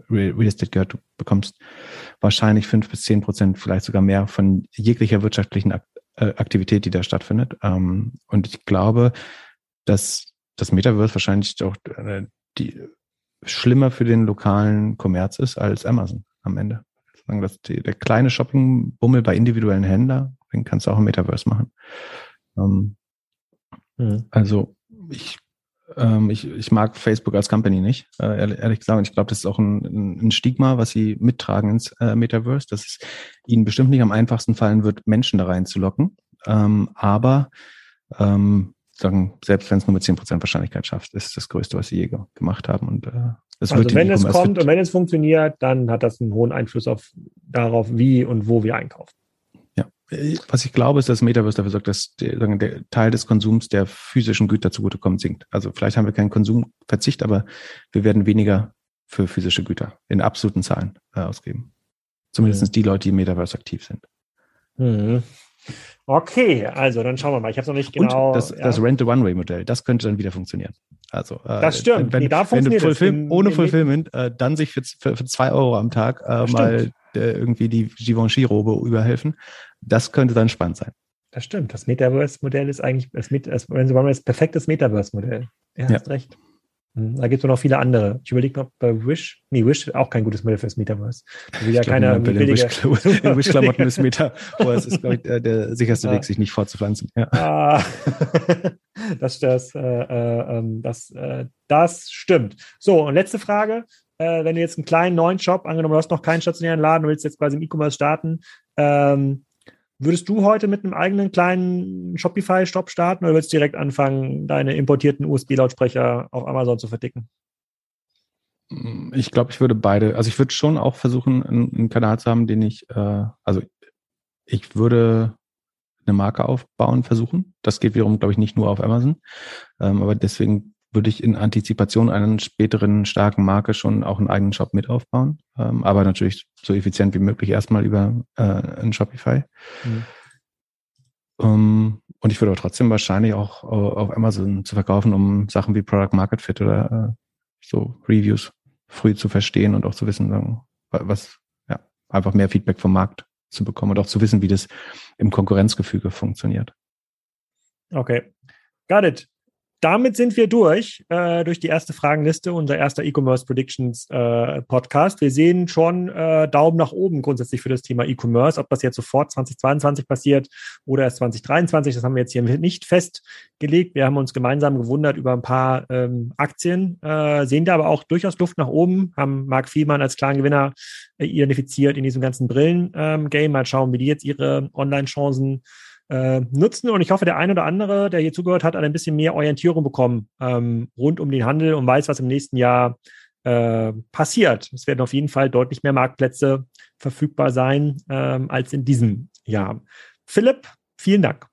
Real, Estate gehört. Du bekommst wahrscheinlich fünf bis zehn Prozent, vielleicht sogar mehr von jeglicher wirtschaftlichen äh, Aktivität, die da stattfindet. Ähm, und ich glaube, dass das Metaverse wahrscheinlich auch äh, die schlimmer für den lokalen Kommerz ist als Amazon am Ende. Die, der kleine Shoppingbummel bei individuellen Händlern, den kannst du auch im Metaverse machen. Ähm, Mhm. also ich, ähm, ich, ich mag Facebook als Company nicht, äh, ehrlich, ehrlich gesagt. Und ich glaube, das ist auch ein, ein ein Stigma, was sie mittragen ins äh, Metaverse, dass es ihnen bestimmt nicht am einfachsten fallen wird, Menschen da reinzulocken. Ähm, aber ähm, sagen, selbst wenn es nur mit 10% Wahrscheinlichkeit schafft, ist das Größte, was sie je ge- gemacht haben. Und äh, es Also wird wenn es kommt und wenn es funktioniert, dann hat das einen hohen Einfluss auf darauf, wie und wo wir einkaufen. Ja, was ich glaube, ist, dass Metaverse dafür sorgt, dass der, der Teil des Konsums der physischen Güter zugutekommt sinkt. Also vielleicht haben wir keinen Konsumverzicht, aber wir werden weniger für physische Güter in absoluten Zahlen äh, ausgeben. Zumindest mhm. die Leute, die im Metaverse aktiv sind. Mhm. Okay, also dann schauen wir mal. Ich habe es noch nicht genau. Und das, ja. das Rent-the-One-Way-Modell, das könnte dann wieder funktionieren. Also, äh, das stimmt. Wenn, nee, da wenn du Fulfill, ohne Fulfillment äh, dann sich für, für, für zwei Euro am Tag äh, mal irgendwie die Givenchy-Robe überhelfen, das könnte dann spannend sein. Das stimmt. Das Metaverse-Modell ist eigentlich, das, das, das perfektes Metaverse-Modell. Er ja. hast recht. Hm, da gibt es noch viele andere. Ich überlege noch bei Wish. Nee, Wish ist auch kein gutes Modell fürs Metaverse. Will ja keiner bei den Wish-Klamotten Wish ist Metaverse ist, glaube ich, der, der sicherste ja. Weg, sich nicht fortzupflanzen. Ja. Ah, das, das, äh, äh, ähm, das, äh, das stimmt. So, und letzte Frage. Äh, wenn du jetzt einen kleinen neuen Shop, angenommen, du hast noch keinen stationären Laden, du willst jetzt quasi im E-Commerce starten, ähm, Würdest du heute mit einem eigenen kleinen Shopify-Shop starten oder würdest du direkt anfangen, deine importierten USB-Lautsprecher auf Amazon zu verdicken? Ich glaube, ich würde beide, also ich würde schon auch versuchen, einen, einen Kanal zu haben, den ich, äh, also ich würde eine Marke aufbauen versuchen. Das geht wiederum, glaube ich, nicht nur auf Amazon. Ähm, aber deswegen würde ich in Antizipation einer späteren starken Marke schon auch einen eigenen Shop mit aufbauen. Ähm, aber natürlich so effizient wie möglich erstmal über äh, ein Shopify. Mhm. Um, und ich würde aber trotzdem wahrscheinlich auch auf Amazon zu verkaufen, um Sachen wie Product Market Fit oder äh, so Reviews früh zu verstehen und auch zu wissen, was, ja, einfach mehr Feedback vom Markt zu bekommen und auch zu wissen, wie das im Konkurrenzgefüge funktioniert. Okay. Got it damit sind wir durch, äh, durch die erste Fragenliste, unser erster E-Commerce Predictions äh, Podcast. Wir sehen schon äh, Daumen nach oben grundsätzlich für das Thema E-Commerce. Ob das jetzt sofort 2022 passiert oder erst 2023, das haben wir jetzt hier nicht festgelegt. Wir haben uns gemeinsam gewundert über ein paar ähm, Aktien, äh, sehen da aber auch durchaus Luft nach oben, haben Mark Fielmann als klaren Gewinner äh, identifiziert in diesem ganzen Brillen-Game. Ähm, Mal schauen, wie die jetzt ihre Online-Chancen äh, nutzen. Und ich hoffe, der ein oder andere, der hier zugehört hat, hat ein bisschen mehr Orientierung bekommen ähm, rund um den Handel und weiß, was im nächsten Jahr äh, passiert. Es werden auf jeden Fall deutlich mehr Marktplätze verfügbar sein ähm, als in diesem Jahr. Philipp, vielen Dank.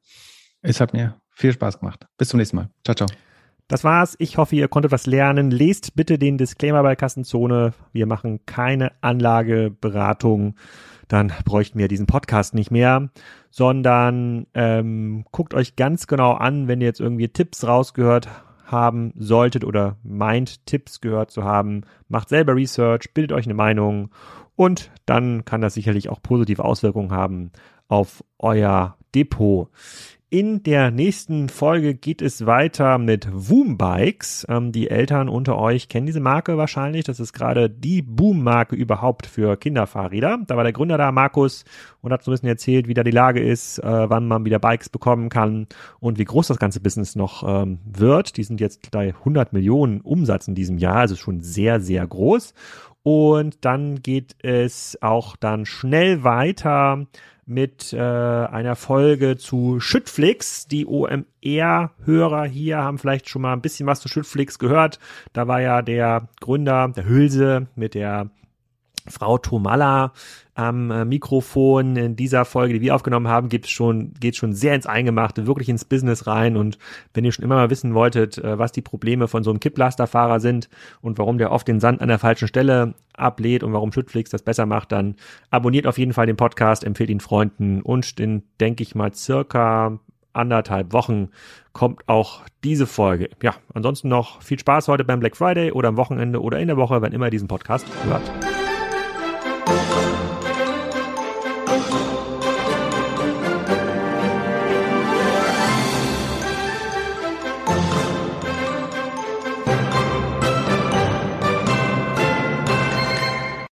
Es hat mir viel Spaß gemacht. Bis zum nächsten Mal. Ciao, ciao. Das war's. Ich hoffe, ihr konntet was lernen. Lest bitte den Disclaimer bei Kassenzone. Wir machen keine Anlageberatung dann bräuchten wir diesen Podcast nicht mehr, sondern ähm, guckt euch ganz genau an, wenn ihr jetzt irgendwie Tipps rausgehört haben solltet oder meint, Tipps gehört zu haben, macht selber Research, bildet euch eine Meinung und dann kann das sicherlich auch positive Auswirkungen haben auf euer Depot. In der nächsten Folge geht es weiter mit Woom Bikes. Ähm, die Eltern unter euch kennen diese Marke wahrscheinlich. Das ist gerade die Boom-Marke überhaupt für Kinderfahrräder. Da war der Gründer da, Markus, und hat so ein bisschen erzählt, wie da die Lage ist, äh, wann man wieder Bikes bekommen kann und wie groß das ganze Business noch ähm, wird. Die sind jetzt bei 100 Millionen Umsatz in diesem Jahr, also schon sehr, sehr groß. Und dann geht es auch dann schnell weiter mit äh, einer Folge zu Schüttflix. Die OMR-Hörer hier haben vielleicht schon mal ein bisschen was zu Schüttflix gehört. Da war ja der Gründer, der Hülse, mit der Frau Tomalla am äh, Mikrofon in dieser Folge, die wir aufgenommen haben, geht schon, geht schon sehr ins Eingemachte, wirklich ins Business rein. Und wenn ihr schon immer mal wissen wolltet, äh, was die Probleme von so einem Kipplasterfahrer sind und warum der oft den Sand an der falschen Stelle ablädt und warum Schüttflix das besser macht, dann abonniert auf jeden Fall den Podcast, empfehlt ihn Freunden und in, denke ich mal, circa anderthalb Wochen kommt auch diese Folge. Ja, ansonsten noch viel Spaß heute beim Black Friday oder am Wochenende oder in der Woche, wenn immer ihr diesen Podcast hört.